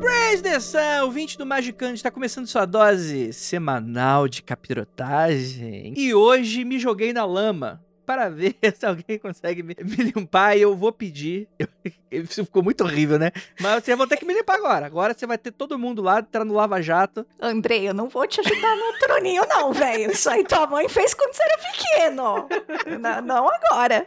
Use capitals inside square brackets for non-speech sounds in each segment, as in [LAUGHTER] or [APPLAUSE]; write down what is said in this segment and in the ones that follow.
Brace this up. Atenção, ouvinte do Magicante, está começando sua dose semanal de capirotagem. E hoje me joguei na lama para ver [LAUGHS] se alguém consegue me, me limpar e eu vou pedir. [LAUGHS] isso ficou muito horrível, né? Mas vocês vão ter que me limpar agora. Agora você vai ter todo mundo lá entrando no Lava Jato. Andrei, eu não vou te ajudar no troninho, não, velho. Isso aí tua mãe fez quando você era pequeno. não, não agora.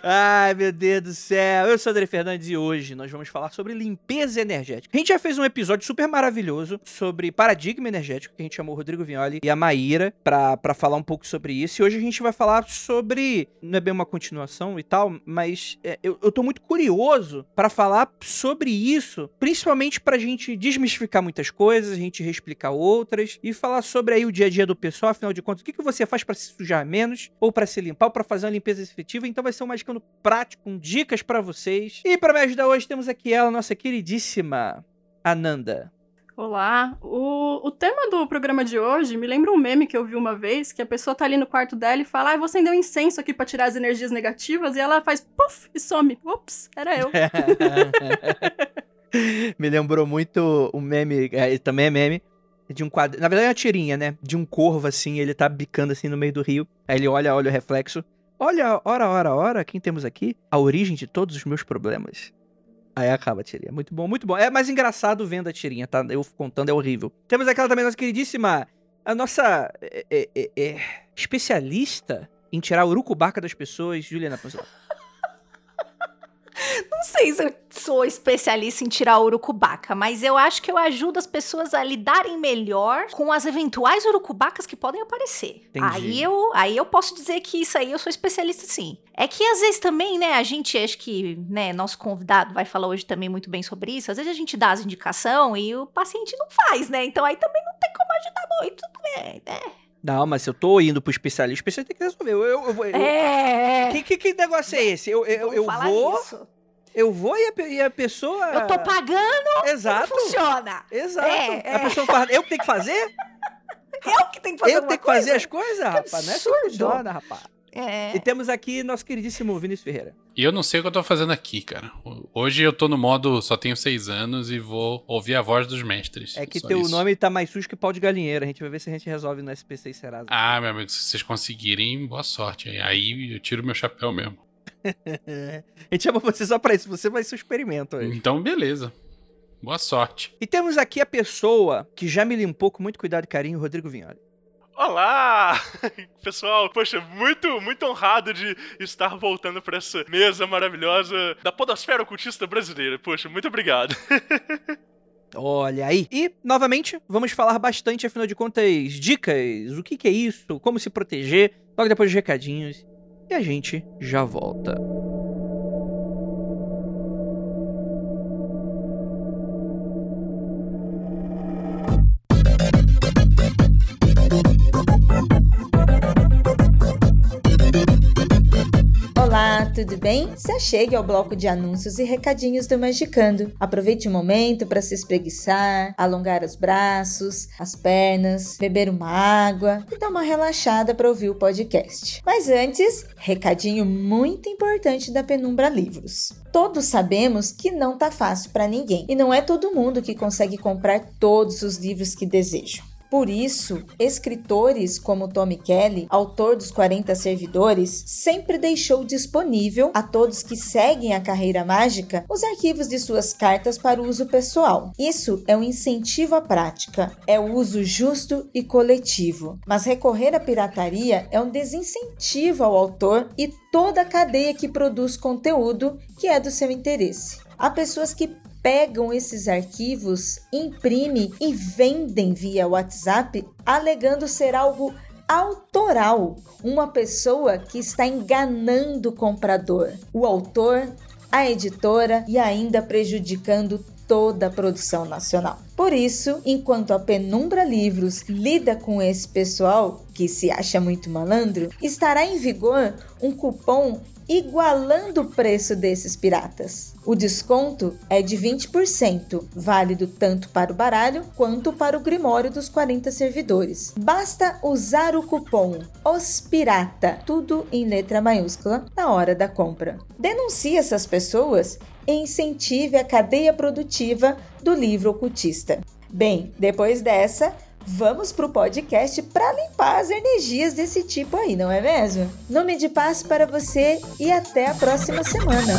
Ai, meu Deus do céu. Eu sou André Fernandes e hoje nós vamos falar sobre limpeza energética. A gente já fez um episódio super maravilhoso sobre paradigma energético, que a gente chamou o Rodrigo Vignoli e a Maíra pra falar um pouco sobre isso. E hoje a gente vai falar sobre. Não é bem uma continuação e tal, mas é, eu, eu tô muito curioso para falar sobre isso, principalmente pra gente desmistificar muitas coisas, a gente reexplicar outras e falar sobre aí o dia a dia do pessoal. Afinal de contas, o que, que você faz para se sujar menos, ou para se limpar, ou pra fazer uma limpeza efetiva. Então vai ser uma Magicando prático, com dicas para vocês. E para me ajudar hoje temos aqui ela, nossa queridíssima Ananda. Olá, o, o tema do programa de hoje me lembra um meme que eu vi uma vez, que a pessoa tá ali no quarto dela e fala, ah, vou acender um incenso aqui pra tirar as energias negativas, e ela faz puff e some. Ups, era eu. [LAUGHS] me lembrou muito um meme, é, também é meme, de um quadro, na verdade é uma tirinha, né, de um corvo assim, ele tá bicando assim no meio do rio, aí ele olha, olha o reflexo, Olha, ora, ora, ora, quem temos aqui? A origem de todos os meus problemas. Aí acaba a tirinha. Muito bom, muito bom. É mais engraçado vendo a tirinha, tá? Eu contando é horrível. Temos aquela também, nossa queridíssima. A nossa é, é, é, é especialista em tirar a urucubaca das pessoas, Juliana Panzolo. Não sei se eu sou especialista em tirar urucubaca, mas eu acho que eu ajudo as pessoas a lidarem melhor com as eventuais urucubacas que podem aparecer. Aí eu, aí eu posso dizer que isso aí eu sou especialista sim. É que às vezes também, né, a gente, acho que, né, nosso convidado vai falar hoje também muito bem sobre isso. Às vezes a gente dá as indicação e o paciente não faz, né? Então aí também não tem como ajudar muito, né? Não, mas se eu tô indo pro especialista, o especialista tem que resolver. Eu, eu, eu, é. Que, que, que negócio é esse? Eu, eu, eu vou. Isso. Eu vou e a, e a, pessoa. Eu tô pagando. Exato. funciona. Exato. É, é. A pessoa fala, eu que tenho que fazer? [LAUGHS] Eu que tenho que fazer Eu que tenho que coisa? fazer as coisas, rapaz. Não é que funciona, rapaz. É. E temos aqui nosso queridíssimo Vinícius Ferreira. E eu não sei o que eu tô fazendo aqui, cara. Hoje eu tô no modo só tenho seis anos e vou ouvir a voz dos mestres. É que teu isso. nome tá mais sujo que pau de galinheiro. A gente vai ver se a gente resolve no SPC e Serasa. Ah, meu amigo, se vocês conseguirem, boa sorte. Aí eu tiro meu chapéu mesmo. [LAUGHS] a gente chama você só pra isso, você vai ser o experimento aí. Então, beleza. Boa sorte. E temos aqui a pessoa que já me limpou com muito cuidado e carinho, Rodrigo Vinholi. Olá! [LAUGHS] Pessoal, poxa, muito, muito honrado de estar voltando para essa mesa maravilhosa da podosfera ocultista brasileira. Poxa, muito obrigado. [LAUGHS] Olha aí. E, novamente, vamos falar bastante, afinal de contas, dicas, o que, que é isso, como se proteger, logo depois dos recadinhos e a gente já volta. Tudo bem? Se achegue ao bloco de anúncios e recadinhos do Magicando. Aproveite o momento para se espreguiçar, alongar os braços, as pernas, beber uma água e dar uma relaxada para ouvir o podcast. Mas antes, recadinho muito importante da Penumbra Livros. Todos sabemos que não tá fácil para ninguém e não é todo mundo que consegue comprar todos os livros que desejam. Por isso, escritores como Tommy Kelly, autor dos 40 servidores, sempre deixou disponível a todos que seguem a carreira mágica os arquivos de suas cartas para uso pessoal. Isso é um incentivo à prática, é o uso justo e coletivo. Mas recorrer à pirataria é um desincentivo ao autor e toda a cadeia que produz conteúdo que é do seu interesse. Há pessoas que pegam esses arquivos, imprimem e vendem via WhatsApp, alegando ser algo autoral, uma pessoa que está enganando o comprador, o autor, a editora e ainda prejudicando toda a produção nacional. Por isso, enquanto a Penumbra Livros lida com esse pessoal que se acha muito malandro, estará em vigor um cupom igualando o preço desses piratas. O desconto é de 20%, válido tanto para o baralho quanto para o grimório dos 40 servidores. Basta usar o cupom OSPIRATA, tudo em letra maiúscula, na hora da compra. Denuncie essas pessoas e incentive a cadeia produtiva do livro ocultista. Bem, depois dessa, vamos pro podcast para limpar as energias desse tipo aí, não é mesmo? Nome de paz para você e até a próxima semana.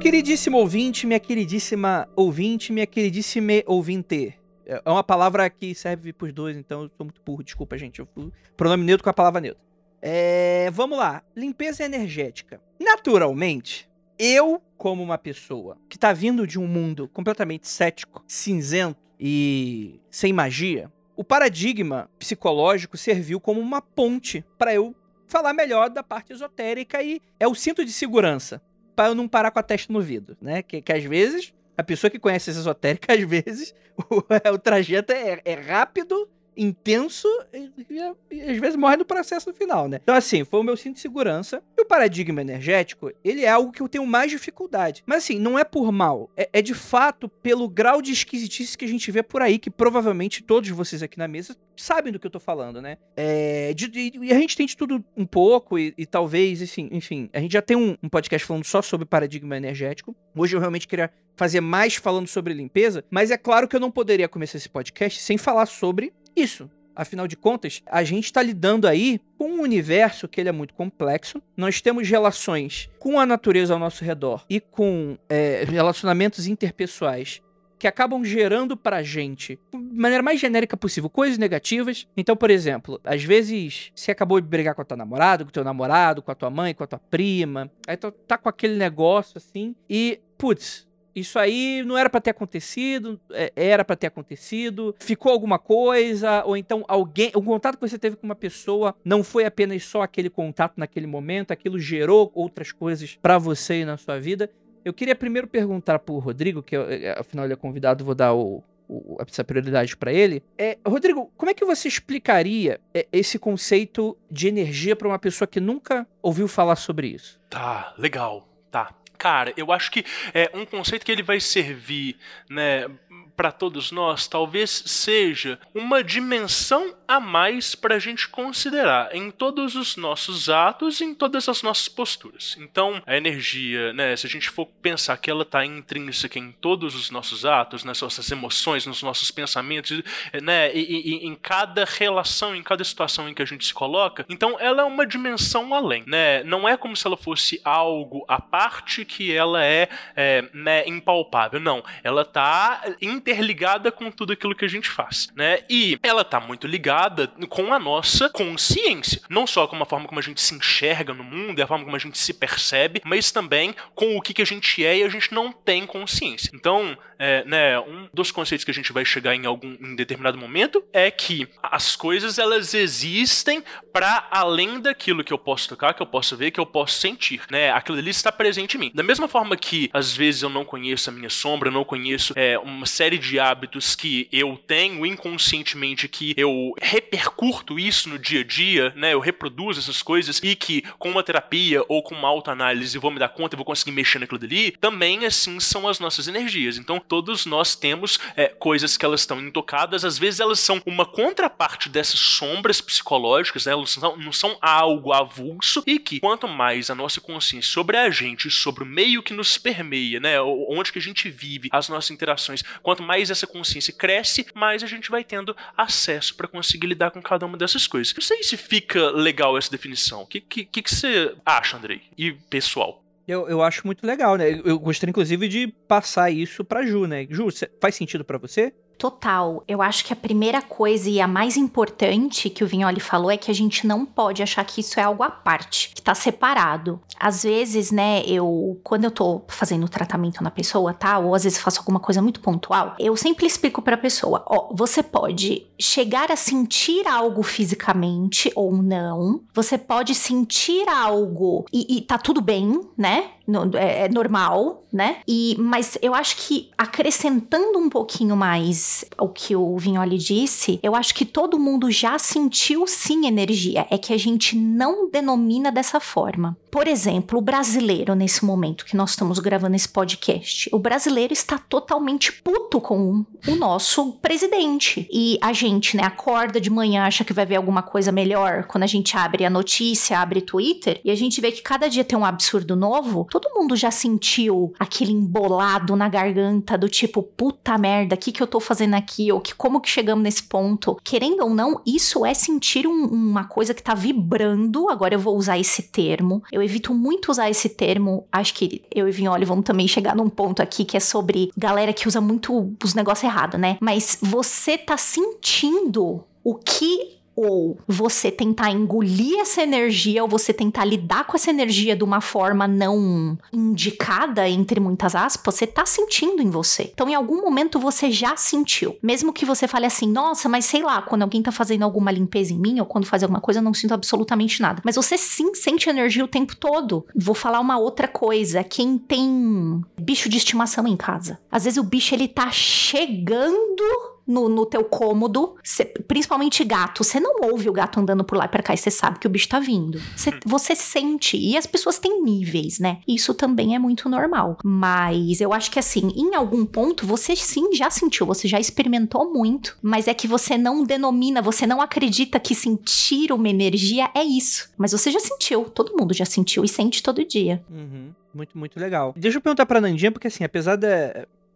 Queridíssimo ouvinte, minha queridíssima ouvinte, minha queridíssima ouvinte. É uma palavra que serve pros dois, então eu sou muito burro, desculpa, gente. Eu fui pronome neutro com a palavra neutra. É, vamos lá. Limpeza energética. Naturalmente, eu, como uma pessoa que tá vindo de um mundo completamente cético, cinzento e sem magia, o paradigma psicológico serviu como uma ponte para eu falar melhor da parte esotérica e é o cinto de segurança para eu não parar com a testa no vidro, né? Que, que às vezes, a pessoa que conhece essa esotérica, [LAUGHS] às vezes, o, [LAUGHS] o trajeto é, é rápido intenso e, e, e, às vezes morre no processo no final, né? Então, assim, foi o meu cinto de segurança. E o paradigma energético, ele é algo que eu tenho mais dificuldade. Mas, assim, não é por mal. É, é de fato pelo grau de esquisitice que a gente vê por aí, que provavelmente todos vocês aqui na mesa sabem do que eu tô falando, né? É, de, de, e a gente tem de tudo um pouco e, e talvez, assim, enfim, a gente já tem um, um podcast falando só sobre paradigma energético. Hoje eu realmente queria fazer mais falando sobre limpeza, mas é claro que eu não poderia começar esse podcast sem falar sobre isso. Afinal de contas, a gente está lidando aí com um universo que ele é muito complexo. Nós temos relações com a natureza ao nosso redor e com é, relacionamentos interpessoais que acabam gerando pra gente, de maneira mais genérica possível, coisas negativas. Então, por exemplo, às vezes você acabou de brigar com a tua namorada, com o teu namorado, com a tua mãe, com a tua prima, aí tu tá com aquele negócio assim e, putz, isso aí não era para ter acontecido, é, era para ter acontecido, ficou alguma coisa, ou então alguém, o contato que você teve com uma pessoa não foi apenas só aquele contato naquele momento, aquilo gerou outras coisas para você e na sua vida. Eu queria primeiro perguntar pro Rodrigo, que é, afinal ele é convidado, vou dar o, o essa prioridade para ele. É, Rodrigo, como é que você explicaria é, esse conceito de energia para uma pessoa que nunca ouviu falar sobre isso? Tá, legal. Tá. Cara, eu acho que é um conceito que ele vai servir, né, para todos nós talvez seja uma dimensão a mais para a gente considerar em todos os nossos atos, em todas as nossas posturas. Então, a energia, né, se a gente for pensar que ela está intrínseca em todos os nossos atos, nas nossas emoções, nos nossos pensamentos, né, e, e, em cada relação, em cada situação em que a gente se coloca, então ela é uma dimensão além, né? Não é como se ela fosse algo à parte que ela é, é né, impalpável. Não, ela está interligada com tudo aquilo que a gente faz, né? E ela tá muito ligada com a nossa consciência, não só com a forma como a gente se enxerga no mundo, e a forma como a gente se percebe, mas também com o que, que a gente é e a gente não tem consciência. Então, é, né, um dos conceitos que a gente vai chegar em algum em determinado momento é que as coisas elas existem para além daquilo que eu posso tocar, que eu posso ver, que eu posso sentir, né? Aquilo ali está presente em mim. Da mesma forma que às vezes eu não conheço a minha sombra, não conheço é, uma série série de hábitos que eu tenho inconscientemente que eu repercuto isso no dia a dia, né? Eu reproduzo essas coisas e que com uma terapia ou com uma autoanálise vou me dar conta e vou conseguir mexer naquilo dali, também assim são as nossas energias. Então todos nós temos é, coisas que elas estão intocadas, às vezes elas são uma contraparte dessas sombras psicológicas, né? Elas não, não são algo avulso e que quanto mais a nossa consciência sobre a gente, sobre o meio que nos permeia, né? Onde que a gente vive, as nossas interações, quanto mais essa consciência cresce, mais a gente vai tendo acesso para conseguir lidar com cada uma dessas coisas. Não sei se fica legal essa definição. O que, que, que você acha, Andrei? E pessoal? Eu, eu acho muito legal, né? Eu gostaria, inclusive, de passar isso pra Ju, né? Ju, faz sentido para você? Total. Eu acho que a primeira coisa e a mais importante que o Vignoli falou é que a gente não pode achar que isso é algo à parte, que tá separado. Às vezes, né, eu, quando eu tô fazendo tratamento na pessoa, tá? Ou às vezes faço alguma coisa muito pontual, eu sempre explico pra pessoa: ó, você pode chegar a sentir algo fisicamente ou não, você pode sentir algo e, e tá tudo bem, né? É, é normal, né? E, mas eu acho que acrescentando um pouquinho mais o que o Vignoli disse, eu acho que todo mundo já sentiu sim energia. É que a gente não denomina dessa forma. Por exemplo, o brasileiro, nesse momento que nós estamos gravando esse podcast, o brasileiro está totalmente puto com o nosso presidente. E a gente, né, acorda de manhã, acha que vai ver alguma coisa melhor. Quando a gente abre a notícia, abre Twitter, e a gente vê que cada dia tem um absurdo novo, todo mundo já sentiu aquele embolado na garganta do tipo, puta merda, o que, que eu tô fazendo aqui? Ou que como que chegamos nesse ponto? Querendo ou não, isso é sentir um, uma coisa que tá vibrando. Agora eu vou usar esse termo. Eu evito muito usar esse termo. Acho que eu e Vinholi vamos também chegar num ponto aqui que é sobre galera que usa muito os negócios errados, né? Mas você tá sentindo o que ou você tentar engolir essa energia, ou você tentar lidar com essa energia de uma forma não indicada, entre muitas aspas, você tá sentindo em você. Então, em algum momento você já sentiu. Mesmo que você fale assim, nossa, mas sei lá, quando alguém tá fazendo alguma limpeza em mim, ou quando faz alguma coisa, eu não sinto absolutamente nada. Mas você sim sente energia o tempo todo. Vou falar uma outra coisa. Quem tem bicho de estimação em casa, às vezes o bicho ele tá chegando no, no teu cômodo, cê, principalmente gato. Você não ouve o gato andando por lá e pra cá e você sabe que o bicho tá vindo. Cê, hum. você sente. E as pessoas têm níveis, né? Isso também é muito normal. Mas eu acho que assim, em algum ponto, você sim já sentiu, você já experimentou muito, mas é que você não denomina, você não acredita que sentir uma energia é isso. Mas você já sentiu, todo mundo já sentiu e sente todo dia. Uhum. Muito, muito legal. Deixa eu perguntar pra Nandinha, porque assim, apesar de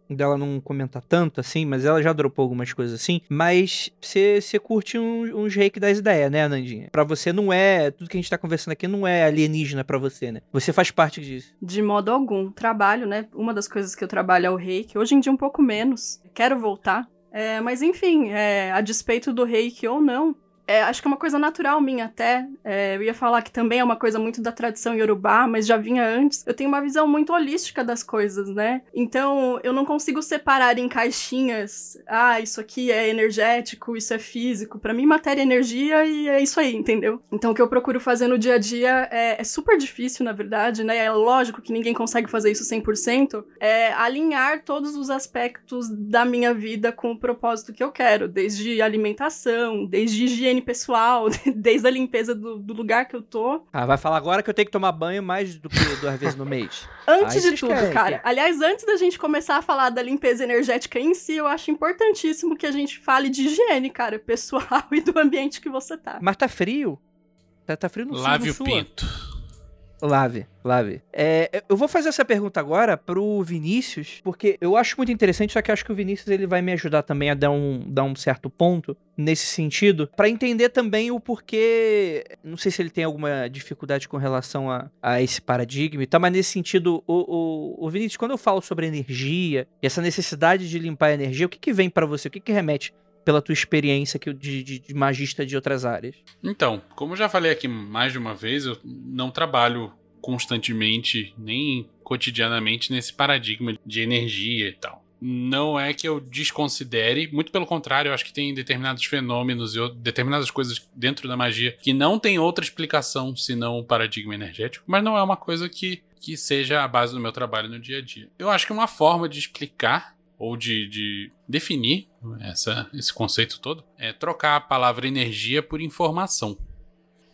dela não comentar tanto assim, mas ela já dropou algumas coisas assim. Mas você curte uns um, reiki das ideias, né, Nandinha? Pra você não é. Tudo que a gente tá conversando aqui não é alienígena para você, né? Você faz parte disso. De modo algum. Trabalho, né? Uma das coisas que eu trabalho é o reiki. Hoje em dia, um pouco menos. Quero voltar. É, mas enfim, é, a despeito do reiki ou não, é, acho que é uma coisa natural minha até. É, eu ia falar que também é uma coisa muito da tradição iorubá, mas já vinha antes. Eu tenho uma visão muito holística das coisas, né? Então eu não consigo separar em caixinhas. Ah, isso aqui é energético, isso é físico. Para mim, matéria é energia e é isso aí, entendeu? Então o que eu procuro fazer no dia a dia é, é super difícil, na verdade, né? É lógico que ninguém consegue fazer isso 100%. É alinhar todos os aspectos da minha vida com o propósito que eu quero, desde alimentação, desde higiene higiene pessoal, [LAUGHS] desde a limpeza do, do, lugar que eu tô. Ah, vai falar agora que eu tenho que tomar banho mais do que duas vezes no mês. [LAUGHS] antes de tudo, querem, cara. Aliás, antes da gente começar a falar da limpeza energética em si, eu acho importantíssimo que a gente fale de higiene, cara, pessoal [LAUGHS] e do ambiente que você tá. Mas tá frio? Tá, tá frio no Lave o pinto. Lave, lave. É, eu vou fazer essa pergunta agora pro Vinícius, porque eu acho muito interessante, só que acho que o Vinícius ele vai me ajudar também a dar um, dar um certo ponto nesse sentido, para entender também o porquê. Não sei se ele tem alguma dificuldade com relação a, a esse paradigma e tal, mas nesse sentido, o, o, o Vinícius, quando eu falo sobre energia e essa necessidade de limpar a energia, o que, que vem para você? O que, que remete pela tua experiência que de, de, de, magista de outras áreas? Então, como já falei aqui mais de uma vez, eu não trabalho constantemente, nem cotidianamente, nesse paradigma de energia e tal. Não é que eu desconsidere, muito pelo contrário, eu acho que tem determinados fenômenos e determinadas coisas dentro da magia que não tem outra explicação senão o paradigma energético, mas não é uma coisa que, que seja a base do meu trabalho no dia a dia. Eu acho que uma forma de explicar ou de, de definir essa, esse conceito todo, é trocar a palavra energia por informação.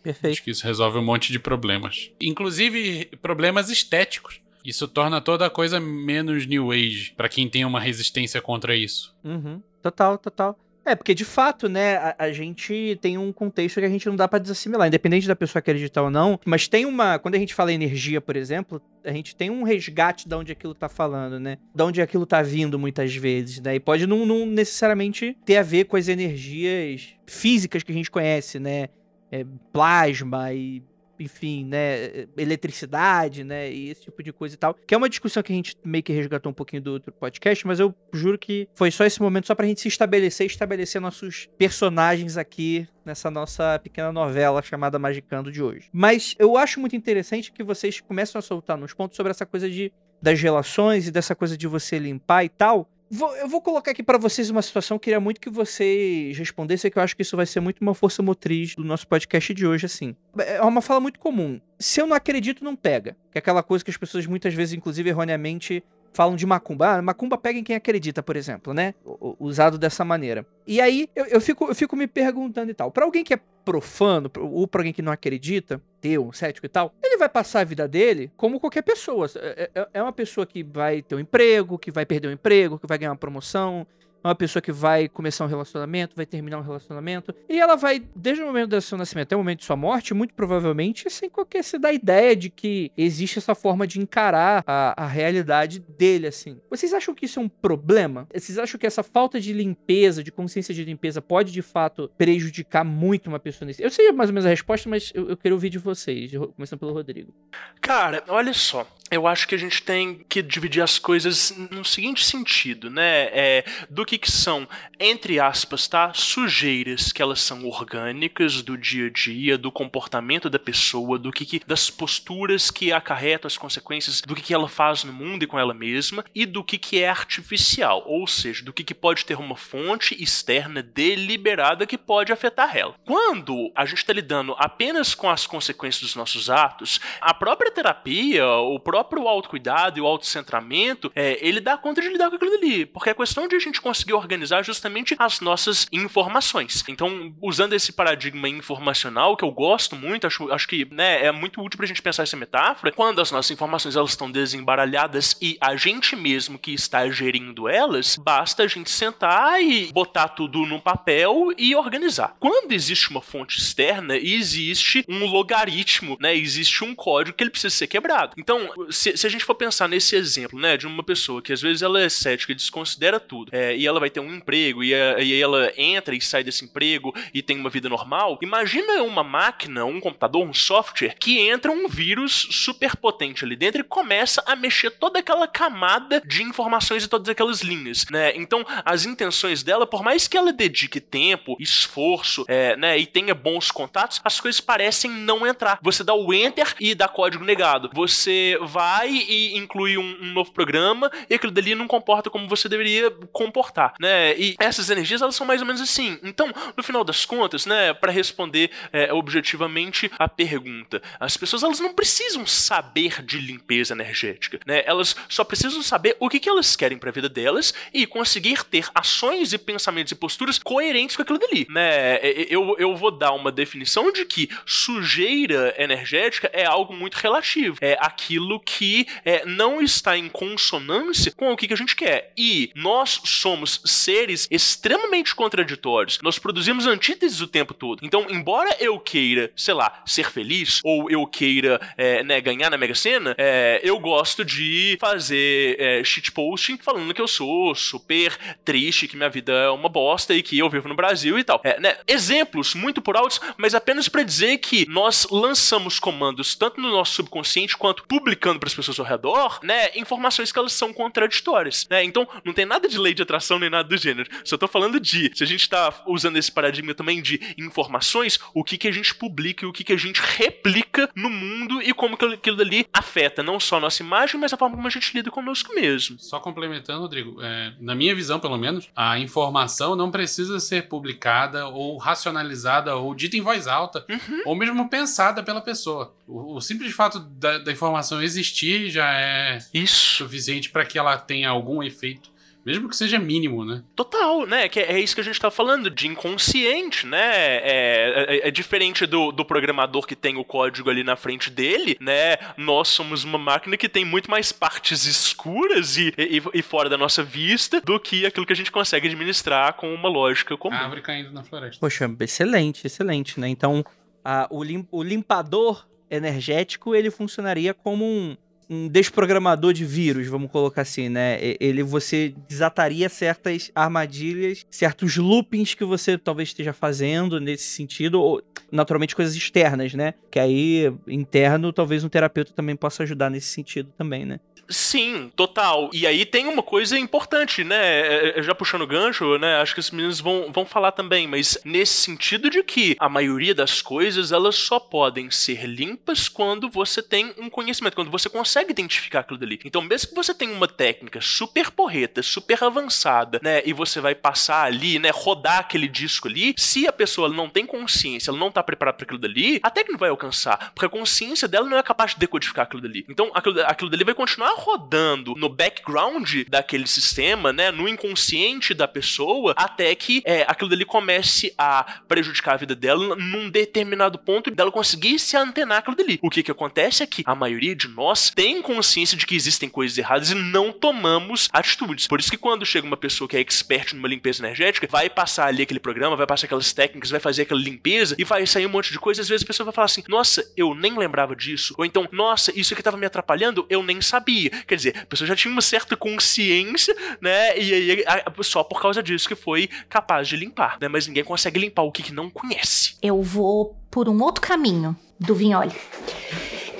Perfeito. Acho que isso resolve um monte de problemas. Inclusive problemas estéticos. Isso torna toda a coisa menos New Age, para quem tem uma resistência contra isso. Uhum. Total, total. É, porque de fato, né, a, a, gente tem um contexto que a gente não dá para desassimilar, independente da pessoa acreditar ou não. Mas tem uma. Quando a gente fala energia, por exemplo, a gente tem um resgate de onde aquilo tá falando, né? De onde aquilo tá vindo muitas vezes, né? E pode não, não necessariamente ter a ver com as energias físicas que a gente conhece, né? É, plasma e enfim, né, eletricidade, né, e esse tipo de coisa e tal. Que é uma discussão que a gente meio que resgatou um pouquinho do outro podcast, mas eu juro que foi só esse momento só pra gente se estabelecer, estabelecer nossos personagens aqui nessa nossa pequena novela chamada Magicando de hoje. Mas eu acho muito interessante que vocês começam a soltar nos pontos sobre essa coisa de das relações e dessa coisa de você limpar e tal, Vou, eu vou colocar aqui para vocês uma situação, queria muito que vocês respondessem, que eu acho que isso vai ser muito uma força motriz do nosso podcast de hoje, assim. É uma fala muito comum. Se eu não acredito, não pega. Que é aquela coisa que as pessoas muitas vezes, inclusive erroneamente, falam de macumba. Ah, macumba pega em quem acredita, por exemplo, né? Usado dessa maneira. E aí eu, eu, fico, eu fico me perguntando e tal. Para alguém que é profano, ou para alguém que não acredita, teu, cético e tal, ele vai passar a vida dele como qualquer pessoa. É, é, é uma pessoa que vai ter um emprego, que vai perder um emprego, que vai ganhar uma promoção, é uma pessoa que vai começar um relacionamento, vai terminar um relacionamento, e ela vai, desde o momento do seu nascimento até o momento de sua morte, muito provavelmente sem qualquer se dar ideia de que existe essa forma de encarar a, a realidade dele, assim. Vocês acham que isso é um problema? Vocês acham que essa falta de limpeza, de consciência de limpeza, pode de fato prejudicar muito uma pessoa nesse. Eu sei mais ou menos a resposta, mas eu, eu quero ouvir de vocês, começando pelo Rodrigo. Cara, olha só. Eu acho que a gente tem que dividir as coisas no seguinte sentido, né? É, do que, que são, entre aspas, tá? Sujeiras, que elas são orgânicas do dia a dia, do comportamento da pessoa, do que, que das posturas que acarretam as consequências, do que, que ela faz no mundo e com ela mesma, e do que, que é artificial, ou seja, do que, que pode ter uma fonte externa deliberada que pode afetar ela. Quando a gente está lidando apenas com as consequências dos nossos atos, a própria terapia, o próprio autocuidado e o autocentramento, é, ele dá conta de lidar com aquilo ali. Porque é questão de a gente conseguir organizar justamente as nossas informações. Então, usando esse paradigma informacional, que eu gosto muito, acho, acho que né, é muito útil pra gente pensar essa metáfora, quando as nossas informações elas estão desembaralhadas e a gente mesmo que está gerindo elas, basta a gente sentar e botar tudo num papel e organizar. Quando existe uma fonte externa, existe um logaritmo, né? Existe um código que ele precisa ser quebrado. Então, se, se, a gente for pensar nesse exemplo, né, de uma pessoa que às vezes ela é cética e desconsidera tudo, é, e ela vai ter um emprego, e, a, e aí ela entra e sai desse emprego e tem uma vida normal, imagina uma máquina, um computador, um software, que entra um vírus super potente ali dentro e começa a mexer toda aquela camada de informações e todas aquelas linhas, né? Então, as intenções dela, por mais que ela dedique tempo, esforço, é, né, e tenha bons contatos, as coisas parecem não entrar. Você dá o enter e dá código negado. Você vai vai e inclui um, um, novo programa e aquilo dali não comporta como você deveria comportar, né? E essas energias elas são mais ou menos assim. Então, no final das contas, né, para responder é, objetivamente a pergunta, as pessoas elas não precisam saber de limpeza energética, né? Elas só precisam saber o que, que elas querem para a vida delas e conseguir ter ações e pensamentos e posturas coerentes com aquilo dali, né? Eu, eu vou dar uma definição de que sujeira energética é algo muito relativo, é aquilo que é, não está em consonância com o que, que a gente quer. E nós somos seres extremamente contraditórios. Nós produzimos antíteses o tempo todo. Então, embora eu queira, sei lá, ser feliz, ou eu queira é, né, ganhar na Mega Sena, é, eu gosto de fazer é, shitposting falando que eu sou super triste, que minha vida é uma bosta e que eu vivo no Brasil e tal. É, né, exemplos muito por altos, mas apenas para dizer que nós lançamos comandos tanto no nosso subconsciente quanto publicando para as pessoas ao redor, né, informações que elas são contraditórias, né? Então, não tem nada de lei de atração nem nada do gênero. Só tô falando de, se a gente tá usando esse paradigma também de informações, o que que a gente publica e o que que a gente replica no mundo e como que aquilo dali afeta não só a nossa imagem, mas a forma como a gente lida conosco mesmo. Só complementando, Rodrigo, é, na minha visão, pelo menos, a informação não precisa ser publicada ou racionalizada ou dita em voz alta, uhum. ou mesmo pensada pela pessoa. O, o simples fato da, da informação existir já é Isso. suficiente para que ela tenha algum efeito Mesmo que seja mínimo, né? Total, né? Que é, é isso que a gente tá falando, de inconsciente, né? É, é, é, diferente do, do programador que tem o código ali na frente dele, né? Nós somos uma máquina que tem muito mais partes escuras e, e, e fora da nossa vista do que aquilo que a gente consegue administrar com uma lógica comum. A árvore caindo na floresta. Poxa, excelente, excelente, né? Então, a, o, lim, o limpador energético, ele funcionaria como um um desprogramador de vírus, vamos colocar assim, né? Ele você desataria certas armadilhas, certos loopings que você talvez esteja fazendo nesse sentido, ou naturalmente coisas externas, né? Que aí interno talvez um terapeuta também possa ajudar nesse sentido também, né? Sim, total. E aí tem uma coisa importante, né? É, é, já puxando o gancho, né? Acho que os meninos vão, vão falar também, mas nesse sentido de que a maioria das coisas elas só podem ser limpas quando você tem um conhecimento, quando você consegue identificar aquilo dali. Então, mesmo que você tenha uma técnica super porreta, super avançada, né? E você vai passar ali, né? Rodar aquele disco ali, se a pessoa não tem consciência, ela não tá preparada para aquilo dali, que não vai alcançar, porque a consciência dela não é capaz de decodificar aquilo dali. Então, aquilo, aquilo dali vai continuar rodando no background daquele sistema, né, no inconsciente da pessoa, até que é, aquilo dali comece a prejudicar a vida dela num determinado ponto dela conseguir se antenar aquilo dali. O que que acontece é que a maioria de nós tem consciência de que existem coisas erradas e não tomamos atitudes. Por isso que quando chega uma pessoa que é expert numa limpeza energética, vai passar ali aquele programa, vai passar aquelas técnicas, vai fazer aquela limpeza e vai sair um monte de coisa, às vezes a pessoa vai falar assim: "Nossa, eu nem lembrava disso". Ou então: "Nossa, isso aqui tava me atrapalhando, eu nem sabia". Quer dizer, a pessoa já tinha uma certa consciência, né? E aí, só por causa disso que foi capaz de limpar, né? Mas ninguém consegue limpar o que, que não conhece. Eu vou por um outro caminho do Vinholi.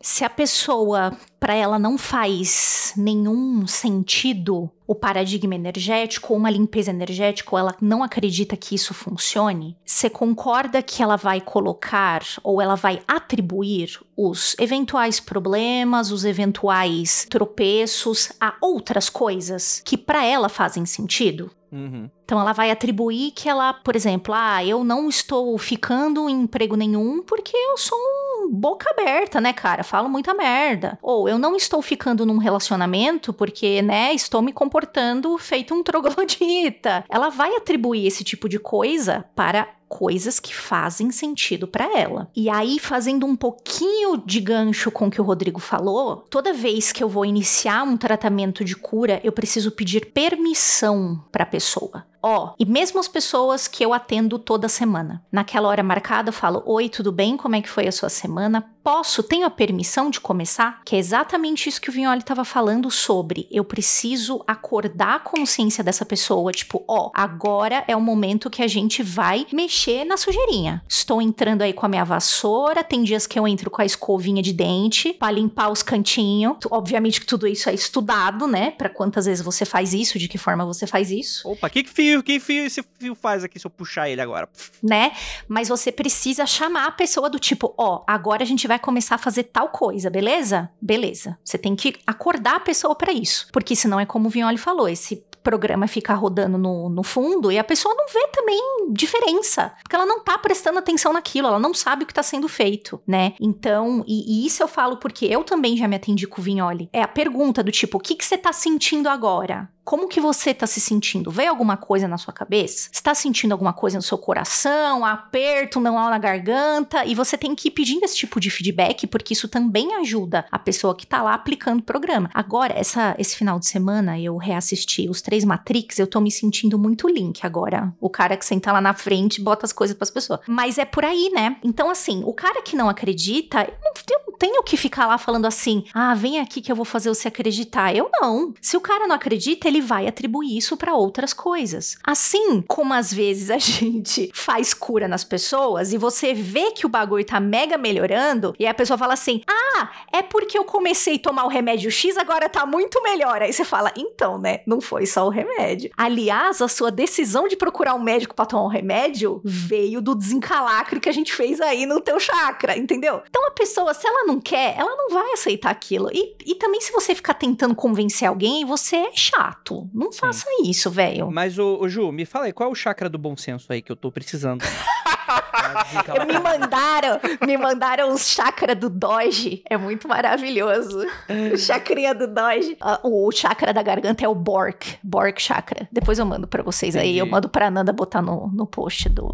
Se a pessoa, para ela não faz nenhum sentido o paradigma energético ou uma limpeza energética, ou ela não acredita que isso funcione, você concorda que ela vai colocar ou ela vai atribuir os eventuais problemas, os eventuais tropeços a outras coisas que para ela fazem sentido? Uhum. Então ela vai atribuir que ela, por exemplo, ah, eu não estou ficando em emprego nenhum porque eu sou um boca aberta, né, cara? Falo muita merda. Ou eu não estou ficando num relacionamento porque, né, estou me comportando feito um troglodita. Ela vai atribuir esse tipo de coisa para coisas que fazem sentido para ela. E aí, fazendo um pouquinho de gancho com o que o Rodrigo falou, toda vez que eu vou iniciar um tratamento de cura, eu preciso pedir permissão para a pessoa. Ó, oh, e mesmo as pessoas que eu atendo toda semana, naquela hora marcada, eu falo: Oi, tudo bem? Como é que foi a sua semana? Posso, tenho a permissão de começar? Que é exatamente isso que o Vignoli estava falando sobre. Eu preciso acordar a consciência dessa pessoa, tipo, ó, oh, agora é o momento que a gente vai mexer na sujeirinha. Estou entrando aí com a minha vassoura, tem dias que eu entro com a escovinha de dente para limpar os cantinhos. Obviamente que tudo isso é estudado, né? Para quantas vezes você faz isso, de que forma você faz isso. Opa, que fio fio, que fio esse fio faz aqui se eu puxar ele agora? Né? Mas você precisa chamar a pessoa do tipo, ó, oh, agora a gente vai começar a fazer tal coisa, beleza? Beleza. Você tem que acordar a pessoa para isso. Porque senão é como o Vignoli falou, esse programa ficar rodando no, no fundo e a pessoa não vê também diferença. Porque ela não tá prestando atenção naquilo, ela não sabe o que tá sendo feito, né? Então, e, e isso eu falo porque eu também já me atendi com o Vignoli. É a pergunta do tipo, o que, que você tá sentindo agora? Como que você está se sentindo? Veio alguma coisa na sua cabeça? Está sentindo alguma coisa no seu coração? Aperto não na garganta? E você tem que ir pedindo esse tipo de feedback, porque isso também ajuda a pessoa que está lá aplicando o programa. Agora, essa, esse final de semana, eu reassisti os três Matrix, eu tô me sentindo muito Link agora. O cara que senta lá na frente bota as coisas para as pessoas. Mas é por aí, né? Então, assim, o cara que não acredita, eu não, eu não tenho que ficar lá falando assim, ah, vem aqui que eu vou fazer você acreditar. Eu não. Se o cara não acredita, ele vai atribuir isso para outras coisas. Assim como às vezes a [LAUGHS] gente faz cura nas pessoas e você vê que o bagulho tá mega melhorando e a pessoa fala assim: "Ah, é porque eu comecei a tomar o remédio X, agora tá muito melhor". Aí você fala: "Então, né, não foi só o remédio". Aliás, a sua decisão de procurar um médico para tomar um remédio veio do desencalacre que a gente fez aí no teu chakra, entendeu? Então a pessoa, se ela não quer, ela não vai aceitar aquilo. E, e também se você ficar tentando convencer alguém, você é chato chato. Não faça Sim. isso, velho. Mas, ô, ô, Ju, me fala aí, qual é o chakra do bom senso aí que eu tô precisando? [LAUGHS] me mandaram, me mandaram os chakra do Doge. É muito maravilhoso. O chakrinha do Doge. Uh, o chakra da garganta é o Bork. Bork chakra. Depois eu mando para vocês Entendi. aí. Eu mando pra Nanda botar no, no post do,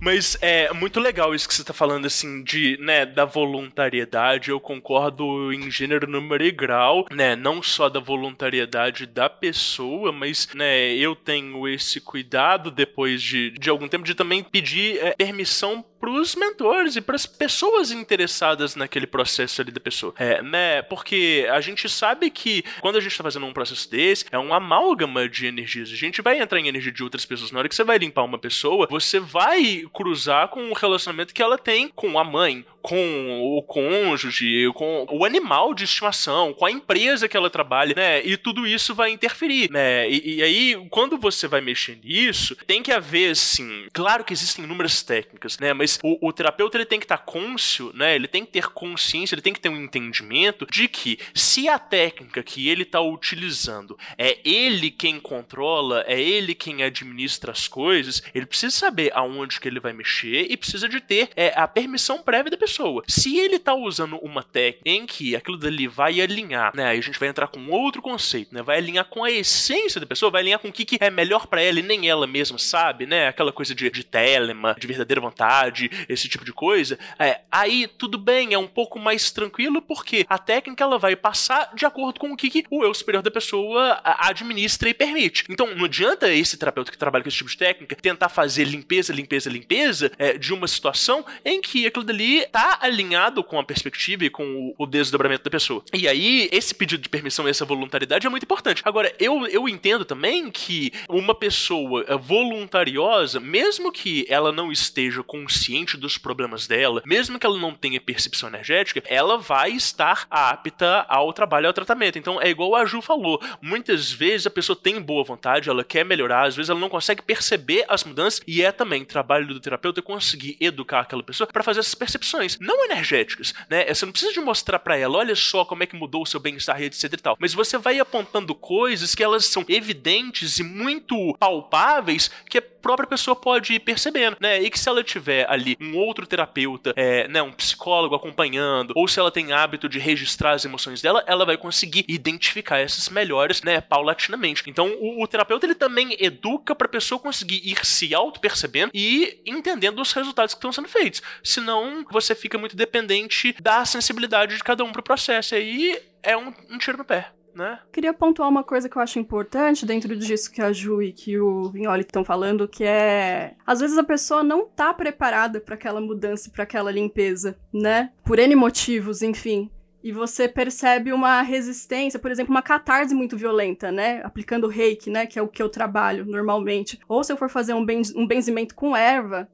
mas é muito legal isso que você tá falando, assim, de, né, da voluntariedade. Eu concordo em gênero, número e grau, né? Não só da voluntariedade da pessoa, mas, né, eu tenho esse cuidado depois de, de algum tempo de também pedir é, permissão pros mentores e pras pessoas interessadas naquele processo ali da pessoa. É, né? Porque a gente sabe que quando a gente tá fazendo um processo desse, é um amálgama de energias. A gente vai entrar em energia de outras pessoas. Na hora que você vai limpar uma pessoa, você vai cruzar com o relacionamento que ela tem com a mãe, com o cônjuge, com o animal de estimação, com a empresa que ela trabalha, né? E tudo isso vai interferir, né? E, e aí, quando você vai mexer nisso, tem que haver, assim, claro que existem inúmeras técnicas, né? Mas o, o terapeuta ele tem que estar tá cônscio, né? Ele tem que ter consciência, ele tem que ter um entendimento de que se a técnica que ele está utilizando é ele quem controla, é ele quem administra as coisas, ele precisa saber aonde que ele vai mexer e precisa de ter é, a permissão prévia da pessoa pessoa. Se ele tá usando uma técnica em que aquilo dali vai alinhar, né? Aí a gente vai entrar com outro conceito, né? Vai alinhar com a essência da pessoa, vai alinhar com o que, que é melhor para ela e nem ela mesma sabe, né? Aquela coisa de, de telema, de verdadeira vontade, esse tipo de coisa. É, aí tudo bem, é um pouco mais tranquilo porque a técnica ela vai passar de acordo com o que, que o eu superior da pessoa administra e permite. Então não adianta esse terapeuta que trabalha com esse tipo de técnica tentar fazer limpeza, limpeza, limpeza é, de uma situação em que aquilo dali tá tá alinhado com a perspectiva e com o, desdobramento da pessoa. E aí, esse pedido de permissão e essa voluntariedade é muito importante. Agora, eu, eu entendo também que uma pessoa voluntariosa, mesmo que ela não esteja consciente dos problemas dela, mesmo que ela não tenha percepção energética, ela vai estar apta ao trabalho e ao tratamento. Então, é igual a Ju falou. Muitas vezes a pessoa tem boa vontade, ela quer melhorar, às vezes ela não consegue perceber as mudanças, e é também trabalho do terapeuta conseguir educar aquela pessoa para fazer essas percepções não energéticas, né? Você não precisa de mostrar para ela, olha só como é que mudou o seu bem-estar, etc e tal. Mas você vai apontando coisas que elas são evidentes e muito palpáveis que a própria pessoa pode ir percebendo, né? E que se ela tiver ali um outro terapeuta, é, né, um psicólogo acompanhando, ou se ela tem hábito de registrar as emoções dela, ela vai conseguir identificar essas melhores, né, paulatinamente. Então, o, o terapeuta ele também educa para a pessoa conseguir ir se auto-percebendo e entendendo os resultados que estão sendo feitos. Senão, você fica muito dependente da sensibilidade de cada um pro processo. E aí é um, um tiro no pé. Né? Queria pontuar uma coisa que eu acho importante dentro disso que a Ju e que o Vignoli estão falando, que é às vezes a pessoa não tá preparada para aquela mudança, para aquela limpeza, né? Por N motivos, enfim. E você percebe uma resistência, por exemplo, uma catarse muito violenta, né? Aplicando reiki, né? Que é o que eu trabalho normalmente. Ou se eu for fazer um, um benzimento com erva,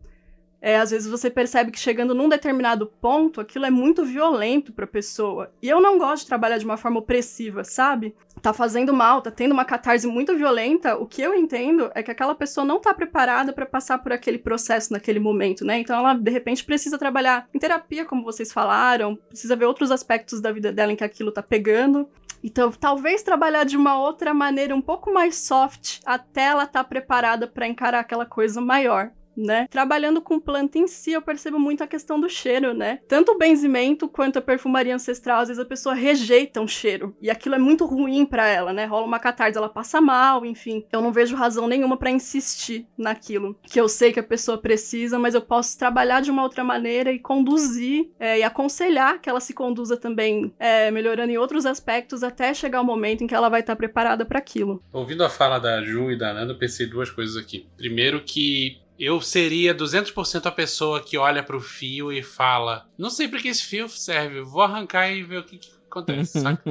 é, às vezes você percebe que chegando num determinado ponto, aquilo é muito violento pra pessoa. E eu não gosto de trabalhar de uma forma opressiva, sabe? Tá fazendo mal, tá tendo uma catarse muito violenta. O que eu entendo é que aquela pessoa não tá preparada para passar por aquele processo naquele momento, né? Então ela, de repente, precisa trabalhar em terapia, como vocês falaram, precisa ver outros aspectos da vida dela em que aquilo tá pegando. Então, talvez trabalhar de uma outra maneira um pouco mais soft até ela estar tá preparada para encarar aquela coisa maior né? Trabalhando com planta em si, eu percebo muito a questão do cheiro, né? Tanto o benzimento quanto a perfumaria ancestral, às vezes a pessoa rejeita um cheiro. E aquilo é muito ruim para ela, né? Rola uma catarse, ela passa mal, enfim. Eu não vejo razão nenhuma para insistir naquilo que eu sei que a pessoa precisa, mas eu posso trabalhar de uma outra maneira e conduzir é, e aconselhar que ela se conduza também, é, melhorando em outros aspectos até chegar o momento em que ela vai estar preparada para aquilo. Ouvindo a fala da Ju e da Nanda, pensei duas coisas aqui. Primeiro que eu seria 200% a pessoa que olha pro fio e fala: Não sei pra que esse fio serve, vou arrancar e ver o que, que acontece, [LAUGHS] saca?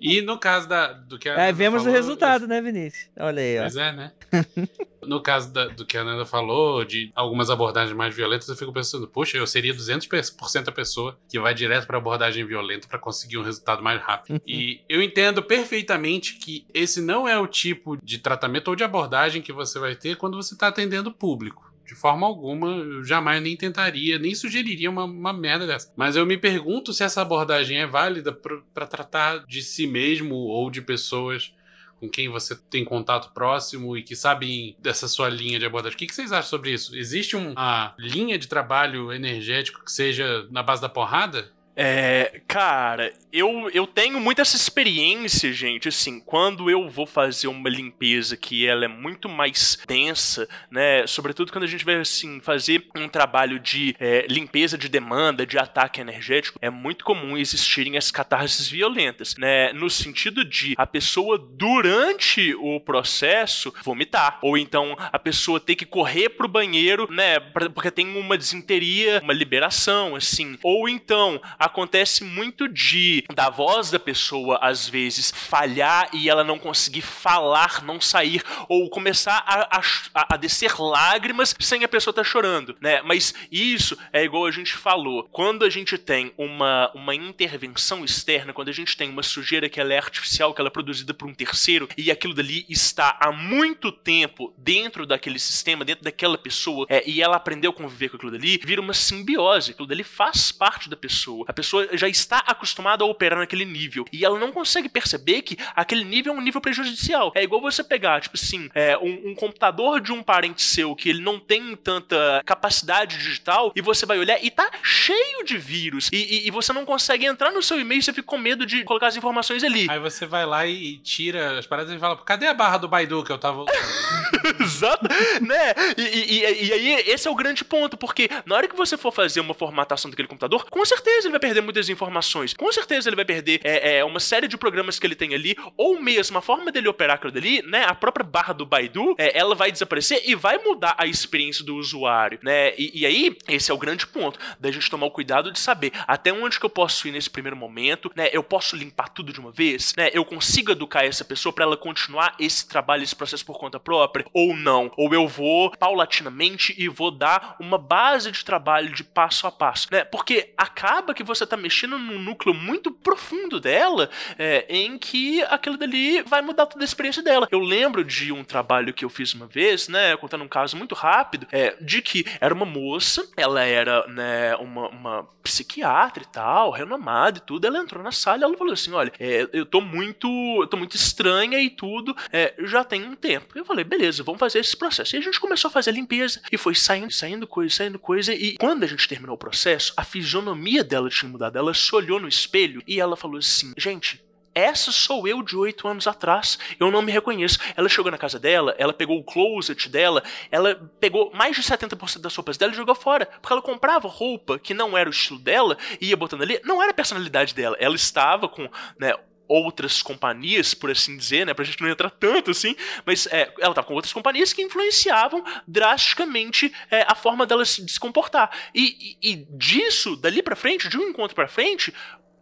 E no caso da, do que a É, vemos falou, o resultado, eu... né, Vinícius? Olha aí, ó. Pois é, né? [LAUGHS] no caso da, do que a Nanda falou, de algumas abordagens mais violentas, eu fico pensando, poxa, eu seria 200% a pessoa que vai direto pra abordagem violenta para conseguir um resultado mais rápido. [LAUGHS] e eu entendo perfeitamente que esse não é o tipo de tratamento ou de abordagem que você vai ter quando você tá atendendo o público. De forma alguma, eu jamais nem tentaria, nem sugeriria uma, uma merda dessa. Mas eu me pergunto se essa abordagem é válida para tratar de si mesmo ou de pessoas com quem você tem contato próximo e que sabem dessa sua linha de abordagem. O que, que vocês acham sobre isso? Existe uma linha de trabalho energético que seja na base da porrada? É, cara, eu, eu tenho muita essa experiência, gente, assim, quando eu vou fazer uma limpeza que ela é muito mais densa, né, sobretudo quando a gente vai, assim, fazer um trabalho de é, limpeza de demanda, de ataque energético, é muito comum existirem as catarses violentas, né, no sentido de a pessoa, durante o processo, vomitar, ou então a pessoa ter que correr pro banheiro, né, porque tem uma desinteria, uma liberação, assim, ou então acontece muito de da voz da pessoa às vezes falhar e ela não conseguir falar, não sair ou começar a, a, a descer lágrimas sem a pessoa estar tá chorando, né? Mas isso é igual a gente falou. Quando a gente tem uma, uma intervenção externa, quando a gente tem uma sujeira que ela é artificial, que ela é produzida por um terceiro e aquilo dali está há muito tempo dentro daquele sistema, dentro daquela pessoa, é, e ela aprendeu a conviver com aquilo dali, vira uma simbiose. Aquilo dali faz parte da pessoa. A pessoa já está acostumada a operar naquele nível. E ela não consegue perceber que aquele nível é um nível prejudicial. É igual você pegar, tipo assim, é, um, um, computador de um parente seu que ele não tem tanta capacidade digital e você vai olhar e tá cheio de vírus. E, e, e você não consegue entrar no seu e-mail e você fica com medo de colocar as informações ali. Aí você vai lá e tira as paradas e fala: cadê a barra do Baidu que eu tava. [LAUGHS] Exato, né? E, e, e, aí, esse é o grande ponto, porque na hora que você for fazer uma formatação daquele computador, com certeza ele vai perder muitas informações. Com certeza ele vai perder é, é, uma série de programas que ele tem ali, ou mesmo a forma dele operar aquilo dali, né? A própria barra do Baidu, é, ela vai desaparecer e vai mudar a experiência do usuário, né? E, e, aí, esse é o grande ponto da gente tomar o cuidado de saber até onde que eu posso ir nesse primeiro momento, né? Eu posso limpar tudo de uma vez, né? Eu consigo educar essa pessoa para ela continuar esse trabalho, esse processo por conta própria, ou não. Ou eu vou paulatinamente e vou dar uma base de trabalho de passo a passo, né? Porque acaba que você tá mexendo num núcleo muito profundo dela, é, em que aquilo dali vai mudar toda a experiência dela. Eu lembro de um trabalho que eu fiz uma vez, né, contando um caso muito rápido, é, de que era uma moça, ela era, né, uma, uma psiquiatra e tal, renomada e tudo, ela entrou na sala e ela falou assim, olha, é, eu tô muito, eu tô muito estranha e tudo, é, já tem um tempo. Eu falei, beleza, vamos fazer esse processo. E a gente começou a fazer a limpeza e foi saindo, saindo coisa, saindo coisa e quando a gente terminou o processo, a fisionomia dela tinha mudado, ela se olhou no espelho e ela falou assim: gente, essa sou eu de oito anos atrás. Eu não me reconheço. Ela chegou na casa dela, ela pegou o closet dela, ela pegou mais de 70% das roupas dela e jogou fora. Porque ela comprava roupa que não era o estilo dela e ia botando ali. Não era a personalidade dela. Ela estava com, né, outras companhias, por assim dizer, né, pra gente não entrar tanto assim, mas é, ela tava com outras companhias que influenciavam drasticamente é, a forma dela se comportar. E, e, e disso, dali para frente, de um encontro para frente,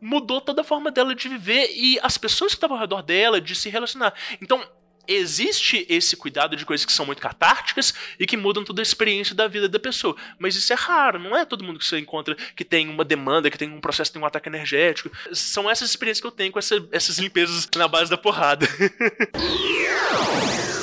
mudou toda a forma dela de viver e as pessoas que estavam ao redor dela, de se relacionar. Então, existe esse cuidado de coisas que são muito catárticas e que mudam toda a experiência da vida da pessoa. Mas isso é raro, não é todo mundo que você encontra que tem uma demanda, que tem um processo, tem um ataque energético. São essas experiências que eu tenho com essa, essas limpezas na base da porrada. [LAUGHS]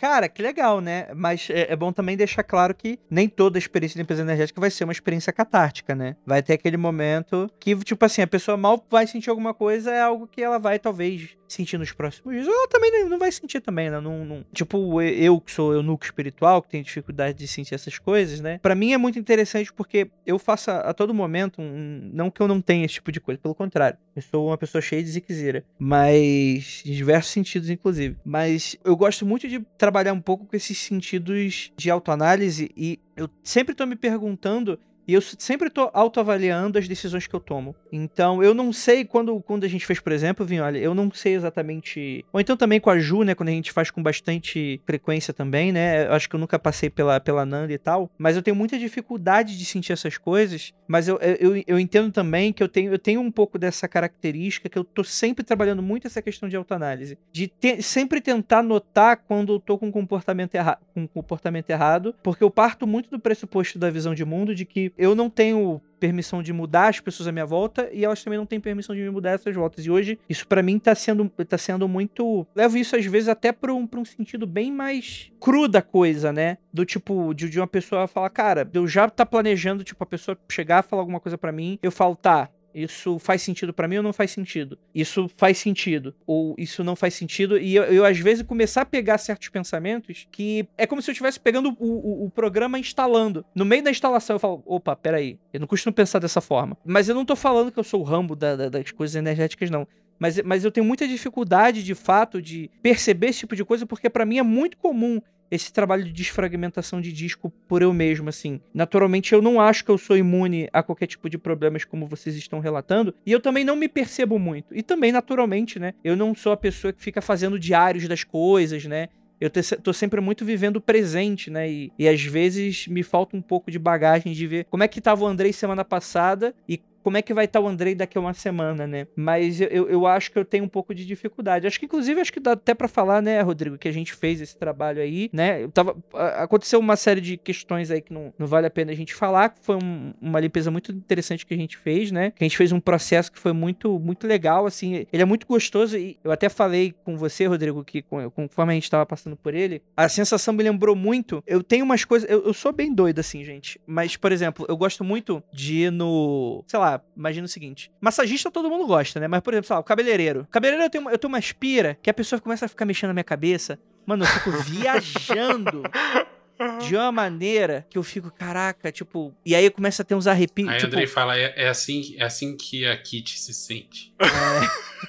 Cara, que legal, né? Mas é, é, bom também deixar claro que nem toda experiência de limpeza energética vai ser uma experiência catártica, né? Vai ter aquele momento que, tipo assim, a pessoa mal vai sentir alguma coisa, é algo que ela vai, talvez, sentir nos próximos dias. Ou ela também não vai sentir também, né? Não, não... Tipo, eu que sou eunuco espiritual, que tenho dificuldade de sentir essas coisas, né? Para mim é muito interessante porque eu faço a, a, todo momento, um... não que eu não tenha esse tipo de coisa, pelo contrário. Eu sou uma pessoa cheia de ziquezira, mas em diversos sentidos, inclusive. Mas eu gosto muito de trabalhar um pouco com esses sentidos de autoanálise e eu sempre tô me perguntando e eu sempre tô autoavaliando as decisões que eu tomo. Então, eu não sei quando, quando a gente fez, por exemplo, vim, olha, eu não sei exatamente. Ou então também com a Ju, né? Quando a gente faz com bastante frequência também, né? Eu acho que eu nunca passei pela, pela Nanda e tal. Mas eu tenho muita dificuldade de sentir essas coisas. Mas eu, eu, eu entendo também que eu tenho, eu tenho um pouco dessa característica que eu tô sempre trabalhando muito essa questão de autoanálise. De te, sempre tentar notar quando eu tô com comportamento, erra, com comportamento errado. Porque eu parto muito do pressuposto da visão de mundo de que eu não tenho permissão de mudar as pessoas à minha volta e elas também não têm permissão de me mudar essas voltas. E hoje, isso para mim tá sendo, tá sendo muito. Levo isso às vezes até pra um, pra um sentido bem mais cru da coisa, né? Do tipo, de, de uma pessoa falar, cara, eu já tá planejando, tipo, a pessoa chegar falar alguma coisa para mim, eu falo, tá, Isso faz sentido para mim ou não faz sentido? Isso faz sentido ou isso não faz sentido? E eu, eu, às vezes, começar a pegar certos pensamentos que é como se eu estivesse pegando o, o, o, programa instalando. No meio da instalação eu falo, opa, peraí, eu não costumo pensar dessa forma. Mas eu não tô falando que eu sou o rambo da, da, das coisas energéticas, não. Mas, mas eu tenho muita dificuldade, de fato, de perceber esse tipo de coisa, porque para mim é muito comum esse trabalho de desfragmentação de disco por eu mesmo, assim. Naturalmente, eu não acho que eu sou imune a qualquer tipo de problemas como vocês estão relatando, e eu também não me percebo muito. E também, naturalmente, né, eu não sou a pessoa que fica fazendo diários das coisas, né? Eu tô sempre muito vivendo o presente, né? E, e às vezes me falta um pouco de bagagem de ver como é que tava o Andrei semana passada e como é que vai estar o Andrei daqui a uma semana, né? Mas eu, eu acho que eu tenho um pouco de dificuldade. Acho que, inclusive, acho que dá até para falar, né, Rodrigo, que a gente fez esse trabalho aí, né? Eu tava, aconteceu uma série de questões aí que não, não vale a pena a gente falar, foi um, uma limpeza muito interessante que a gente fez, né? Que a gente fez um processo que foi muito, muito legal, assim. Ele é muito gostoso e eu até falei com você, Rodrigo, que conforme a gente tava passando por ele, a sensação me lembrou muito. Eu tenho umas coisas. Eu, eu sou bem doido, assim, gente. Mas, por exemplo, eu gosto muito de ir no. Sei lá, imagina o seguinte: massagista todo mundo gosta, né? Mas, por exemplo, sei lá, o cabeleireiro. Cabeleireiro eu tenho, eu tenho uma aspira que a pessoa começa a ficar mexendo na minha cabeça. Mano, eu fico viajando [LAUGHS] de uma maneira que eu fico, caraca, tipo. E aí começa a ter uns arrepios. Aí tipo... Andrei fala, é, é, assim, é assim que a Kitty se sente.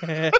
É.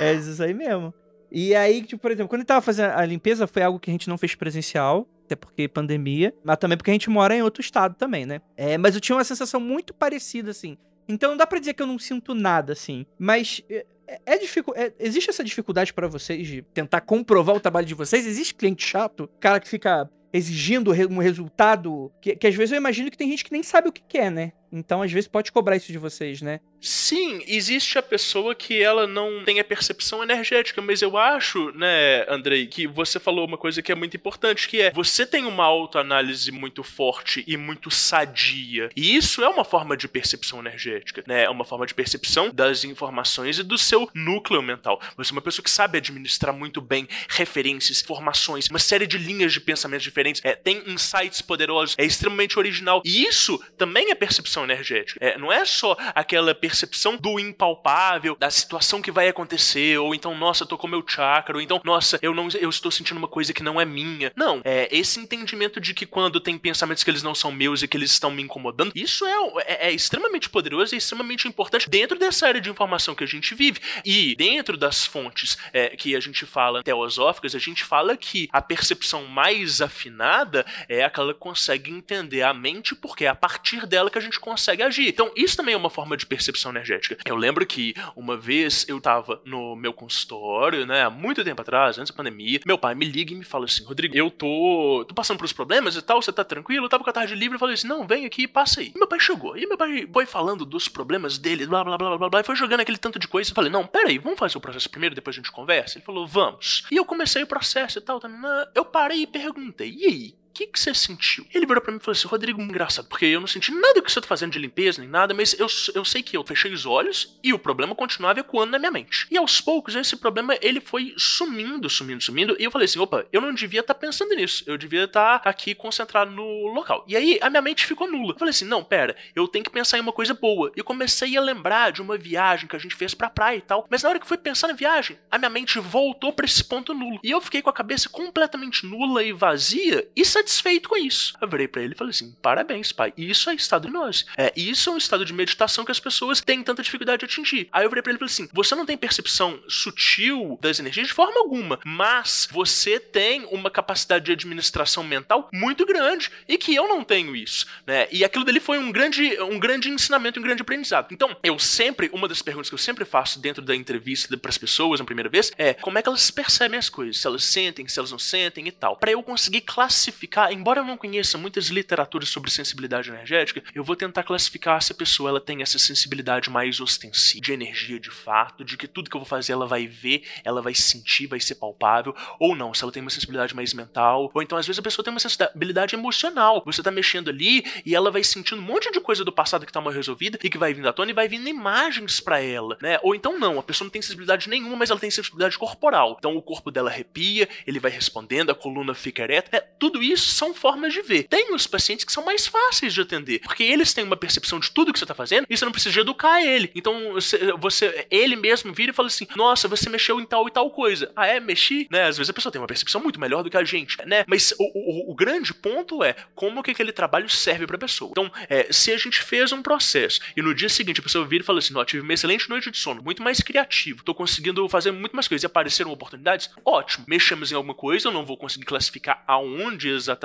[LAUGHS] é isso aí mesmo. E aí, tipo, por exemplo, quando ele tava fazendo a limpeza, foi algo que a gente não fez presencial até porque pandemia, mas também porque a gente mora em outro estado também, né? É, mas eu tinha uma sensação muito parecida, assim. Então não dá pra dizer que eu não sinto nada, assim. Mas é, é, é é, existe essa dificuldade para vocês de tentar comprovar o trabalho de vocês? Existe cliente chato? Cara que fica exigindo um resultado que, que às vezes eu imagino que tem gente que nem sabe o que quer, né? Então, às vezes, pode cobrar isso de vocês, né? Sim, existe a pessoa que ela não tem a percepção energética, mas eu acho, né, Andrei, que você falou uma coisa que é muito importante, que é você tem uma autoanálise muito forte e muito sadia. E isso é uma forma de percepção energética, né? É uma forma de percepção das informações e do seu núcleo mental. Você é uma pessoa que sabe administrar muito bem referências, informações, uma série de linhas de pensamentos diferentes, é, tem insights poderosos, é extremamente original. E isso também é percepção energética. É, não é só aquela percepção do impalpável, da situação que vai acontecer, ou então, nossa, tocou meu chakra, ou então, nossa, eu não eu estou sentindo uma coisa que não é minha. Não, é esse entendimento de que quando tem pensamentos que eles não são meus e que eles estão me incomodando, isso é, é, é extremamente poderoso e extremamente importante dentro dessa área de informação que a gente vive. E dentro das fontes é, que a gente fala teosóficas, a gente fala que a percepção mais afinada é aquela que consegue entender a mente, porque é a partir dela que a gente consegue agir. Então, isso também é uma forma de percepção energética. Eu lembro que uma vez eu tava no meu consultório, né, há muito tempo atrás, antes da pandemia, meu pai me liga e me fala assim: Rodrigo, eu tô, tô passando por os problemas e tal, você tá tranquilo? Eu tava com a tarde livre e falei assim: não, vem aqui, passa aí. E meu pai chegou. E meu pai foi falando dos problemas dele, blá blá blá blá blá, e foi jogando aquele tanto de coisa. Eu falei: não, pera aí, vamos fazer o processo primeiro, depois a gente conversa? Ele falou: vamos. E eu comecei o processo e tal, tal eu parei e perguntei: e aí? Que, que você sentiu? Ele virou para mim e falou assim: Rodrigo, engraçado, porque eu não senti nada que você tá fazendo de limpeza nem nada, mas eu, eu sei que eu fechei os olhos e o problema continuava ecoando na minha mente. E aos poucos, esse problema ele foi sumindo, sumindo, sumindo. E eu falei assim: opa, eu não devia estar tá pensando nisso. Eu devia estar tá aqui concentrado no local. E aí a minha mente ficou nula. Eu falei assim: não, pera, eu tenho que pensar em uma coisa boa. E comecei a lembrar de uma viagem que a gente fez pra praia e tal. Mas na hora que fui pensar na viagem, a minha mente voltou para esse ponto nulo. E eu fiquei com a cabeça completamente nula e vazia e satisfeito com isso. Eu virei para ele e falei assim: parabéns, pai. Isso é estado de gnose. É, isso é um estado de meditação que as pessoas têm tanta dificuldade de atingir. Aí eu virei pra ele e falei assim: você não tem percepção sutil das energias de forma alguma, mas você tem uma capacidade de administração mental muito grande e que eu não tenho isso, né? E aquilo dele foi um grande, um grande ensinamento, um grande aprendizado. Então, eu sempre, uma das perguntas que eu sempre faço dentro da entrevista para as pessoas na primeira vez é como é que elas percebem as coisas, se elas sentem, se elas não sentem e tal, para eu conseguir classificar, embora embora eu não conheça muitas literaturas sobre sensibilidade energética, eu vou tentar classificar se a pessoa ela tem essa sensibilidade mais ostensiva, de energia de fato, de que tudo que eu vou fazer ela vai ver, ela vai sentir, vai ser palpável, ou não, se ela tem uma sensibilidade mais mental, ou então às vezes a pessoa tem uma sensibilidade emocional. Você tá mexendo ali e ela vai sentindo um monte de coisa do passado que tá mal resolvida e que vai vindo à tona e vai vindo imagens para ela, né? Ou então não, a pessoa não tem sensibilidade nenhuma, mas ela tem sensibilidade corporal. Então o corpo dela arrepia, ele vai respondendo, a coluna fica ereta. É, tudo isso são formas de ver. Tem os pacientes que são mais fáceis de atender, porque eles têm uma percepção de tudo que você tá fazendo e você não precisa educar ele. Então, você, ele mesmo vira e fala assim: "Nossa, você mexeu em tal e tal coisa". Ah, é, mexi, né? Às vezes a pessoa tem uma percepção muito melhor do que a gente, né? Mas o, o, o grande ponto é como que aquele trabalho serve para a pessoa. Então, é, se a gente fez um processo e no dia seguinte a pessoa vira e fala assim: "Não, tive uma excelente noite de sono, muito mais criativo, tô conseguindo fazer muito mais coisas e apareceram oportunidades", ótimo. Mexemos em alguma coisa, eu não vou conseguir classificar aonde exatamente,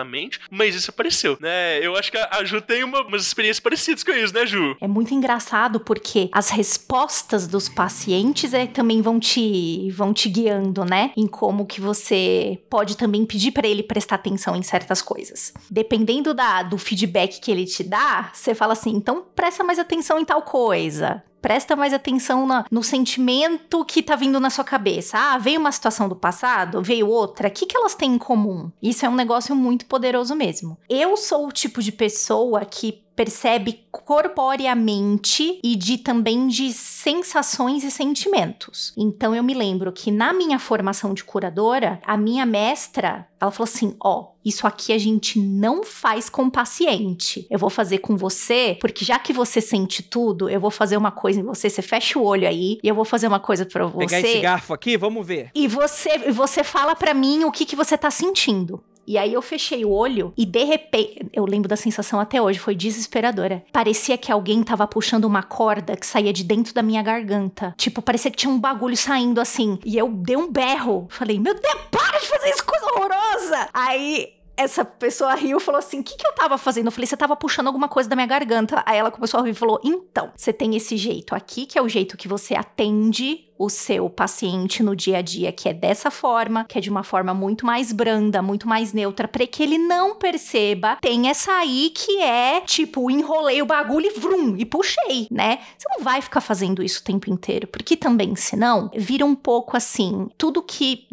mas isso apareceu, né? Eu acho que a Ju tem uma, umas experiências parecidas com isso, né, Ju? É muito engraçado porque as respostas dos pacientes é, também vão te vão te guiando, né? Em como que você pode também pedir para ele prestar atenção em certas coisas. Dependendo da, do feedback que ele te dá, você fala assim, então presta mais atenção em tal coisa. Presta mais atenção na, no sentimento que tá vindo na sua cabeça. Ah, veio uma situação do passado, veio outra. O que, que elas têm em comum? Isso é um negócio muito poderoso mesmo. Eu sou o tipo de pessoa que percebe corporeamente e de também de sensações e sentimentos. Então eu me lembro que na minha formação de curadora, a minha mestra, ela falou assim: "Ó, oh, isso aqui a gente não faz com paciente. Eu vou fazer com você, porque já que você sente tudo, eu vou fazer uma coisa em você, você fecha o olho aí e eu vou fazer uma coisa para você. Pegar esse garfo aqui, vamos ver. E você você fala para mim o que que você tá sentindo. E aí eu fechei o olho e de repente, eu lembro da sensação até hoje, foi desesperadora. Parecia que alguém tava puxando uma corda que saía de dentro da minha garganta. Tipo, parecia que tinha um bagulho saindo assim. E eu dei um berro. Falei, meu Deus, para de fazer isso, coisa horrorosa! Aí essa pessoa riu e falou assim: o que, que eu tava fazendo? Eu falei, você tava puxando alguma coisa da minha garganta. Aí ela começou a rir e falou: então, você tem esse jeito aqui, que é o jeito que você atende o seu paciente no dia a dia, que é dessa forma, que é de uma forma muito mais branda, muito mais neutra, para que ele não perceba. Tem essa aí que é tipo, enrolei o bagulho e vrum, e puxei, né? Você não vai ficar fazendo isso o tempo inteiro, porque também, senão, vira um pouco assim, tudo que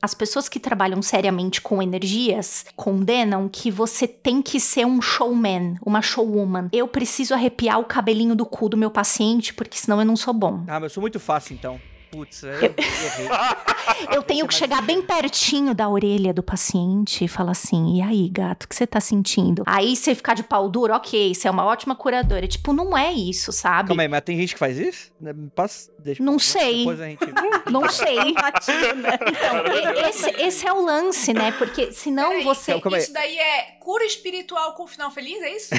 as pessoas que trabalham seriamente com energias condenam que você tem que ser um showman, uma showwoman. Eu preciso arrepiar o cabelinho do cu do meu paciente, porque senão eu não sou bom. Ah, mas eu sou muito fácil então. Putz, eu, eu, [LAUGHS] eu tenho que chegar bem pertinho da orelha do paciente e falar assim: e aí, gato, o que você tá sentindo? Aí você ficar de pau duro, ok, você é uma ótima curadora. Tipo, não é isso, sabe? Calma aí, mas tem gente que faz isso? Passa, deixa, não sei. Gente... [LAUGHS] não sei. [LAUGHS] então, esse, esse é o lance, né? Porque senão Peraí, você. Então, isso daí é cura espiritual com final feliz, é isso?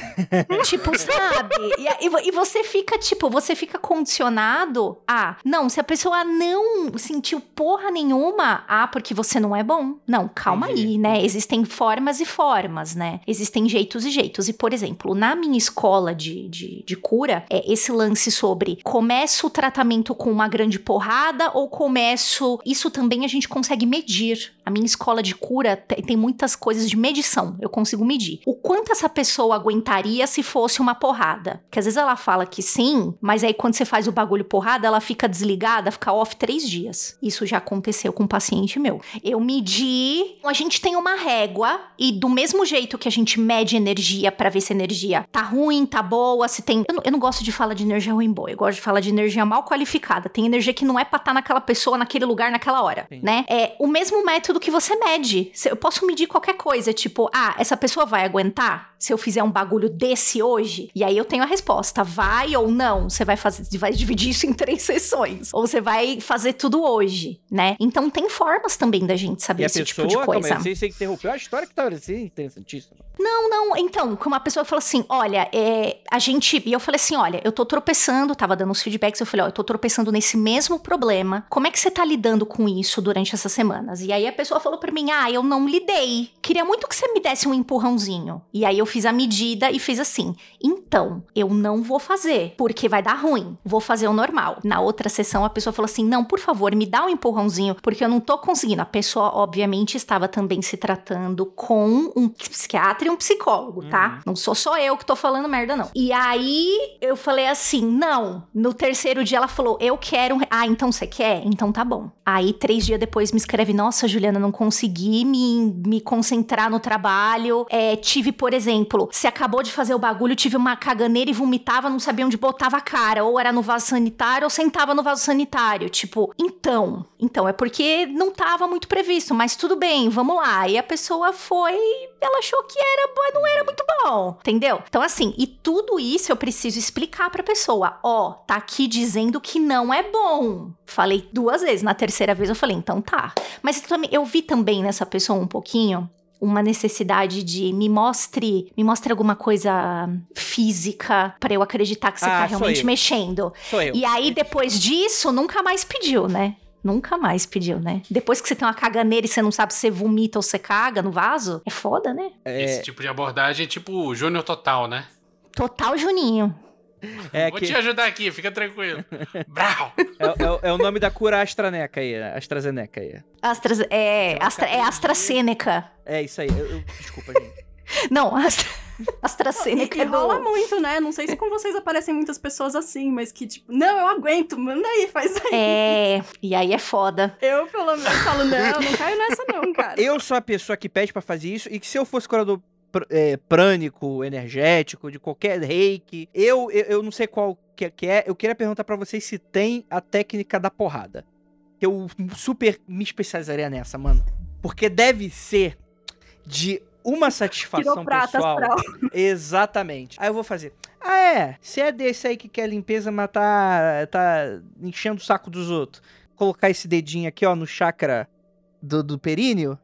tipo, sabe? E, e, e você fica, tipo, você fica condicionado a. Não, se a pessoa não sentiu porra nenhuma, ah, porque você não é bom. Não, calma Entendi. aí, né? Existem formas e formas, né? Existem jeitos e jeitos. E, por exemplo, na minha escola de, de, de cura, é esse lance sobre começo o tratamento com uma grande porrada ou começo. Isso também a gente consegue medir. A minha escola de cura tem muitas coisas de medição. Eu consigo medir. O quanto essa pessoa aguentaria se fosse uma porrada? Que às vezes ela fala que sim, mas aí quando você faz o bagulho porrada, ela fica desligada, fica off três dias. Isso já aconteceu com um paciente meu. Eu medi. A gente tem uma régua e do mesmo jeito que a gente mede energia para ver se a energia tá ruim, tá boa, se tem. Eu não, eu não, gosto de falar de energia ruim boa. Eu gosto de falar de energia mal qualificada. Tem energia que não é pra estar tá naquela pessoa, naquele lugar, naquela hora, Sim. né? É o mesmo método que você mede. Eu posso medir qualquer coisa, tipo, ah, essa pessoa vai aguentar se eu fizer um bagulho desse hoje? E aí eu tenho a resposta, vai ou não? Você vai fazer, vai dividir isso em três [LAUGHS] sessões, ou você vai fazer tudo hoje, né? Então tem formas também da gente saber e esse pessoa, tipo de coisa. Calma, você interrompeu a história que tava assim, interessantíssima. Não, não, então, que uma pessoa falou assim, olha, é, a gente, e eu falei assim, olha, eu tô tropeçando, tava dando uns feedbacks, eu falei, ó, eu tô tropeçando nesse mesmo problema, como é que você tá lidando com isso durante essas semanas? E aí a pessoa falou para mim: Ah, eu não lidei. Queria muito que você me desse um empurrãozinho. E aí eu fiz a medida e fiz assim: Então, eu não vou fazer, porque vai dar ruim. Vou fazer o normal. Na outra sessão, a pessoa falou assim: Não, por favor, me dá um empurrãozinho, porque eu não tô conseguindo. A pessoa, obviamente, estava também se tratando com um psiquiatra um psicólogo, tá? Uhum. Não sou só eu que tô falando merda, não. E aí eu falei assim: não. No terceiro dia ela falou: eu quero. Um... Ah, então você quer? Então tá bom. Aí três dias depois me escreve: nossa, Juliana, não consegui me, me concentrar no trabalho. É, tive, por exemplo, se acabou de fazer o bagulho, tive uma caganeira e vomitava, não sabia onde botava a cara. Ou era no vaso sanitário ou sentava no vaso sanitário. Tipo, então. Então, é porque não tava muito previsto, mas tudo bem, vamos lá. E a pessoa foi. Ela achou que era, mas não era muito bom. Entendeu? Então, assim, e tudo isso eu preciso explicar pra pessoa. Ó, oh, tá aqui dizendo que não é bom. Falei duas vezes. Na terceira vez eu falei, então tá. Mas eu vi também nessa pessoa um pouquinho uma necessidade de me mostre, me mostre alguma coisa física para eu acreditar que você ah, tá realmente mexendo. Sou eu. E aí depois disso nunca mais pediu, né? Nunca mais pediu, né? Depois que você tem uma caganeira e você não sabe se você vomita ou você caga no vaso, é foda, né? É... Esse tipo de abordagem é tipo Júnior Total, né? Total Juninho. É Vou que... te ajudar aqui, fica tranquilo. [LAUGHS] Brau! É, é, é, o nome da cura AstraNeca aí, AstraZeneca aí. Astra, é, Astra, é AstraZeneca. É isso aí. Eu, eu, desculpa, gente. [LAUGHS] Não, Astra, [LAUGHS] AstraZeneca. E, e rola do... muito, né? Não sei se com vocês aparecem muitas pessoas assim, mas que tipo, não, eu aguento, manda aí, faz aí. É, e aí é foda. Eu, pelo menos, falo, não, não caio nessa não, [LAUGHS] cara. Eu sou a pessoa que pede para fazer isso e que se eu fosse curador é, prânico, energético, de qualquer reiki. Eu, eu, eu não sei qual que, que é. Eu queria perguntar para vocês se tem a técnica da porrada. Eu super me especializaria nessa, mano. Porque deve ser de uma satisfação pessoal. [LAUGHS] Exatamente. Aí eu vou fazer. Ah, é. Se é desse aí que quer limpeza, mas tá, tá enchendo o saco dos outros. Colocar esse dedinho aqui, ó, no chakra do, do períneo.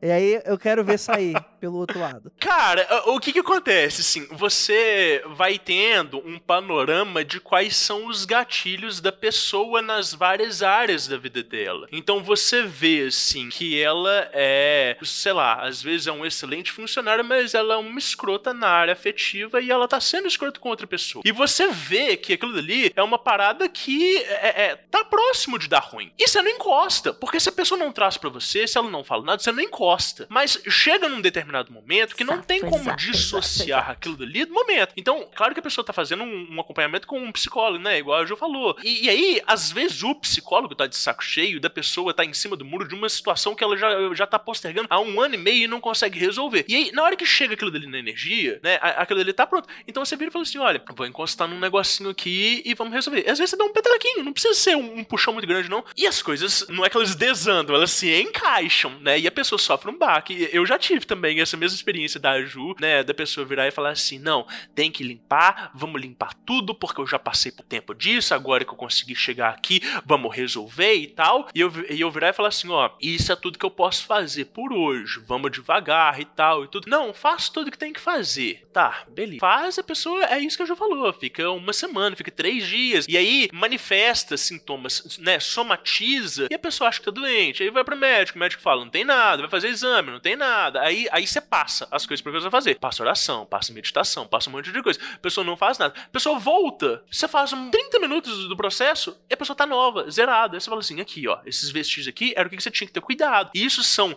E aí eu quero ver sair [LAUGHS] pelo outro lado. Cara, o que que acontece, assim, você vai tendo um panorama de quais são os gatilhos da pessoa nas várias áreas da vida dela. Então você vê, assim, que ela é, sei lá, às vezes é um excelente funcionário, mas ela é uma escrota na área afetiva e ela tá sendo escrota com outra pessoa. E você vê que aquilo ali é uma parada que é, é tá próximo de dar ruim. E você não encosta, porque se a pessoa não traz para você, se ela não fala nada, você não encosta. Mas chega num determinado determinado momento que exato, não tem como exato, dissociar exato, aquilo dali do momento. Então, claro que a pessoa tá fazendo um, um acompanhamento com um psicólogo, né? Igual a Jo falou. E, e, aí, às vezes, o psicólogo tá de saco cheio da pessoa tá em cima do muro de uma situação que ela já, já tá postergando há um ano e meio e não consegue resolver. E aí, na hora que chega aquilo dali na energia, né? Aquilo dali tá pronto. Então você vira e fala assim: olha, vou encostar num negocinho aqui e vamos resolver. E às vezes você dá um petelequinho, não precisa ser um, um puxão muito grande, não. E as coisas, não é que elas desandam, elas se encaixam, né? E a pessoa sofre um baque. Eu já tive também essa mesma experiência da Ju, né? Da pessoa virar e falar assim: não, tem que limpar, vamos limpar tudo, porque eu já passei por tempo disso, agora que eu consegui chegar aqui, vamos resolver e tal. E eu, e eu virar e falar assim: ó, isso é tudo que eu posso fazer por hoje, vamos devagar e tal e tudo. Não, faço tudo que tem que fazer. Tá, beleza. Faz a pessoa, é isso que eu já falou, fica uma semana, fica três dias, e aí manifesta sintomas, né? Somatiza, e a pessoa acha que tá doente. Aí vai pro médico, o médico fala: não tem nada, vai fazer exame, não tem nada. Aí, aí você passa passa as coisas pra pessoa fazer. Passa oração, passa meditação, passa um monte de coisa. A pessoa não faz nada. A pessoa volta. Você faz 30 minutos do processo e a pessoa tá nova, zerada. Aí você fala assim: aqui, ó, esses vestígios aqui era o que você tinha que ter cuidado. E isso são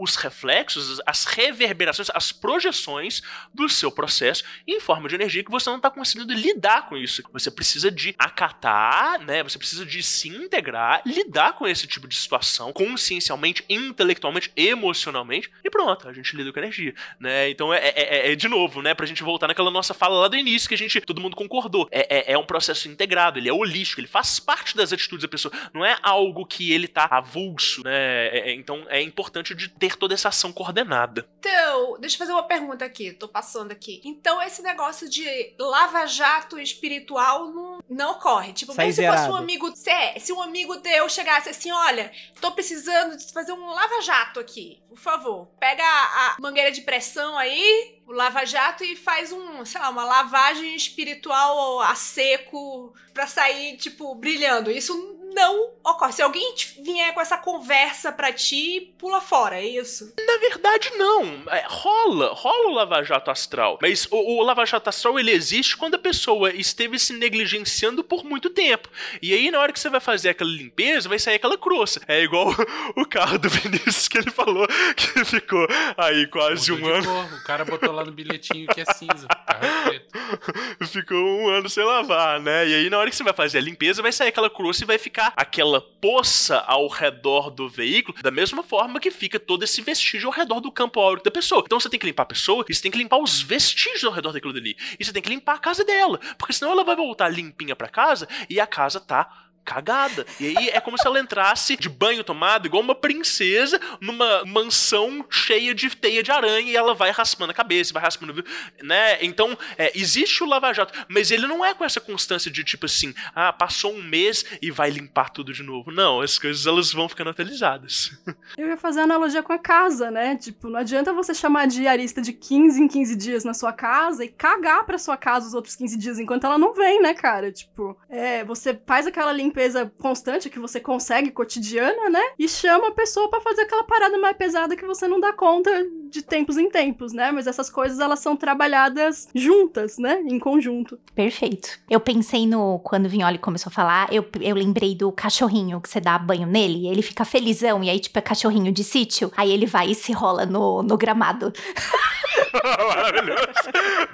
os reflexos, as reverberações, as projeções do seu processo em forma de energia que você não tá conseguindo lidar com isso. Você precisa de acatar, né? Você precisa de se integrar, lidar com esse tipo de situação consciencialmente, intelectualmente, emocionalmente e pronto, a gente lida com energia né? Então é, é, é, é, de novo, né? Pra gente voltar naquela nossa fala lá do início que a gente, todo mundo concordou. É, é, é, um processo integrado, ele é holístico, ele faz parte das atitudes da pessoa. Não é algo que ele tá avulso, né? É, é, então é importante de ter toda essa ação coordenada. Então, deixa eu fazer uma pergunta aqui, tô passando aqui. Então, esse negócio de lava-jato espiritual não, não ocorre. Tipo, Sai se fosse um amigo. Se, se um amigo teu chegasse assim, olha, tô precisando de fazer um lava-jato aqui, por favor, pega a mangueira de pressão aí, o lava-jato, e faz um, sei lá, uma lavagem espiritual a seco pra sair, tipo, brilhando. Isso não ocorre. Se alguém vier com essa conversa pra ti, pula fora, é isso? Na verdade, não. É, rola, rola o lava-jato astral. Mas o, o lava-jato astral, ele existe quando a pessoa esteve se negligenciando por muito tempo. E aí, na hora que você vai fazer aquela limpeza, vai sair aquela crosta. É igual [LAUGHS] o carro do Vinícius que ele falou que ficou aí quase Mudou um ano. cor. O cara botou lá no bilhetinho que é cinza. É. [LAUGHS] Ficou um ano sem lavar, né? E aí, na hora que você vai fazer a limpeza, vai sair aquela crosta e vai ficar aquela poça ao redor do veículo, da mesma forma que fica todo esse vestígio ao redor do campo áureo da pessoa. Então você tem que limpar a pessoa e você tem que limpar os vestígios ao redor daquilo dali. E você tem que limpar a casa dela, porque senão ela vai voltar limpinha pra casa e a casa tá cagada. E aí é como se ela entrasse de banho tomado, igual uma princesa, numa mansão cheia de teia de aranha e ela vai raspando a cabeça, vai raspando, né? Então, é, existe o lava-jato, mas ele não é com essa constância de tipo assim, ah, passou um mês e vai limpar tudo de novo. Não, as coisas elas vão ficando atualizadas. [LAUGHS] Eu ia fazer analogia com a casa, né? Tipo, não adianta você chamar diarista de 15 em 15 dias na sua casa e cagar pra sua casa os outros 15 dias enquanto ela não vem, né, cara? Tipo, é, você faz aquela limpeza constante que você consegue cotidiana, né? E chama a pessoa pra fazer aquela parada mais pesada que você não dá conta de tempos em tempos, né? Mas essas coisas elas são trabalhadas juntas, né? Em conjunto. Perfeito. Eu pensei no. Quando o Vignoli começou a falar, eu, eu lembrei do cachorrinho que você dá banho nele, e ele fica felizão, e aí, tipo, é cachorrinho de sítio. Aí ele vai e se rola no, no gramado. Maravilhoso.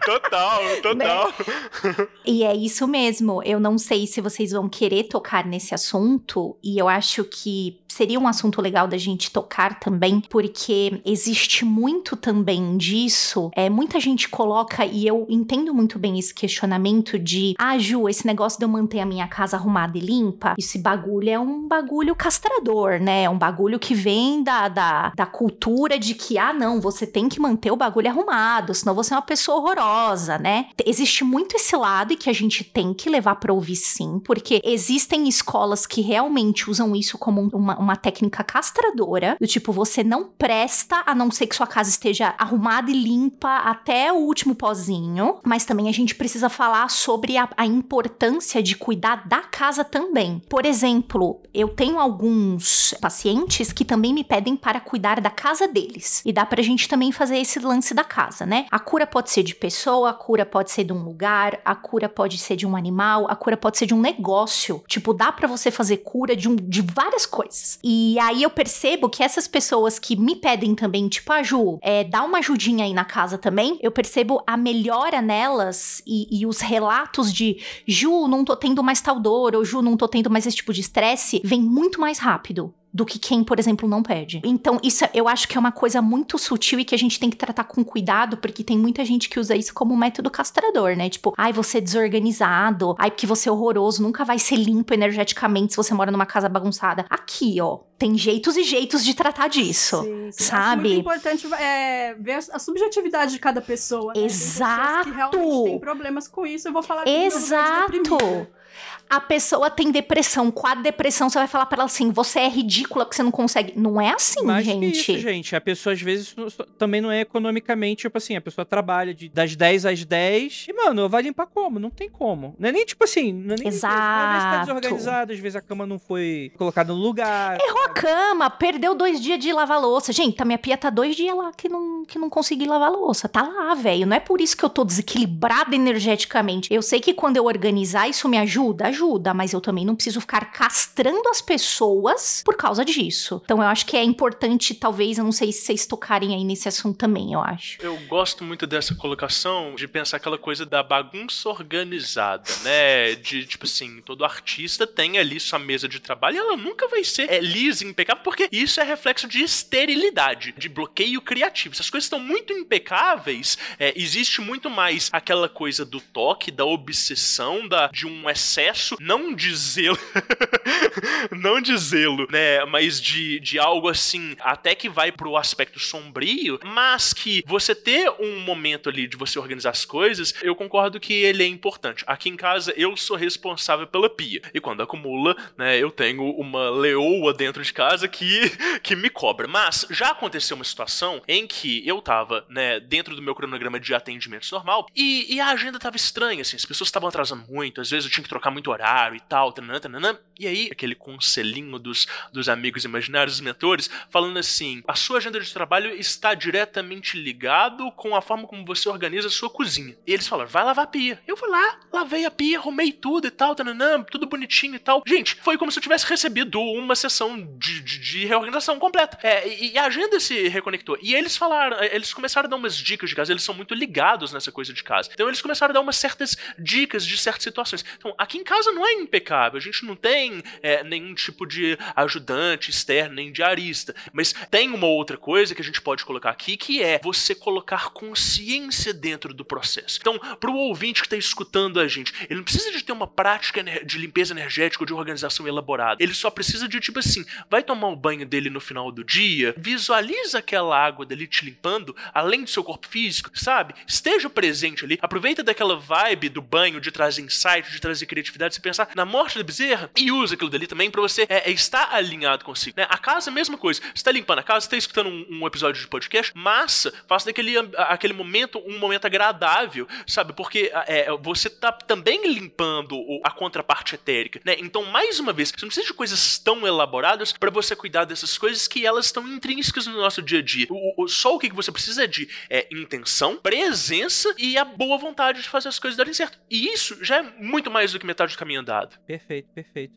Total, total. E é isso mesmo. Eu não sei se vocês vão querer tocar nesse assunto, e eu acho que seria um assunto legal da gente tocar também, porque existe muito também disso. É, muita gente coloca, e eu entendo muito bem esse questionamento de: ah, Ju, esse negócio de eu manter a minha casa arrumada e limpa, esse bagulho é um bagulho castrador, né? É um bagulho que vem da, da, da cultura de que, ah, não, você tem que manter o bagulho arrumado, senão você é uma pessoa horrorosa, né? Existe muito esse lado e que a gente tem que levar pra ouvir sim, porque existem escolas que realmente usam isso como uma, uma técnica castradora, do tipo, você não presta a não ser que sua casa esteja arrumada e limpa até o último pozinho, mas também a gente precisa falar sobre a, a importância de cuidar da casa também. Por exemplo, eu tenho alguns pacientes que também me pedem para cuidar da casa deles, e dá pra gente também fazer esse lance da casa, né? A cura pode ser de pessoa, a cura pode ser de um lugar, a cura pode ser de um animal, a cura pode ser de um negócio. Tipo, dá para você fazer cura de, um, de várias coisas. E aí eu percebo que essas pessoas que me pedem também, tipo, a Ju, é, dá uma ajudinha aí na casa também, eu percebo a melhora nelas e, e os relatos de Ju, não tô tendo mais tal dor, ou Ju, não tô tendo mais esse tipo de estresse, vem muito mais rápido do que quem, por exemplo, não pede. Então, isso eu acho que é uma coisa muito sutil e que a gente tem que tratar com cuidado, porque tem muita gente que usa isso como método castrador, né? Tipo, ai, você é desorganizado, ai, porque você é horroroso, nunca vai ser limpo energeticamente se você mora numa casa bagunçada. Aqui, ó, tem jeitos e jeitos de tratar disso, Sim, sim. sabe? Acho muito importante é, ver a subjetividade de cada pessoa. Né? Tem Exato. que realmente têm problemas com isso. Eu vou falar Exato. A pessoa tem depressão, com a depressão você vai falar pra ela assim, você é ridícula que você não consegue. Não é assim, gente. que isso, gente. A pessoa, às vezes, também não é economicamente, tipo assim, a pessoa trabalha de, das 10 às 10 e, mano, vai limpar como? Não tem como. Não é nem, tipo assim, não é nem... Às vezes tá Exato. desorganizado, às vezes a cama não foi colocada no lugar. Errou a cama, perdeu dois dias de lavar louça. Gente, a minha pia tá dois dias lá que não, que não consegui lavar louça. Tá lá, velho. Não é por isso que eu tô desequilibrada energeticamente. Eu sei que quando eu organizar isso me ajuda, ajuda, mas eu também não preciso ficar castrando as pessoas por causa disso. Então eu acho que é importante, talvez, eu não sei se vocês tocarem aí nesse assunto também, eu acho. Eu gosto muito dessa colocação de pensar aquela coisa da bagunça organizada, né? De tipo assim, todo artista tem ali sua mesa de trabalho e ela nunca vai ser é, lisa, impecável, porque isso é reflexo de esterilidade, de bloqueio criativo. Se as coisas estão muito impecáveis, é, existe muito mais aquela coisa do toque, da obsessão, da, de um excesso, não de zelo, [LAUGHS] não de zelo, né? Mas de, de algo assim, até que vai pro aspecto sombrio, mas que você ter um momento ali de você organizar as coisas, eu concordo que ele é importante. Aqui em casa eu sou responsável pela pia. E quando acumula, né, eu tenho uma leoa dentro de casa que, que me cobra. Mas já aconteceu uma situação em que eu tava, né, dentro do meu cronograma de atendimentos normal e, e a agenda tava estranha, assim, as pessoas estavam atrasando muito, às vezes eu tinha que trocar muito horário e tal, tananã, tananã. E aí, aquele conselhinho dos, dos amigos imaginários, dos mentores, falando assim: a sua agenda de trabalho está diretamente ligado com a forma como você organiza a sua cozinha. E eles falaram: vai lavar a pia. Eu fui lá, lavei a pia, arrumei tudo e tal, tananã, tudo bonitinho e tal. Gente, foi como se eu tivesse recebido uma sessão de, de, de reorganização completa. É, e, a agenda se reconectou. E eles falaram, eles começaram a dar umas dicas de casa, eles são muito ligados nessa coisa de casa. Então eles começaram a dar umas certas dicas de certas situações. Então, aqui em casa não é impecável, a gente não tem é, nenhum tipo de ajudante externo, nem diarista. Mas tem uma outra coisa que a gente pode colocar aqui, que é você colocar consciência dentro do processo. Então, pro ouvinte que está escutando a gente, ele não precisa de ter uma prática de limpeza energética ou de organização elaborada. Ele só precisa de, tipo assim, vai tomar o banho dele no final do dia, visualiza aquela água dali te limpando, além do seu corpo físico, sabe? Esteja presente ali, aproveita daquela vibe do banho de trazer insight, de trazer criatividade, você pensar na morte da bezerra e usa aquilo dali também para você é, é, estar alinhado consigo. Né? A casa, a mesma coisa. Você tá limpando a casa, você tá escutando um, um episódio de podcast, massa, faça daquele aquele momento um momento agradável, sabe? Porque é, você tá também limpando a contraparte etérica, né? Então, mais uma vez, você não precisa de coisas tão elaboradas para você cuidar dessas coisas que elas estão intrínsecas no nosso dia a dia. O, o, só o que você precisa de é, intenção, presença e a boa vontade de fazer as coisas darem certo. E isso já é muito mais do que metade do caminho andado. Perfeito, perfeito.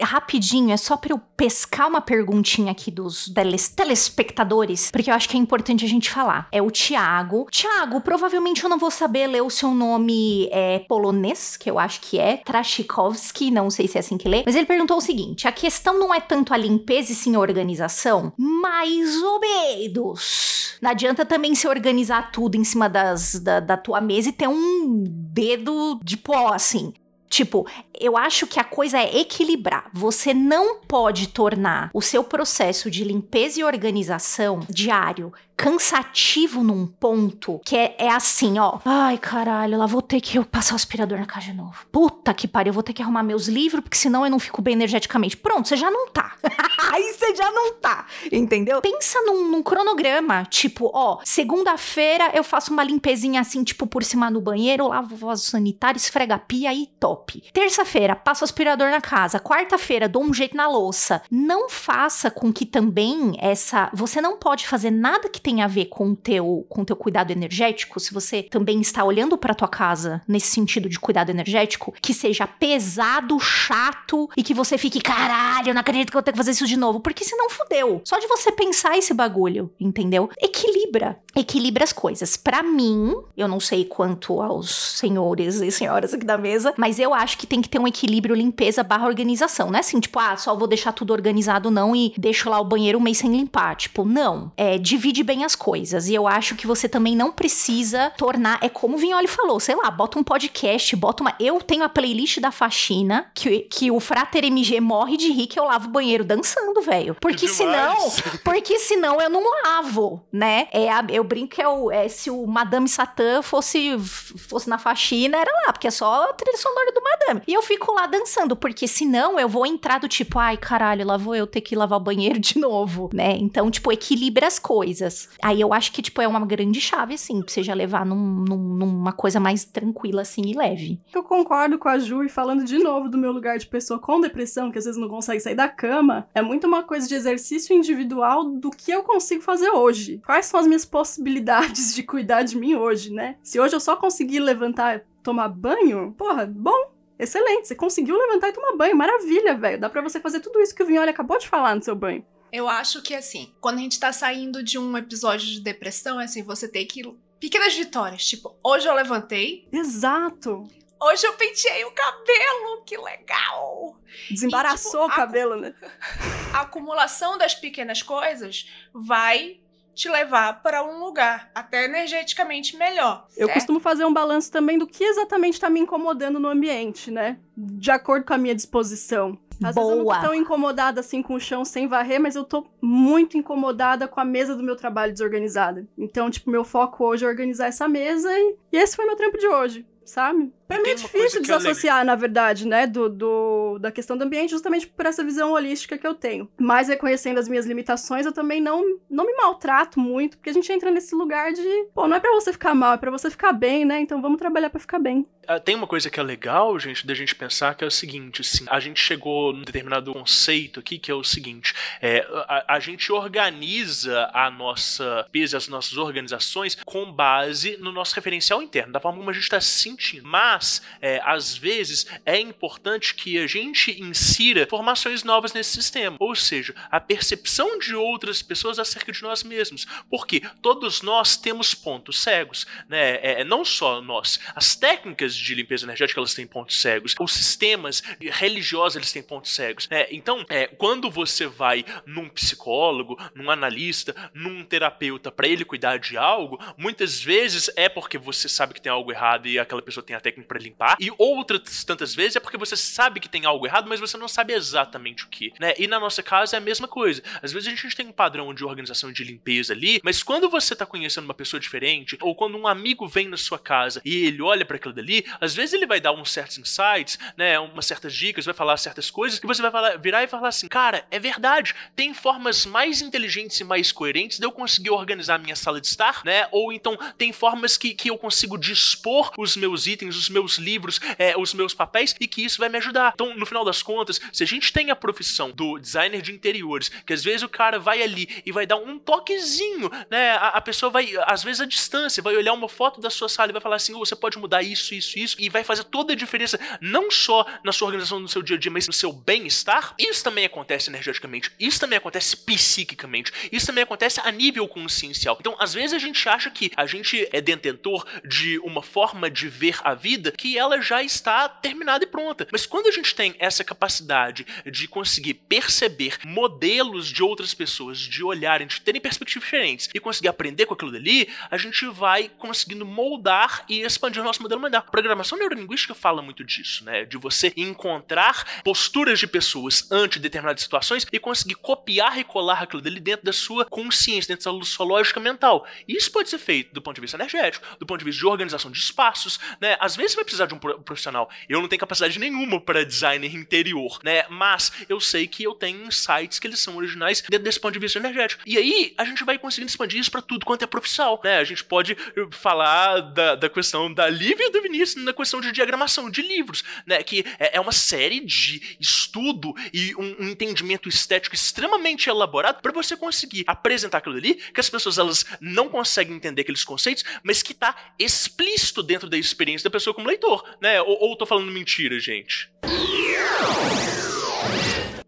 Rapidinho, é só para eu pescar uma perguntinha aqui dos telespectadores, porque eu acho que é importante a gente falar. É o Tiago. Tiago, provavelmente eu não vou saber ler o seu nome é, polonês, que eu acho que é Trashikowski, não sei se é assim que lê, mas ele perguntou o seguinte: a questão não é tanto a limpeza e sim a organização? Mais ou menos. Não adianta também se organizar tudo em cima das, da, da tua mesa e ter um dedo de pó, assim. Tipo, eu acho que a coisa é equilibrar. Você não pode tornar o seu processo de limpeza e organização diário cansativo num ponto que é, é assim, ó. Ai, caralho, lá vou ter que passar o aspirador na casa de novo. Puta que pariu, eu vou ter que arrumar meus livros, porque senão eu não fico bem energeticamente. Pronto, você já não tá. [LAUGHS] Aí você já não tá, entendeu? Pensa num, num cronograma, tipo, ó, segunda-feira eu faço uma limpezinha assim, tipo, por cima no banheiro, lavo o vaso sanitário, esfrega a pia e top. Terça-feira, passo o aspirador na casa. Quarta-feira, dou um jeito na louça. Não faça com que também essa. Você não pode fazer nada que tem a ver com o teu, com teu cuidado energético, se você também está olhando para tua casa nesse sentido de cuidado energético, que seja pesado, chato e que você fique, caralho, eu não acredito que eu vou ter que fazer isso de novo, porque senão fudeu. Só de você pensar esse bagulho, entendeu? Equilibra, equilibra as coisas. Para mim, eu não sei quanto aos senhores e senhoras aqui da mesa, mas eu acho que tem que ter um equilíbrio limpeza barra organização, não é assim, tipo, ah, só vou deixar tudo organizado não e deixo lá o banheiro um mês sem limpar, tipo, não. É, divide bem as coisas. E eu acho que você também não precisa tornar. É como o Vinholi falou, sei lá, bota um podcast, bota uma. Eu tenho a playlist da faxina que, que o Frater MG morre de rir que eu lavo o banheiro dançando, velho. Porque senão. Porque senão eu não lavo, né? É a, eu brinco que é, o, é se o Madame Satã fosse, fosse na faxina, era lá, porque é só a trilha sonora do Madame. E eu fico lá dançando, porque senão eu vou entrar do tipo, ai caralho, lá vou eu ter que lavar o banheiro de novo, né? Então, tipo, equilibra as coisas. Aí eu acho que, tipo, é uma grande chave, assim, pra você já levar num, num, numa coisa mais tranquila, assim, e leve. Eu concordo com a Ju e falando de novo do meu lugar de pessoa com depressão, que às vezes não consegue sair da cama, é muito uma coisa de exercício individual do que eu consigo fazer hoje. Quais são as minhas possibilidades de cuidar de mim hoje, né? Se hoje eu só conseguir levantar tomar banho, porra, bom, excelente. Você conseguiu levantar e tomar banho, maravilha, velho. Dá para você fazer tudo isso que o Vinholi acabou de falar no seu banho. Eu acho que assim, quando a gente tá saindo de um episódio de depressão, é assim, você tem que. Pequenas vitórias, tipo, hoje eu levantei. Exato. Hoje eu penteei o cabelo, que legal! Desembaraçou e, tipo, o cabelo, né? [LAUGHS] A acumulação das pequenas coisas vai te levar para um lugar até energeticamente melhor. Certo? Eu costumo fazer um balanço também do que exatamente está me incomodando no ambiente, né? De acordo com a minha disposição. Às Boa. vezes eu não tô tão incomodada assim com o chão sem varrer, mas eu tô muito incomodada com a mesa do meu trabalho desorganizada. Então, tipo, meu foco hoje é organizar essa mesa e, e esse foi meu trampo de hoje, sabe? É meio difícil é desassociar, é na verdade, né, do, do, da questão do ambiente, justamente por essa visão holística que eu tenho. Mas reconhecendo as minhas limitações, eu também não, não me maltrato muito, porque a gente entra nesse lugar de, pô, não é para você ficar mal, é para você ficar bem, né? Então vamos trabalhar para ficar bem. Ah, tem uma coisa que é legal, gente, da gente pensar que é o seguinte, assim, a gente chegou num determinado conceito aqui que é o seguinte, é, a, a gente organiza a nossa peso, as nossas organizações com base no nosso referencial interno, da forma como a gente está se sentindo. Mas, é, às vezes, é importante que a gente insira formações novas nesse sistema, ou seja, a percepção de outras pessoas acerca de nós mesmos, porque todos nós temos pontos cegos, né? É, não só nós, as técnicas de limpeza energética elas têm pontos cegos, os sistemas religiosos eles têm pontos cegos. Né? Então, é, quando você vai num psicólogo, num analista, num terapeuta para ele cuidar de algo, muitas vezes é porque você sabe que tem algo errado e aquela pessoa tem a técnica para limpar, e outras tantas vezes é porque você sabe que tem algo errado, mas você não sabe exatamente o que. Né? E na nossa casa é a mesma coisa. Às vezes a gente tem um padrão de organização de limpeza ali, mas quando você tá conhecendo uma pessoa diferente, ou quando um amigo vem na sua casa e ele olha para aquilo dali, às vezes ele vai dar uns certos insights, né, umas certas dicas, vai falar certas coisas, que você vai falar, virar e falar assim, cara, é verdade, tem formas mais inteligentes e mais coerentes de eu conseguir organizar minha sala de estar, né, ou então tem formas que, que eu consigo dispor os meus itens, os meus livros, é, os meus papéis, e que isso vai me ajudar. Então, no final das contas, se a gente tem a profissão do designer de interiores, que às vezes o cara vai ali e vai dar um toquezinho, né, a, a pessoa vai, às vezes a distância, vai olhar uma foto da sua sala e vai falar assim, oh, você pode mudar isso, isso, isso, e vai fazer toda a diferença, não só na sua organização no seu dia a dia, mas no seu bem-estar. Isso também acontece energeticamente, isso também acontece psiquicamente, isso também acontece a nível consciencial. Então, às vezes a gente acha que a gente é detentor de uma forma de ver a vida que ela já está terminada e pronta. Mas quando a gente tem essa capacidade de conseguir perceber modelos de outras pessoas, de olharem, de terem perspectivas diferentes e conseguir aprender com aquilo dali, a gente vai conseguindo moldar e expandir o nosso modelo mental. Programação neurolinguística fala muito disso, né? De você encontrar posturas de pessoas ante determinadas situações e conseguir copiar e colar aquilo dele dentro da sua consciência, dentro da sua lógica mental. Isso pode ser feito do ponto de vista energético, do ponto de vista de organização de espaços, né? Às vezes vai precisar de um profissional. Eu não tenho capacidade nenhuma para designer interior, né? Mas eu sei que eu tenho insights que eles são originais desse ponto de vista energético. E aí a gente vai conseguindo expandir isso para tudo quanto é profissional, né? A gente pode falar da, da questão da Lívia e do Vinícius na questão de diagramação de livros, né? Que é, é uma série de estudo e um, um entendimento estético extremamente elaborado para você conseguir apresentar aquilo ali que as pessoas elas não conseguem entender aqueles conceitos, mas que tá explícito dentro da experiência da pessoa como leitor, né? Ou, ou tô falando mentira, gente?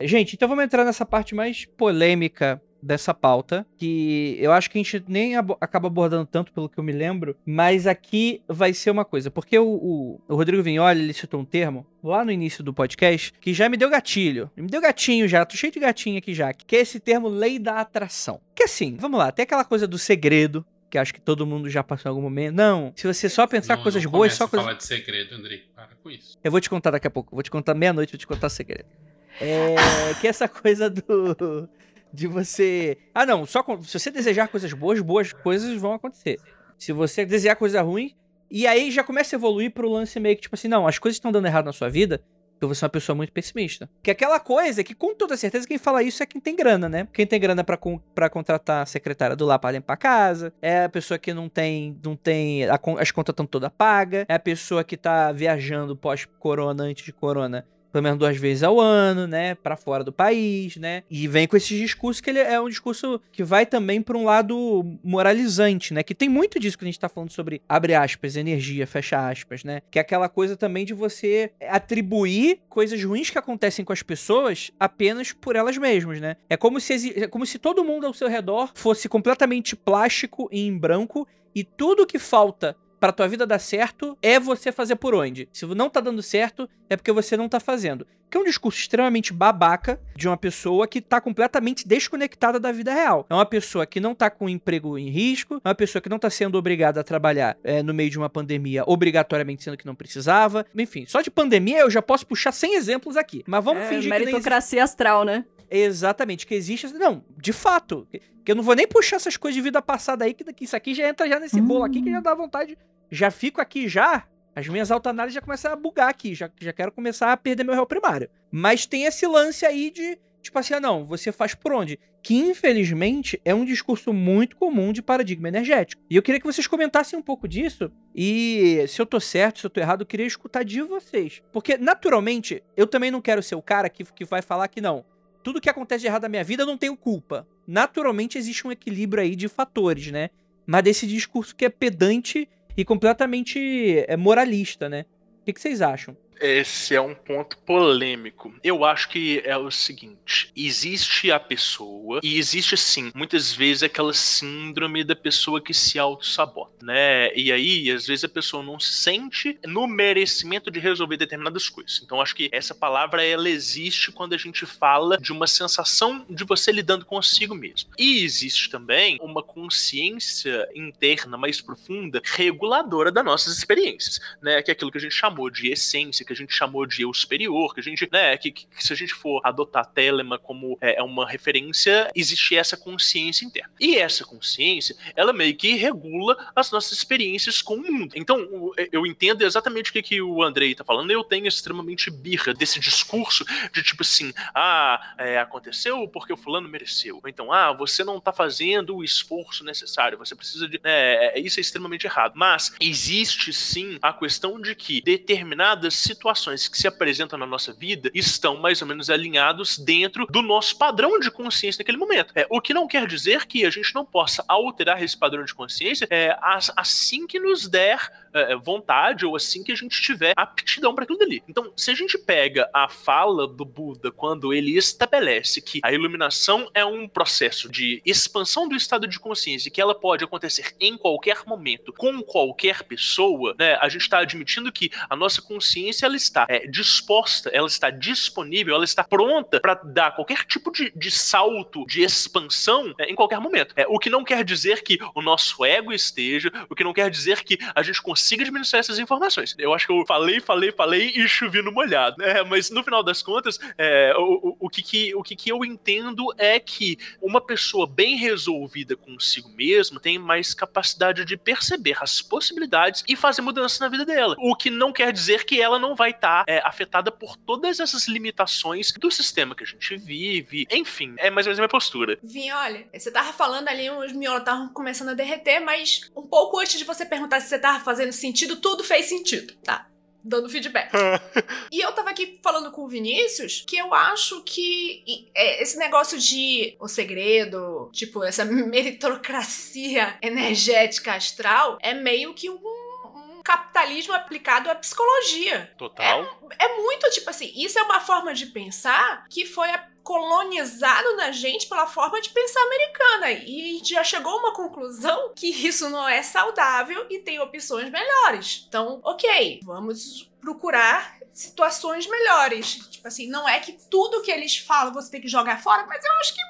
Gente, então vamos entrar nessa parte mais polêmica dessa pauta, que eu acho que a gente nem ab acaba abordando tanto pelo que eu me lembro, mas aqui vai ser uma coisa, porque o, o, o Rodrigo Vignoli, ele citou um termo lá no início do podcast, que já me deu gatilho, me deu gatinho já, tô cheio de gatinho aqui já, que é esse termo lei da atração. Que assim, vamos lá, tem aquela coisa do segredo, que acho que todo mundo já passou em algum momento. Não, se você só pensar não, coisas não boas, só coisas... falar de segredo, Andrei, para com isso. Eu vou te contar daqui a pouco, vou te contar meia-noite, vou te contar o segredo. É, [LAUGHS] que essa coisa do de você. Ah, não, só com... se você desejar coisas boas, boas coisas vão acontecer. Se você desejar coisa ruim, e aí já começa a evoluir pro lance meio que tipo assim, não, as coisas estão dando errado na sua vida, porque você é uma pessoa muito pessimista. Que é aquela coisa que, com toda certeza, quem fala isso é quem tem grana, né? Quem tem grana para pra contratar a secretária do lá pra limpar a casa, é a pessoa que não tem. não tem. A, as contas estão todas pagas, é a pessoa que tá viajando pós-corona, antes de corona pelo menos duas vezes ao ano, né, para fora do país, né? E vem com esse discurso que ele é um discurso que vai também para um lado moralizante, né? Que tem muito disso que a gente tá falando sobre abre aspas, energia, fecha aspas, né? Que é aquela coisa também de você atribuir coisas ruins que acontecem com as pessoas apenas por elas mesmas, né? É como se é como se todo mundo ao seu redor fosse completamente plástico e em branco e tudo que falta para tua vida dar certo é você fazer por onde. Se não tá dando certo, é porque você não tá fazendo. Que é um discurso extremamente babaca de uma pessoa que tá completamente desconectada da vida real. É uma pessoa que não tá com emprego em risco, é uma pessoa que não tá sendo obrigada a trabalhar é, no meio de uma pandemia, obrigatoriamente sendo que não precisava. Enfim, só de pandemia eu já posso puxar 100 exemplos aqui. Mas vamos é, fingir que. Meritocracia astral, né? Exatamente, que existe. Não, de fato. Que eu não vou nem puxar essas coisas de vida passada aí, que isso aqui já entra já nesse bolo aqui, que já dá vontade. Já fico aqui já. As minhas autoanálises já começam a bugar aqui, já, já quero começar a perder meu réu primário. Mas tem esse lance aí de, tipo assim, ah, não, você faz por onde? Que infelizmente é um discurso muito comum de paradigma energético. E eu queria que vocês comentassem um pouco disso. E se eu tô certo, se eu tô errado, eu queria escutar de vocês. Porque, naturalmente, eu também não quero ser o cara que, que vai falar que não. Tudo que acontece de errado na minha vida eu não tenho culpa. Naturalmente existe um equilíbrio aí de fatores, né? Mas desse discurso que é pedante e completamente é, moralista, né? O que, que vocês acham? Esse é um ponto polêmico. Eu acho que é o seguinte: existe a pessoa, e existe sim, muitas vezes aquela síndrome da pessoa que se auto-sabota, né? E aí, às vezes, a pessoa não se sente no merecimento de resolver determinadas coisas. Então, acho que essa palavra ela existe quando a gente fala de uma sensação de você lidando consigo mesmo. E existe também uma consciência interna mais profunda, reguladora das nossas experiências, né? Que é aquilo que a gente chamou de essência que a gente chamou de eu superior, que a gente, né, que, que se a gente for adotar Telema como é, é, uma referência, existe essa consciência interna. E essa consciência, ela meio que regula as nossas experiências com o mundo. Então, eu entendo exatamente o que, que o Andrei tá falando, eu tenho extremamente birra desse discurso de tipo assim, ah, é, aconteceu porque o fulano mereceu. Ou então, ah, você não tá fazendo o esforço necessário, você precisa de. É, isso é extremamente errado. Mas existe sim a questão de que determinadas situações situações que se apresentam na nossa vida estão mais ou menos alinhados dentro do nosso padrão de consciência naquele momento. É, o que não quer dizer que a gente não possa alterar esse padrão de consciência é, assim que nos der é, vontade ou assim que a gente tiver aptidão para aquilo dali. Então, se a gente pega a fala do Buda quando ele estabelece que a iluminação é um processo de expansão do estado de consciência que ela pode acontecer em qualquer momento com qualquer pessoa, né, a gente está admitindo que a nossa consciência ela está é, disposta, ela está disponível, ela está pronta para dar qualquer tipo de, de salto, de expansão é, em qualquer momento. É, o que não quer dizer que o nosso ego esteja, o que não quer dizer que a gente consiga administrar essas informações. Eu acho que eu falei, falei, falei e chovi no molhado. Né? Mas no final das contas, é, o, o, o, que, que, o que, que eu entendo é que uma pessoa bem resolvida consigo mesma tem mais capacidade de perceber as possibilidades e fazer mudanças na vida dela. O que não quer dizer que ela não vai estar tá, é, afetada por todas essas limitações do sistema que a gente vive. Enfim, é mais ou menos a minha postura. Vim, olha, você tava falando ali, os miolos estavam começando a derreter, mas um pouco antes de você perguntar se você tava fazendo sentido, tudo fez sentido, tá? dando feedback. [LAUGHS] e eu tava aqui falando com o Vinícius que eu acho que é, esse negócio de o segredo, tipo, essa [LAUGHS] meritocracia energética astral, é meio que um capitalismo aplicado à psicologia. Total. É, é muito tipo assim, isso é uma forma de pensar que foi colonizado na gente pela forma de pensar americana. E já chegou a uma conclusão que isso não é saudável e tem opções melhores. Então, ok, vamos procurar situações melhores. Tipo assim, não é que tudo que eles falam você tem que jogar fora, mas eu acho que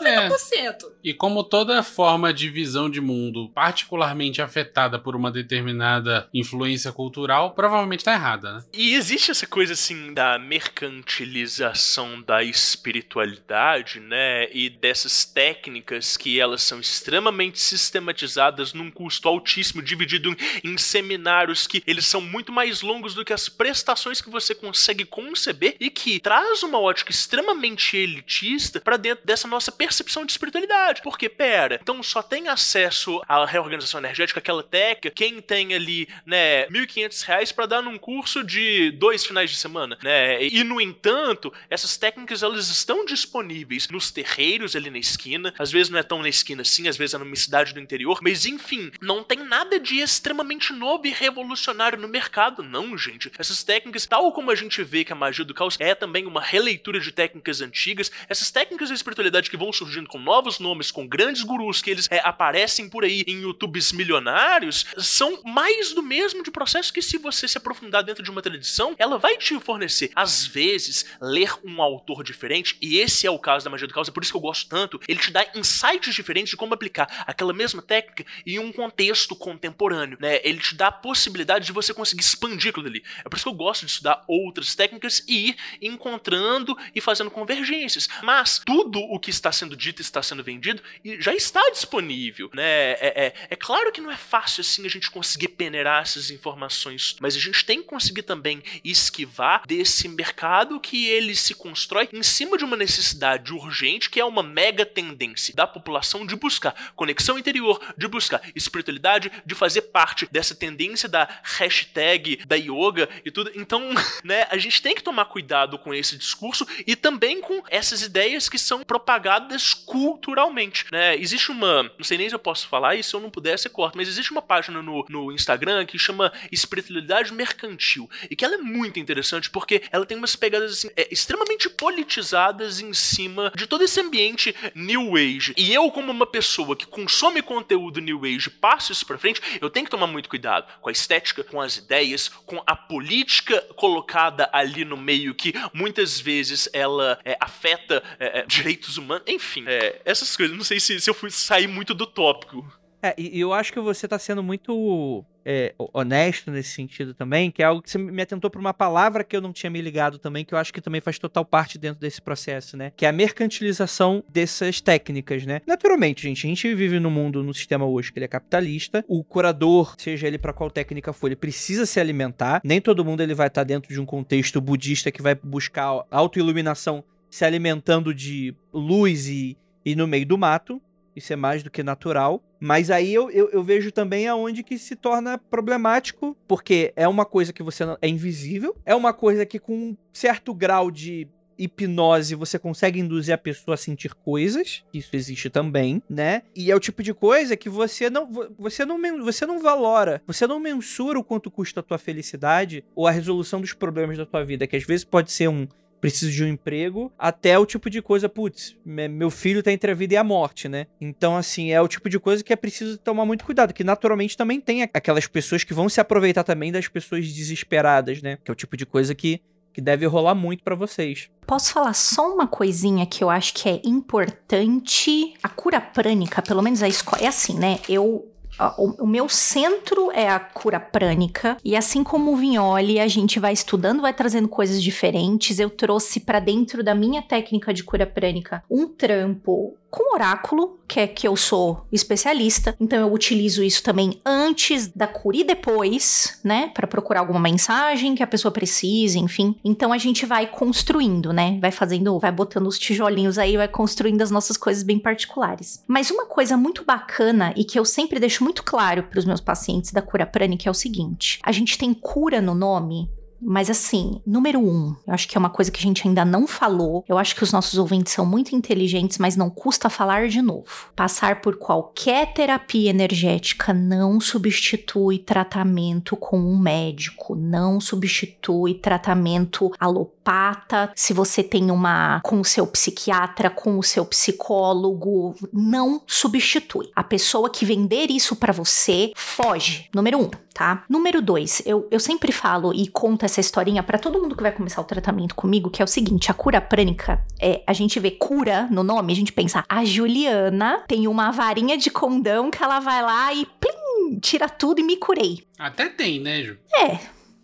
90%. É. E como toda forma de visão de mundo particularmente afetada por uma determinada influência cultural, provavelmente tá errada, né? E existe essa coisa assim da mercantilização da espiritualidade, né? E dessas técnicas que elas são extremamente sistematizadas num custo altíssimo, dividido em seminários que eles são muito mais longos do que as prestações que você consegue conceber e que traz uma ótica extremamente elitista para dentro dessa nossa percepção de espiritualidade. Porque, pera, então só tem acesso à reorganização energética, aquela técnica, quem tem ali, né, R$ 1.500 para dar num curso de dois finais de semana, né? E, no entanto, essas técnicas elas estão disponíveis nos terreiros ali na esquina, às vezes não é tão na esquina assim, às vezes é numa cidade do interior, mas enfim, não tem nada de extremamente novo e revolucionário no mercado, não, gente. Essas técnicas, tal como a gente vê que a magia do caos é também uma releitura de técnicas antigas, essas técnicas da espiritualidade que vão surgindo com novos nomes, com grandes gurus que eles é, aparecem por aí em YouTubes milionários, são mais do mesmo de processo que se você se aprofundar dentro de uma tradição, ela vai te fornecer. Às vezes, ler um autor diferente, e esse é o caso da magia do caos, é por isso que eu gosto tanto, ele te dá insights diferentes de como aplicar aquela mesma técnica em um contexto contemporâneo, né? Ele te dá a possibilidade de você conseguir expandir aquilo ali. É por isso que eu gosto de estudar outras técnicas e ir encontrando e fazendo convergências. Mas tudo o que está sendo sendo dito está sendo vendido e já está disponível, né? É, é, é claro que não é fácil assim a gente conseguir peneirar essas informações, mas a gente tem que conseguir também esquivar desse mercado que ele se constrói em cima de uma necessidade urgente que é uma mega tendência da população de buscar conexão interior, de buscar espiritualidade, de fazer parte dessa tendência da hashtag da yoga e tudo. Então, [LAUGHS] né, a gente tem que tomar cuidado com esse discurso e também com essas ideias que são propagadas culturalmente, né? Existe uma, não sei nem se eu posso falar e se eu não puder, você corta, mas existe uma página no, no Instagram que chama Espiritualidade Mercantil e que ela é muito interessante porque ela tem umas pegadas assim, é, extremamente politizadas em cima de todo esse ambiente New Age. E eu, como uma pessoa que consome conteúdo New Age, passo isso pra frente, eu tenho que tomar muito cuidado com a estética, com as ideias, com a política colocada ali no meio que muitas vezes ela é, afeta é, é direitos humanos, é, essas coisas. Não sei se, se eu fui sair muito do tópico. É, e eu acho que você tá sendo muito é, honesto nesse sentido também, que é algo que você me atentou para uma palavra que eu não tinha me ligado também, que eu acho que também faz total parte dentro desse processo, né? Que é a mercantilização dessas técnicas, né? Naturalmente, gente, a gente vive no mundo, no sistema hoje que ele é capitalista. O curador, seja ele para qual técnica for, ele precisa se alimentar. Nem todo mundo ele vai estar tá dentro de um contexto budista que vai buscar autoiluminação se alimentando de luz e, e no meio do mato. Isso é mais do que natural. Mas aí eu, eu, eu, vejo também aonde que se torna problemático, porque é uma coisa que você não, é invisível, é uma coisa que com um certo grau de hipnose você consegue induzir a pessoa a sentir coisas, isso existe também, né? E é o tipo de coisa que você não você não você não valora, você não mensura o quanto custa a tua felicidade ou a resolução dos problemas da tua vida, que às vezes pode ser um preciso de um emprego, até o tipo de coisa, putz, meu filho tá entre a vida e a morte, né? Então, assim, é o tipo de coisa que é preciso tomar muito cuidado, que naturalmente também tem aquelas pessoas que vão se aproveitar também das pessoas desesperadas, né? Que é o tipo de coisa que que deve rolar muito para vocês. Posso falar só uma coisinha que eu acho que é importante? A cura prânica, pelo menos a escola. É assim, né? Eu o, o, meu centro é a cura prânica e assim como o Vignoli, a gente vai estudando, vai trazendo coisas diferentes. Eu trouxe para dentro da minha técnica de cura prânica um trampo com oráculo, que é que eu sou especialista, então eu utilizo isso também antes da cura e depois, né, para procurar alguma mensagem que a pessoa precise, enfim. Então a gente vai construindo, né, vai fazendo, vai botando os tijolinhos aí, vai construindo as nossas coisas bem particulares. Mas uma coisa muito bacana e que eu sempre deixo muito claro para os meus pacientes da cura prânica é o seguinte: a gente tem cura no nome mas assim, número um, eu acho que é uma coisa que a gente ainda não falou. Eu acho que os nossos ouvintes são muito inteligentes, mas não custa falar de novo. Passar por qualquer terapia energética não substitui tratamento com um médico, não substitui tratamento alopata. Se você tem uma com o seu psiquiatra, com o seu psicólogo, não substitui. A pessoa que vender isso para você foge. Número um tá? Número dois, eu, eu sempre falo e conto essa historinha para todo mundo que vai começar o tratamento comigo, que é o seguinte: a cura prânica, é, a gente vê cura no nome, a gente pensa, a Juliana tem uma varinha de condão que ela vai lá e plim, tira tudo e me curei. Até tem, né, Ju? É.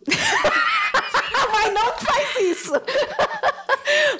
[LAUGHS] Não faz isso.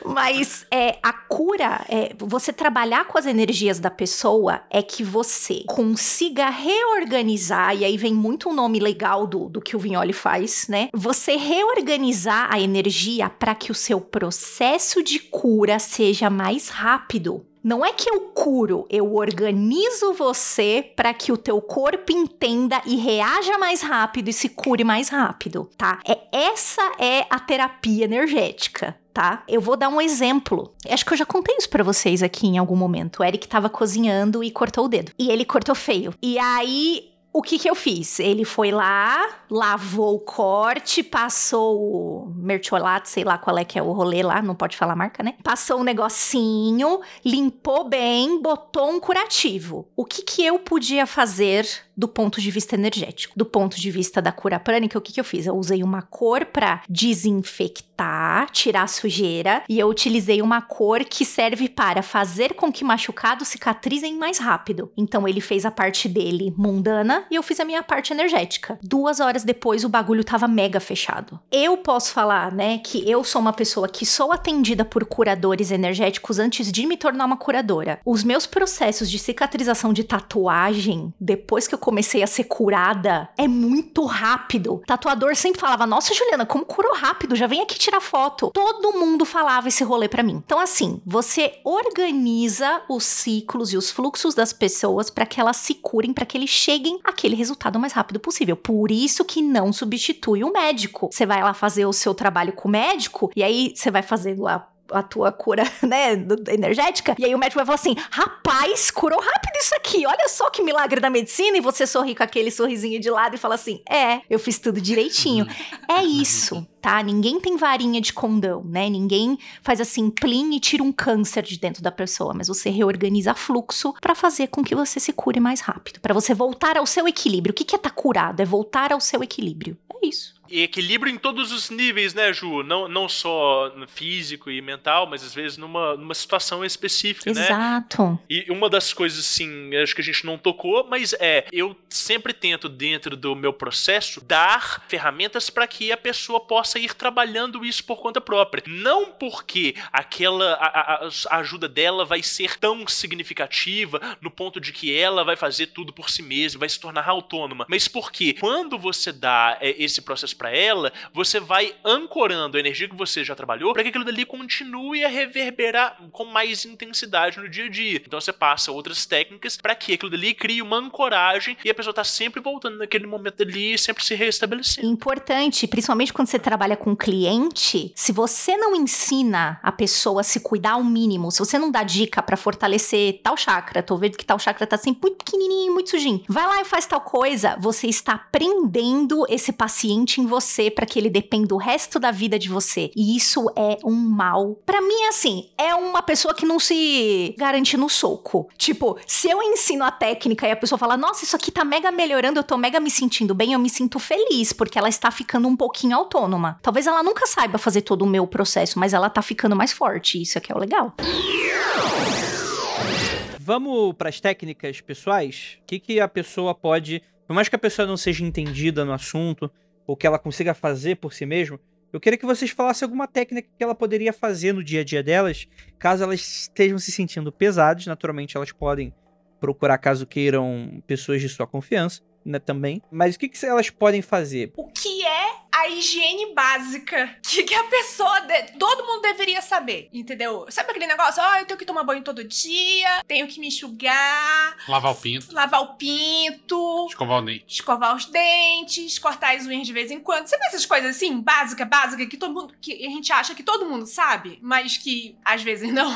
Mas é, a cura, é, você trabalhar com as energias da pessoa é que você consiga reorganizar, e aí vem muito um nome legal do, do que o Vignoli faz, né? Você reorganizar a energia para que o seu processo de cura seja mais rápido. Não é que eu curo, eu organizo você para que o teu corpo entenda e reaja mais rápido e se cure mais rápido, tá? É essa é a terapia energética tá? Eu vou dar um exemplo. Acho que eu já contei isso para vocês aqui em algum momento. O Eric tava cozinhando e cortou o dedo. E ele cortou feio. E aí o que que eu fiz? Ele foi lá, lavou o corte, passou o mertiolate, sei lá qual é que é o rolê lá, não pode falar marca, né? Passou um negocinho, limpou bem, botou um curativo. O que que eu podia fazer do ponto de vista energético? Do ponto de vista da cura prânica, o que que eu fiz? Eu usei uma cor para desinfectar, tirar sujeira, e eu utilizei uma cor que serve para fazer com que machucados cicatrizem mais rápido. Então ele fez a parte dele mundana, e eu fiz a minha parte energética. Duas horas depois, o bagulho tava mega fechado. Eu posso falar, né, que eu sou uma pessoa que sou atendida por curadores energéticos antes de me tornar uma curadora. Os meus processos de cicatrização de tatuagem, depois que eu comecei a ser curada, é muito rápido. Tatuador sempre falava: Nossa, Juliana, como curou rápido? Já vem aqui tirar foto. Todo mundo falava esse rolê para mim. Então, assim, você organiza os ciclos e os fluxos das pessoas para que elas se curem, para que eles cheguem àquele resultado o mais rápido possível. Por isso que não substitui o médico. Você vai lá fazer o seu trabalho com o médico e aí você vai fazer lá a tua cura, [LAUGHS] né, energética. E aí o médico vai falar assim: rapaz, curou rápido isso aqui. Olha só que milagre da medicina. E você sorri com aquele sorrisinho de lado e fala assim: é, eu fiz tudo direitinho. é isso, tá? Ninguém tem varinha de condão, né? Ninguém faz assim, plim e tira um câncer de dentro da pessoa. Mas você reorganiza fluxo para fazer com que você se cure mais rápido. para você voltar ao seu equilíbrio. O que é estar tá curado? É voltar ao seu equilíbrio. É isso. E equilíbrio em todos os níveis, né, Ju? Não, não só físico e mental, mas às vezes numa, numa situação específica, Exato. né? Exato. E uma das coisas, assim, acho que a gente não tocou, mas é, eu sempre tento, dentro do meu processo, dar ferramentas para que a pessoa possa ir trabalhando isso por conta própria. Não porque aquela a, a, a ajuda dela vai ser tão significativa no ponto de que ela vai fazer tudo por si mesma, vai se tornar autônoma, mas porque quando você dá é, esse processo para ela, você vai ancorando a energia que você já trabalhou para que aquilo dali continue a reverberar com mais intensidade no dia a dia. Então você passa outras técnicas para que aquilo dali crie uma ancoragem e a pessoa tá sempre voltando naquele momento ali, sempre se restabelecendo. Importante, principalmente quando você trabalha com cliente, se você não ensina a pessoa a se cuidar ao mínimo, se você não dá dica para fortalecer tal chakra, tô vendo que tal chakra tá assim muito pequenininho, muito sujinho. Vai lá e faz tal coisa, você está prendendo esse paciente em você para que ele dependa o resto da vida de você. E isso é um mal. Para mim, assim, é uma pessoa que não se garante no soco. Tipo, se eu ensino a técnica e a pessoa fala, nossa, isso aqui tá mega melhorando, eu tô mega me sentindo bem, eu me sinto feliz, porque ela está ficando um pouquinho autônoma. Talvez ela nunca saiba fazer todo o meu processo, mas ela tá ficando mais forte. Isso aqui é o legal. Vamos para as técnicas pessoais? O que, que a pessoa pode. Por mais que a pessoa não seja entendida no assunto, ou que ela consiga fazer por si mesma, eu queria que vocês falassem alguma técnica que ela poderia fazer no dia a dia delas, caso elas estejam se sentindo pesadas. Naturalmente, elas podem procurar, caso queiram, pessoas de sua confiança né, também. Mas o que, que elas podem fazer? O que é a higiene básica que, que a pessoa. De... Todo mundo deveria saber, entendeu? Sabe aquele negócio? Ó, oh, eu tenho que tomar banho todo dia, tenho que me enxugar. Lavar o pinto. Lavar o pinto. Escovar o dente. Escovar os dentes, cortar as unhas de vez em quando. Sabe essas coisas assim, básica, básica, que todo mundo. que a gente acha que todo mundo sabe, mas que às vezes não.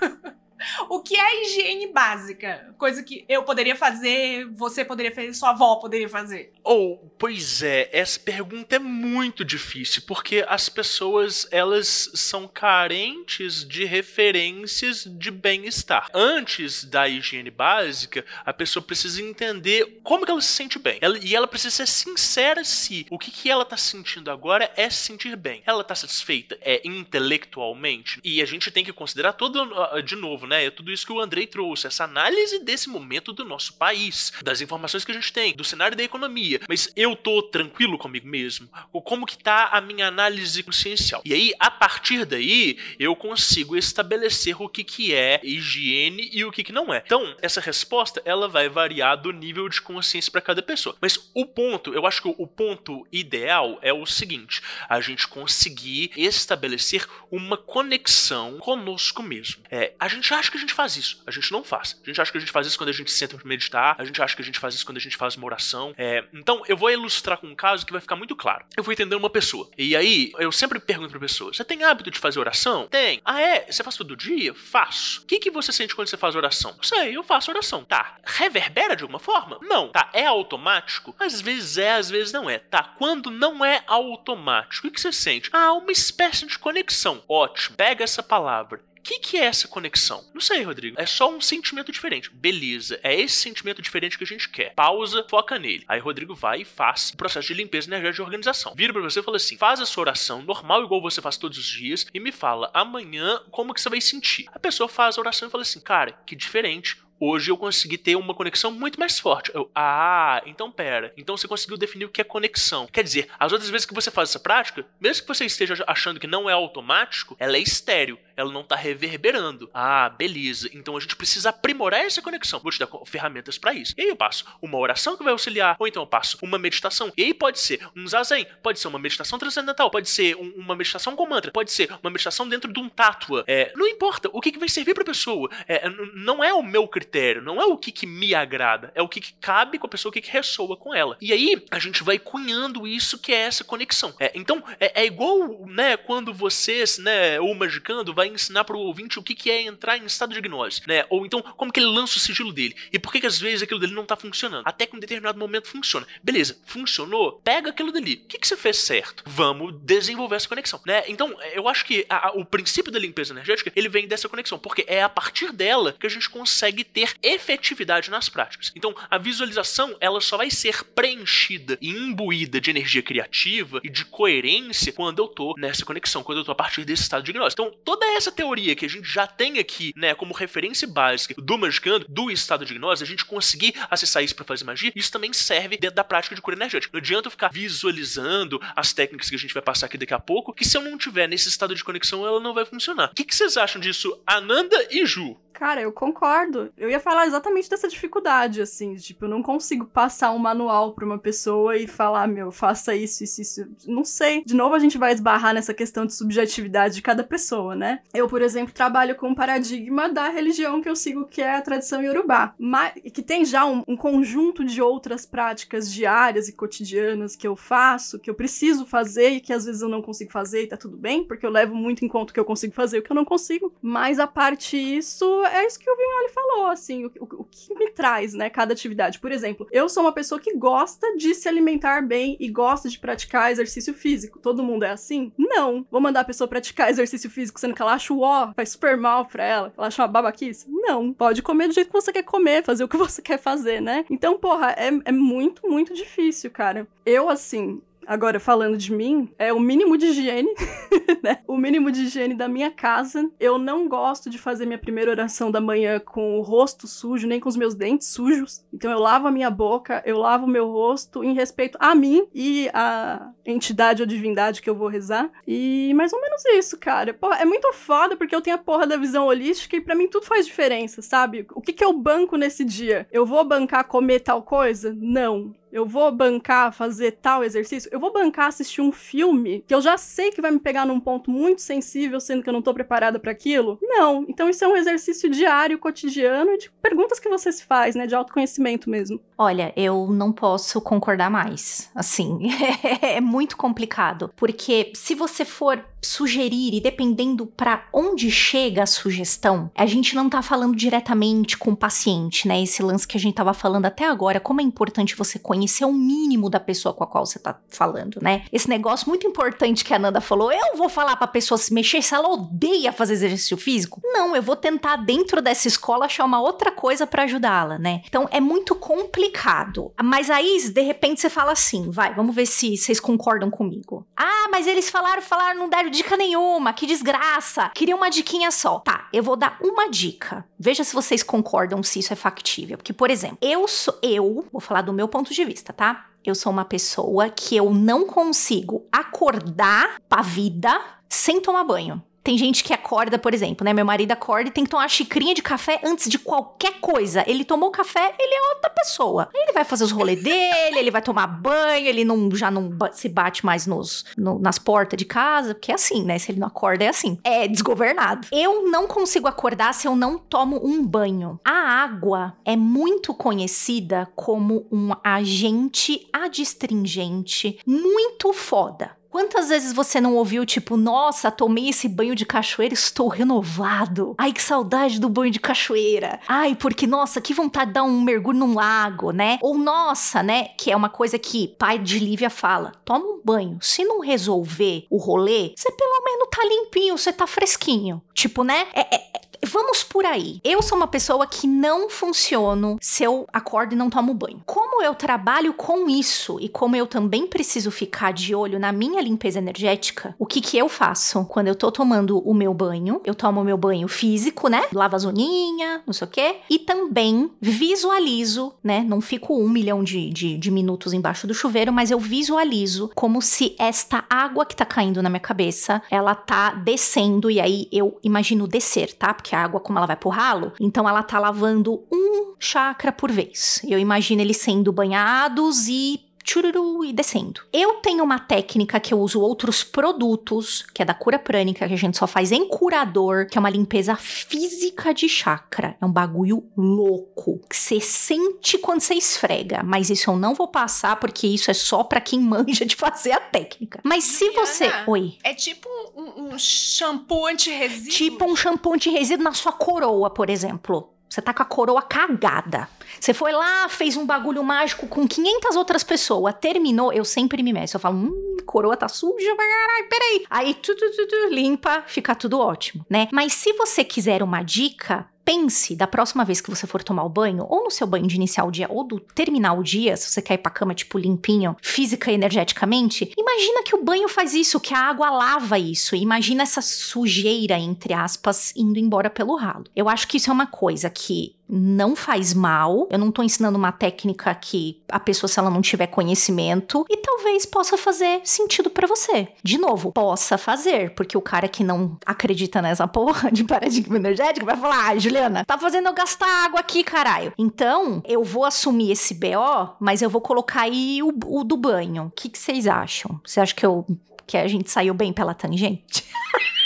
[LAUGHS] O que é higiene básica? Coisa que eu poderia fazer, você poderia fazer, sua avó poderia fazer. Ou, oh, pois é, essa pergunta é muito difícil, porque as pessoas, elas são carentes de referências de bem-estar. Antes da higiene básica, a pessoa precisa entender como que ela se sente bem. Ela, e ela precisa ser sincera se o que, que ela tá sentindo agora é se sentir bem. Ela tá satisfeita? É intelectualmente? E a gente tem que considerar todo, ah, de novo, né? É tudo isso que o Andrei trouxe, essa análise desse momento do nosso país, das informações que a gente tem, do cenário da economia. Mas eu tô tranquilo comigo mesmo? Ou como que tá a minha análise consciencial? E aí, a partir daí, eu consigo estabelecer o que que é higiene e o que que não é. Então, essa resposta, ela vai variar do nível de consciência para cada pessoa. Mas o ponto, eu acho que o ponto ideal é o seguinte, a gente conseguir estabelecer uma conexão conosco mesmo. É, a gente acha que a gente faz isso, a gente não faz. A gente acha que a gente faz isso quando a gente senta pra meditar, a gente acha que a gente faz isso quando a gente faz uma oração. É, então, eu vou ilustrar com um caso que vai ficar muito claro. Eu vou entender uma pessoa. E aí, eu sempre pergunto pra pessoa: você tem hábito de fazer oração? Tem. Ah, é? Você faz todo dia? Faço. O que, que você sente quando você faz oração? Sei, eu faço oração. Tá. Reverbera de alguma forma? Não. Tá. É automático? Às vezes é, às vezes não é. Tá. Quando não é automático, o que, que você sente? Ah, uma espécie de conexão. Ótimo. Pega essa palavra que, que é essa conexão? Não sei, Rodrigo. É só um sentimento diferente. Beleza, é esse sentimento diferente que a gente quer. Pausa, foca nele. Aí Rodrigo vai e faz o processo de limpeza energética de organização. Vira pra você e fala assim: faz a sua oração normal, igual você faz todos os dias, e me fala amanhã como que você vai sentir. A pessoa faz a oração e fala assim: cara, que diferente Hoje eu consegui ter uma conexão muito mais forte. Eu, ah, então pera. Então você conseguiu definir o que é conexão. Quer dizer, as outras vezes que você faz essa prática, mesmo que você esteja achando que não é automático, ela é estéreo. Ela não está reverberando. Ah, beleza. Então a gente precisa aprimorar essa conexão. Vou te dar ferramentas para isso. E aí eu passo uma oração que vai auxiliar, ou então eu passo uma meditação. E aí pode ser um zazen, pode ser uma meditação transcendental, pode ser um, uma meditação com mantra, pode ser uma meditação dentro de um tátua. É, não importa. O que, que vai servir para a pessoa. É, não é o meu critério, não é o que, que me agrada, é o que, que cabe com a pessoa, o que, que ressoa com ela. E aí a gente vai cunhando isso que é essa conexão. É, então é, é, igual, né, quando vocês, né, o magicando vai ensinar para o ouvinte o que, que é entrar em estado de gnose, né? Ou então como que ele lança o sigilo dele e por que, que às vezes aquilo dele não tá funcionando. Até que um determinado momento funciona. Beleza, funcionou? Pega aquilo dali. O que, que você fez certo? Vamos desenvolver essa conexão, né? Então eu acho que a, a, o princípio da limpeza energética ele vem dessa conexão, porque é a partir dela que a gente consegue ter efetividade nas práticas. Então, a visualização ela só vai ser preenchida e imbuída de energia criativa e de coerência quando eu tô nessa conexão, quando eu tô a partir desse estado de gnose. Então, toda essa teoria que a gente já tem aqui, né, como referência básica do magicando, do estado de gnose, a gente conseguir acessar isso para fazer magia, isso também serve dentro da prática de cura energética. Não adianta eu ficar visualizando as técnicas que a gente vai passar aqui daqui a pouco, que se eu não tiver nesse estado de conexão, ela não vai funcionar. O que, que vocês acham disso, Ananda e Ju? Cara, eu concordo. Eu ia falar exatamente dessa dificuldade, assim. Tipo, eu não consigo passar um manual pra uma pessoa e falar, meu, faça isso, isso, isso. Não sei. De novo, a gente vai esbarrar nessa questão de subjetividade de cada pessoa, né? Eu, por exemplo, trabalho com o paradigma da religião que eu sigo, que é a tradição iorubá. Mas, que tem já um, um conjunto de outras práticas diárias e cotidianas que eu faço, que eu preciso fazer e que às vezes eu não consigo fazer e tá tudo bem, porque eu levo muito em conta o que eu consigo fazer e o que eu não consigo. Mas a parte isso é isso que o Vignoli falou, assim, o, o, o, que me traz, né, cada atividade. Por exemplo, eu sou uma pessoa que gosta de se alimentar bem e gosta de praticar exercício físico. Todo mundo é assim? Não. Vou mandar a pessoa praticar [LAUGHS] exercício físico sendo que ela acha o ó, faz super mal pra ela, ela acha uma babaquice? Não. Pode comer do jeito que você quer comer, fazer o que [LAUGHS] você quer fazer, né? Então, porra, é, é muito, muito difícil, cara. Eu, assim, Agora, falando de mim, é o mínimo de higiene, [LAUGHS] né? O mínimo de higiene da minha casa. Eu não gosto de fazer minha primeira oração da manhã com o rosto sujo, nem com os meus dentes sujos. Então eu lavo a minha boca, eu lavo o meu rosto em respeito a mim e a entidade ou divindade que eu vou rezar. E mais ou menos isso, cara. Pô, é muito foda porque eu tenho a porra da visão holística e para mim tudo faz diferença, sabe? O que que eu banco nesse dia? Eu vou bancar comer tal coisa? Não eu vou bancar fazer tal exercício, eu vou bancar assistir um filme que eu já sei que vai me pegar num ponto muito sensível, sendo que eu não tô preparada para aquilo? Não. Então isso é um exercício diário, cotidiano de perguntas que você se faz, né, de autoconhecimento mesmo. Olha, eu não posso concordar mais. Assim, [LAUGHS] é muito complicado, porque se você for sugerir e dependendo para onde chega a sugestão, a gente não tá falando diretamente com o paciente, né? Esse lance que a gente tava falando até agora, como é importante você conhecer o mínimo da pessoa com a qual você tá falando, né? Esse negócio muito importante que a Nanda falou, eu vou falar pra pessoa se mexer se ela odeia fazer exercício físico? Não, eu vou tentar dentro dessa escola achar uma outra coisa para ajudá-la, né? Então é muito complicado. Mas aí, de repente, você fala assim, vai, vamos ver se vocês concordam comigo. Ah, mas eles falaram, falaram, não deram dica nenhuma, que desgraça. Queria uma diquinha só. Tá, eu vou dar uma dica. Veja se vocês concordam se isso é factível. Porque, por exemplo, eu sou. Eu, vou falar do meu ponto de vista, tá? Eu sou uma pessoa que eu não consigo acordar pra vida sem tomar banho. Tem gente que acorda, por exemplo, né? Meu marido acorda e tem que tomar uma xicrinha de café antes de qualquer coisa. Ele tomou café, ele é outra pessoa. Ele vai fazer os rolês dele, ele vai tomar banho, ele não, já não se bate mais nos, no, nas portas de casa, porque é assim, né? Se ele não acorda, é assim. É desgovernado. Eu não consigo acordar se eu não tomo um banho. A água é muito conhecida como um agente adstringente muito foda. Quantas vezes você não ouviu, tipo, nossa, tomei esse banho de cachoeira, estou renovado. Ai, que saudade do banho de cachoeira. Ai, porque, nossa, que vontade de dar um mergulho num lago, né? Ou, nossa, né? Que é uma coisa que pai de Lívia fala: toma um banho. Se não resolver o rolê, você pelo menos tá limpinho, você tá fresquinho. Tipo, né? É, é, vamos por aí. Eu sou uma pessoa que não funciono se eu acordo e não tomo banho. Como eu trabalho com isso e como eu também preciso ficar de olho na minha limpeza energética, o que que eu faço? Quando eu tô tomando o meu banho, eu tomo o meu banho físico, né? Lavo as uninhas, não sei o quê. E também visualizo, né? Não fico um milhão de, de, de minutos embaixo do chuveiro, mas eu visualizo como se esta água que tá caindo na minha cabeça, ela tá descendo e aí eu imagino descer, tá? Porque a água, como ela vai pro ralo, então ela tá lavando um chakra por vez. Eu imagino eles sendo banhados e chururu e descendo. Eu tenho uma técnica que eu uso outros produtos, que é da cura prânica, que a gente só faz em curador, que é uma limpeza física de chakra. É um bagulho louco, que você sente quando você esfrega, mas isso eu não vou passar porque isso é só para quem manja de fazer a técnica. Mas se você, oi, é tipo um, um shampoo anti-resíduo. Tipo um shampoo anti-resíduo na sua coroa, por exemplo. Você tá com a coroa cagada. Você foi lá, fez um bagulho mágico com 500 outras pessoas, terminou, eu sempre me meço. Eu falo, hum, coroa tá suja, caralho, peraí. Aí, tu, tu, tu, tu, limpa, fica tudo ótimo, né? Mas se você quiser uma dica, pense da próxima vez que você for tomar o banho, ou no seu banho de iniciar o dia, ou do terminar o dia, se você quer ir pra cama, tipo, limpinho, física e energeticamente, imagina que o banho faz isso, que a água lava isso. Imagina essa sujeira, entre aspas, indo embora pelo ralo. Eu acho que isso é uma coisa que não faz mal. Eu não tô ensinando uma técnica que a pessoa, se ela não tiver conhecimento, e talvez possa fazer sentido para você. De novo, possa fazer, porque o cara que não acredita nessa porra de paradigma energético vai falar: ah, Juliana, tá fazendo eu gastar água aqui, caralho. Então, eu vou assumir esse BO, mas eu vou colocar aí o, o do banho. O que, que vocês acham? Você acha que eu que a gente saiu bem pela tangente? [LAUGHS]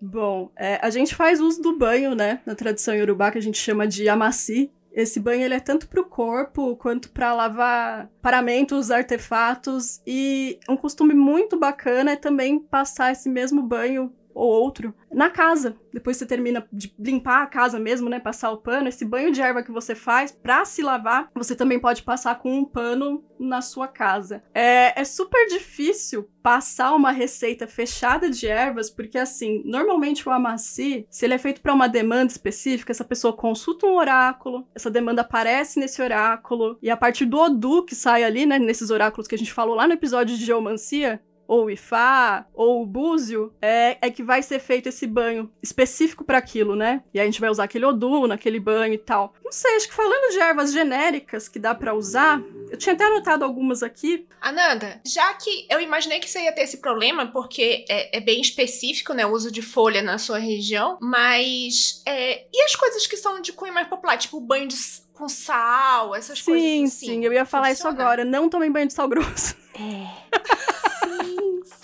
Bom, é, a gente faz uso do banho, né? Na tradição iorubá, que a gente chama de amaci. Esse banho ele é tanto para o corpo quanto para lavar paramentos, artefatos. E um costume muito bacana é também passar esse mesmo banho ou outro na casa. Depois você termina de limpar a casa mesmo, né? Passar o pano. Esse banho de erva que você faz para se lavar, você também pode passar com um pano na sua casa. É, é super difícil passar uma receita fechada de ervas, porque assim, normalmente o amaci, se ele é feito para uma demanda específica, essa pessoa consulta um oráculo, essa demanda aparece nesse oráculo, e a partir do Odu que sai ali, né, nesses oráculos que a gente falou lá no episódio de geomancia, ou o Ifá, ou o Búzio, é, é que vai ser feito esse banho específico para aquilo, né? E a gente vai usar aquele Odu naquele banho e tal. Não sei, acho que falando de ervas genéricas que dá para usar, eu tinha até anotado algumas aqui. Ananda, já que eu imaginei que você ia ter esse problema, porque é, é bem específico, né, o uso de folha na sua região, mas é, e as coisas que são de cunho mais popular, tipo o banho de, com sal, essas sim, coisas assim? Sim, sim, eu ia falar Funciona? isso agora. Não tomem banho de sal grosso. É. [LAUGHS]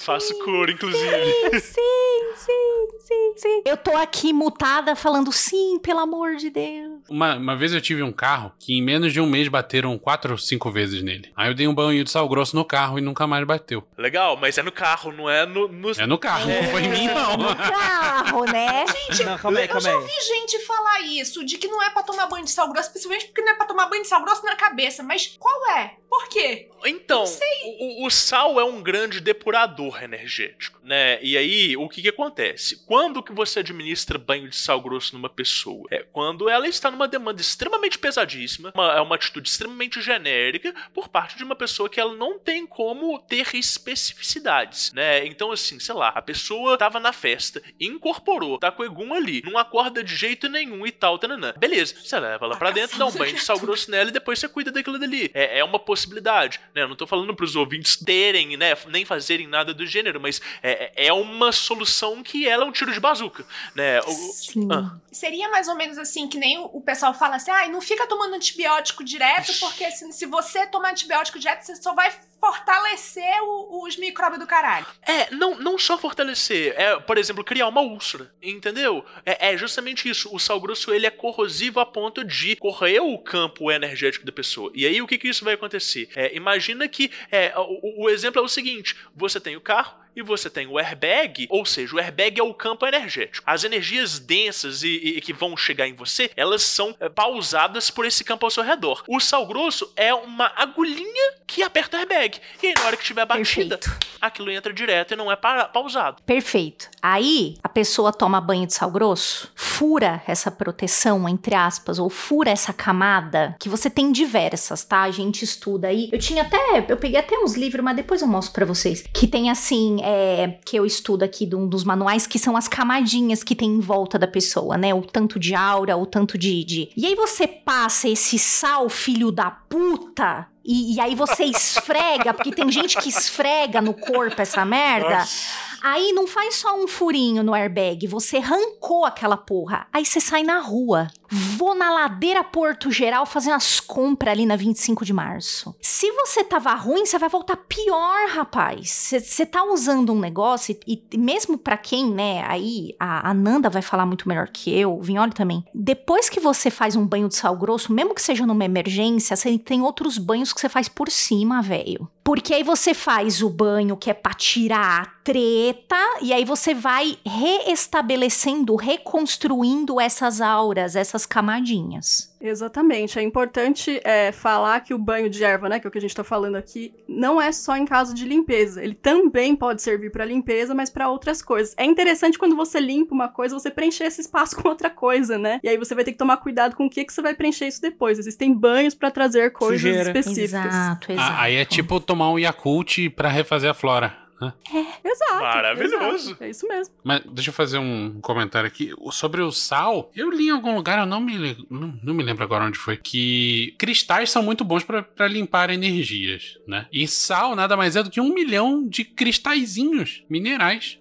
Faço cura, inclusive. Sim, sim, sim, sim, sim. Eu tô aqui mutada falando sim, pelo amor de Deus. Uma, uma vez eu tive um carro que em menos de um mês bateram quatro ou cinco vezes nele. Aí eu dei um banho de sal grosso no carro e nunca mais bateu. Legal, mas é no carro, não é no. no... É no carro, é. não foi em mim, não. No carro, né? [LAUGHS] Gente, não, calma aí, calma eu já ouvi gente falar isso, de que não é pra tomar banho de sal grosso, principalmente porque não é pra tomar banho de sal grosso na cabeça. Mas qual é? Por quê? Então, o, o, sal é um grande depurador energético, né? E aí, o que que acontece? Quando que você administra banho de sal grosso numa pessoa? É quando ela está numa demanda extremamente pesadíssima, uma, é uma atitude extremamente genérica por parte de uma pessoa que ela não tem como ter especificidades, né? Então, assim, sei lá, a pessoa tava na festa, incorporou, tá com o egum ali, não acorda de jeito nenhum e tal, tananã. Beleza, você leva ela pra dentro, dá um banho de sal grosso nela e depois você cuida daquilo dali. É, é uma possibilidade né? Eu não tô falando para os ouvintes terem, né, nem fazerem nada do gênero, mas é, é uma solução que ela é um tiro de bazuca, né? Sim. Ah. Seria mais ou menos assim que nem o, pessoal fala assim, ah, não fica tomando antibiótico direto, porque assim, se você tomar antibiótico direto, você só vai fortalecer o, os micróbios do caralho. É, não, não só fortalecer, é, por exemplo, criar uma úlcera, entendeu? É, é, justamente isso. O sal grosso ele é corrosivo a ponto de correr o campo energético da pessoa. E aí o que, que isso vai acontecer? É, imagina que é, o, o exemplo é o seguinte: você tem o carro, e você tem o airbag, ou seja, o airbag é o campo energético. As energias densas e, e que vão chegar em você, elas são é, pausadas por esse campo ao seu redor. O sal grosso é uma agulhinha que aperta o airbag. E aí, na hora que tiver batida, Perfeito. aquilo entra direto e não é pa pausado. Perfeito. Aí a pessoa toma banho de sal grosso, fura essa proteção, entre aspas, ou fura essa camada, que você tem diversas, tá? A gente estuda aí. Eu tinha até, eu peguei até uns livros, mas depois eu mostro para vocês. Que tem assim, é, que eu estudo aqui de um dos manuais, que são as camadinhas que tem em volta da pessoa, né? O tanto de aura, o tanto de. de... E aí você passa esse sal, filho da puta, e, e, aí você esfrega, porque tem gente que esfrega no corpo essa merda. Nossa. Aí não faz só um furinho no airbag, você arrancou aquela porra. Aí você sai na rua. Vou na ladeira Porto Geral fazer umas compras ali na 25 de março. Se você tava ruim, você vai voltar pior, rapaz. Você tá usando um negócio e, e mesmo para quem, né, aí a, a Nanda vai falar muito melhor que eu, o também. Depois que você faz um banho de sal grosso, mesmo que seja numa emergência, você tem outros banhos que você faz por cima, velho. Porque aí você faz o banho que é pra tirar a treta, e aí você vai reestabelecendo, reconstruindo essas auras, essas camadinhas. Exatamente. É importante é, falar que o banho de erva, né, que é o que a gente tá falando aqui, não é só em caso de limpeza. Ele também pode servir para limpeza, mas para outras coisas. É interessante quando você limpa uma coisa, você preencher esse espaço [LAUGHS] com outra coisa, né? E aí você vai ter que tomar cuidado com o que, que você vai preencher isso depois. Existem banhos para trazer coisas Sujeira. específicas. Exato, exato. Ah, aí é tipo tomar um Yakult para refazer a flora. É. Exato. Maravilhoso. Exato, é isso mesmo. Mas deixa eu fazer um comentário aqui. Sobre o sal, eu li em algum lugar, eu não me, não, não me lembro agora onde foi, que cristais são muito bons para limpar energias, né? E sal nada mais é do que um milhão de cristalzinhos minerais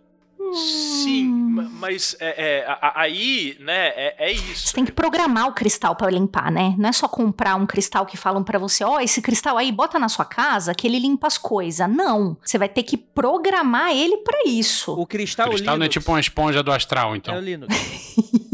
Sim, mas é, é, aí, né, é, é, isso. Você tem que programar o cristal para limpar, né? Não é só comprar um cristal que falam para você, ó, oh, esse cristal aí bota na sua casa que ele limpa as coisas. Não, você vai ter que programar ele para isso. O cristal, o cristal Linux. não é tipo uma esponja do astral, então. É o Linux. [LAUGHS]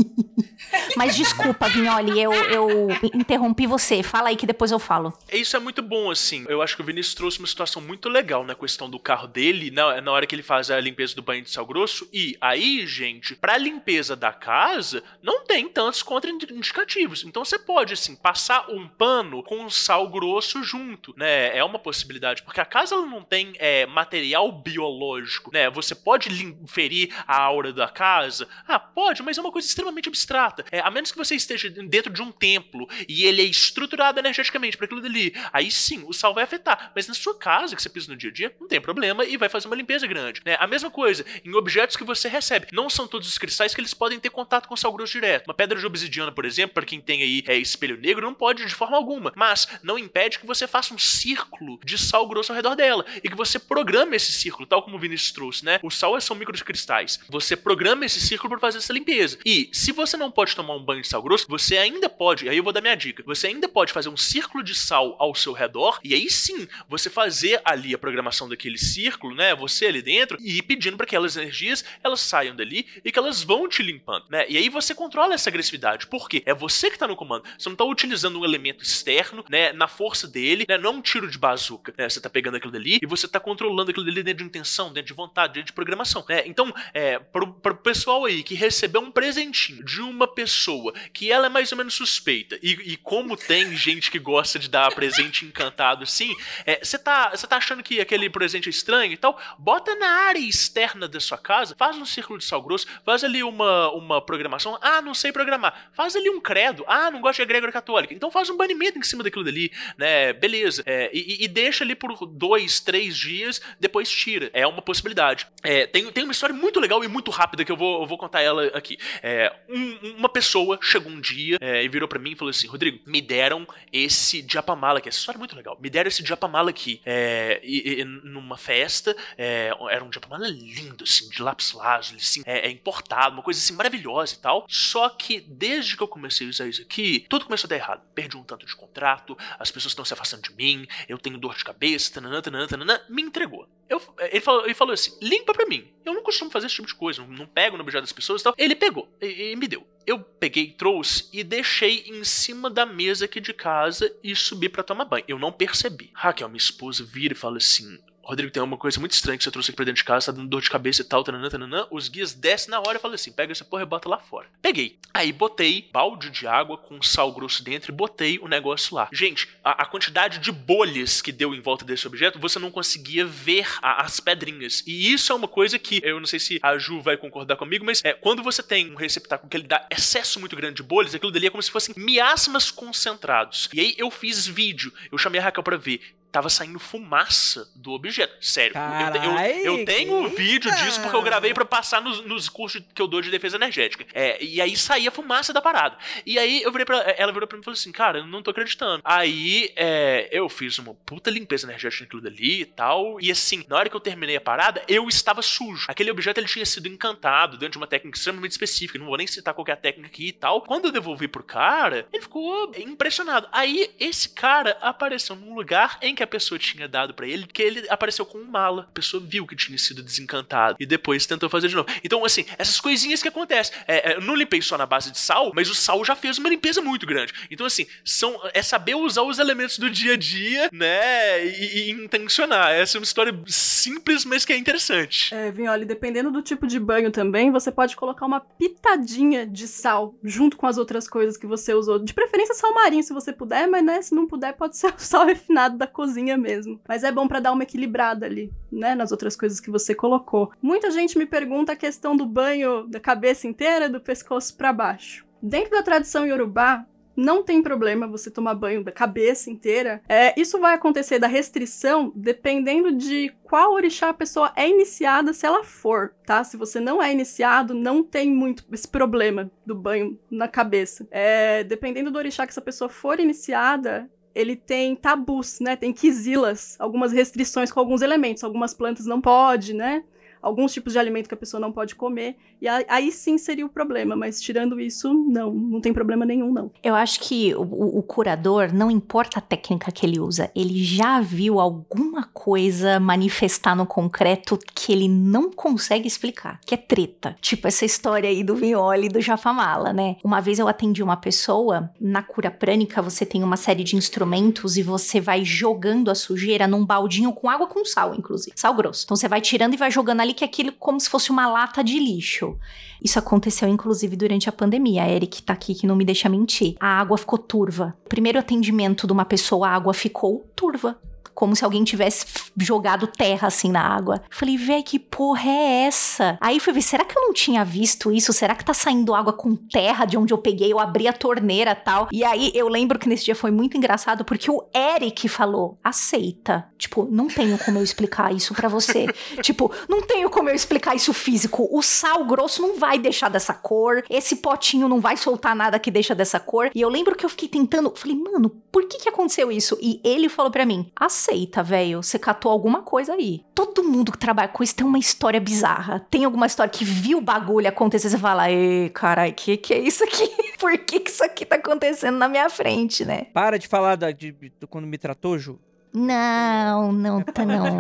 Mas desculpa, Vignoli, eu, eu interrompi você. Fala aí que depois eu falo. Isso é muito bom, assim. Eu acho que o Vinícius trouxe uma situação muito legal na questão do carro dele, na, na hora que ele faz a limpeza do banho de sal grosso. E aí, gente, pra limpeza da casa, não tem tantos contraindicativos. Então você pode, assim, passar um pano com sal grosso junto, né? É uma possibilidade. Porque a casa ela não tem é, material biológico, né? Você pode ferir a aura da casa. Ah, pode, mas é uma coisa extremamente abstrata. É, a menos que você esteja dentro de um templo e ele é estruturado energeticamente para aquilo dali, aí sim, o sal vai afetar. Mas na sua casa, que você pisa no dia a dia, não tem problema e vai fazer uma limpeza grande. Né? A mesma coisa em objetos que você recebe. Não são todos os cristais que eles podem ter contato com sal grosso direto. Uma pedra de obsidiana, por exemplo, para quem tem aí é, espelho negro, não pode de forma alguma. Mas não impede que você faça um círculo de sal grosso ao redor dela e que você programe esse círculo, tal como o Vinícius trouxe, né? O sal são microcristais. Você programa esse círculo para fazer essa limpeza. E se você não pode tomar um banho de sal grosso, você ainda pode, aí eu vou dar minha dica, você ainda pode fazer um círculo de sal ao seu redor, e aí sim, você fazer ali a programação daquele círculo, né, você ali dentro, e ir pedindo para que aquelas energias, elas saiam dali e que elas vão te limpando, né, e aí você controla essa agressividade, por quê? É você que tá no comando, você não tá utilizando um elemento externo, né, na força dele, né, não é um tiro de bazuca, né, você tá pegando aquilo dali e você tá controlando aquilo dali dentro de intenção, dentro de vontade, dentro de programação, né, então, é, pro, pro pessoal aí que recebeu um presentinho de uma pessoa que ela é mais ou menos suspeita. E, e como tem gente que gosta de dar presente encantado assim, você é, tá, tá achando que aquele presente é estranho e tal? Bota na área externa da sua casa, faz um círculo de sal grosso, faz ali uma, uma programação. Ah, não sei programar. Faz ali um credo. Ah, não gosto de egrégora católica. Então faz um banimento em cima daquilo dali, né? Beleza. É, e, e, deixa ali por dois, três dias, depois tira. É uma possibilidade. É, tem, tem uma história muito legal e muito rápida que eu vou, eu vou contar ela aqui. É, um, uma pessoa chegou um dia é, e virou para mim e falou assim: Rodrigo, me deram esse Japamala aqui. Essa história é muito legal. Me deram esse Japamala aqui é, e, e, numa festa. É, era um Japamala lindo, assim, de lápis lazuli, assim, é, é, importado, uma coisa assim maravilhosa e tal. Só que desde que eu comecei a usar isso aqui, tudo começou a dar errado. Perdi um tanto de contrato, as pessoas estão se afastando de mim, eu tenho dor de cabeça, tananã, tananã, tananã, me entregou. Eu, ele, falou, ele falou assim: limpa pra mim. Eu não costumo fazer esse tipo de coisa, não, não pego no objeto das pessoas e tal. Ele pegou e, e me deu. Eu peguei, trouxe e deixei em cima da mesa aqui de casa e subi para tomar banho. Eu não percebi. Raquel, minha esposa, vira e fala assim: Rodrigo, tem uma coisa muito estranha que você trouxe aqui pra dentro de casa, tá dando dor de cabeça e tal, tananã, tananã. Os guias descem na hora e falam assim: pega essa porra e bota lá fora. Peguei. Aí botei balde de água com sal grosso dentro e botei o negócio lá. Gente, a, a quantidade de bolhas que deu em volta desse objeto, você não conseguia ver a, as pedrinhas. E isso é uma coisa que eu não sei se a Ju vai concordar comigo, mas é quando você tem um receptáculo que ele dá excesso muito grande de bolhas, aquilo dali é como se fossem miasmas concentrados. E aí eu fiz vídeo, eu chamei a Raquel pra ver tava saindo fumaça do objeto. Sério. Carai, eu, eu, eu, tenho um vídeo disso porque eu gravei pra passar nos, nos cursos que eu dou de defesa energética. É, e aí saía fumaça da parada. E aí eu virei pra, ela virou pra mim e falou assim, cara, eu não tô acreditando. Aí é, eu fiz uma puta limpeza energética naquilo dali e tal. E assim, na hora que eu terminei a parada, eu estava sujo. Aquele objeto ele tinha sido encantado dentro de uma técnica extremamente específica. Não vou nem citar qual que a técnica aqui e tal. Quando eu devolvi pro cara, ele ficou impressionado. Aí esse cara apareceu num lugar em que a pessoa tinha dado pra ele, que ele apareceu com um mala. A pessoa viu que tinha sido desencantado e depois tentou fazer de novo. Então, assim, essas coisinhas que acontecem. É, é, eu não limpei só na base de sal, mas o sal já fez uma limpeza muito grande. Então, assim, são, é saber usar os elementos do dia a dia, né? E, e intencionar. Essa é uma história simples, mas que é interessante. É, Vinholi, dependendo do tipo de banho também, você pode colocar uma pitadinha de sal junto com as outras coisas que você usou. De preferência sal marinho, se você puder, mas né, se não puder, pode ser [LAUGHS] o sal refinado da cozinha mesmo. Mas é bom para dar uma equilibrada ali, né, nas outras coisas que você colocou. Muita gente me pergunta a questão do banho da cabeça inteira, do pescoço para baixo. Dentro da tradição iorubá, não tem problema você tomar banho da cabeça inteira. É, isso vai acontecer da restrição dependendo de qual orixá a pessoa é iniciada, se ela for, tá? Se você não é iniciado, não tem muito esse problema do banho na cabeça. É, dependendo do orixá que essa pessoa for iniciada, ele tem tabus, né? Tem quisilas, algumas restrições com alguns elementos. Algumas plantas não pode, né? Alguns tipos de alimento que a pessoa não pode comer. E aí sim seria o problema, mas tirando isso, não, não tem problema nenhum, não. Eu acho que o, o curador, não importa a técnica que ele usa, ele já viu alguma coisa manifestar no concreto que ele não consegue explicar, que é treta. Tipo essa história aí do Violi e do Jafamala, né? Uma vez eu atendi uma pessoa, na cura prânica você tem uma série de instrumentos e você vai jogando a sujeira num baldinho com água com sal, inclusive. Sal grosso. Então você vai tirando e vai jogando ali que aquilo como se fosse uma lata de lixo. Isso aconteceu, inclusive, durante a pandemia. A Eric tá aqui que não me deixa mentir. A água ficou turva. Primeiro atendimento de uma pessoa, a água ficou turva como se alguém tivesse jogado terra assim na água. Falei, véi, que porra é essa? Aí fui ver, será que eu não tinha visto isso? Será que tá saindo água com terra de onde eu peguei? Eu abri a torneira tal. E aí eu lembro que nesse dia foi muito engraçado porque o Eric falou: aceita. Tipo, não tenho como eu explicar isso para você. [LAUGHS] tipo, não tenho como eu explicar isso físico. O sal grosso não vai deixar dessa cor. Esse potinho não vai soltar nada que deixa dessa cor. E eu lembro que eu fiquei tentando. Falei, mano, por que que aconteceu isso? E ele falou para mim: aceita aceita, velho. Você catou alguma coisa aí. Todo mundo que trabalha com isso tem uma história bizarra. Tem alguma história que viu o bagulho acontecer, você fala, ei, carai, que que é isso aqui? [LAUGHS] Por que que isso aqui tá acontecendo na minha frente, né? Para de falar da, de, de quando me tratou, Ju. Não, não, tá não.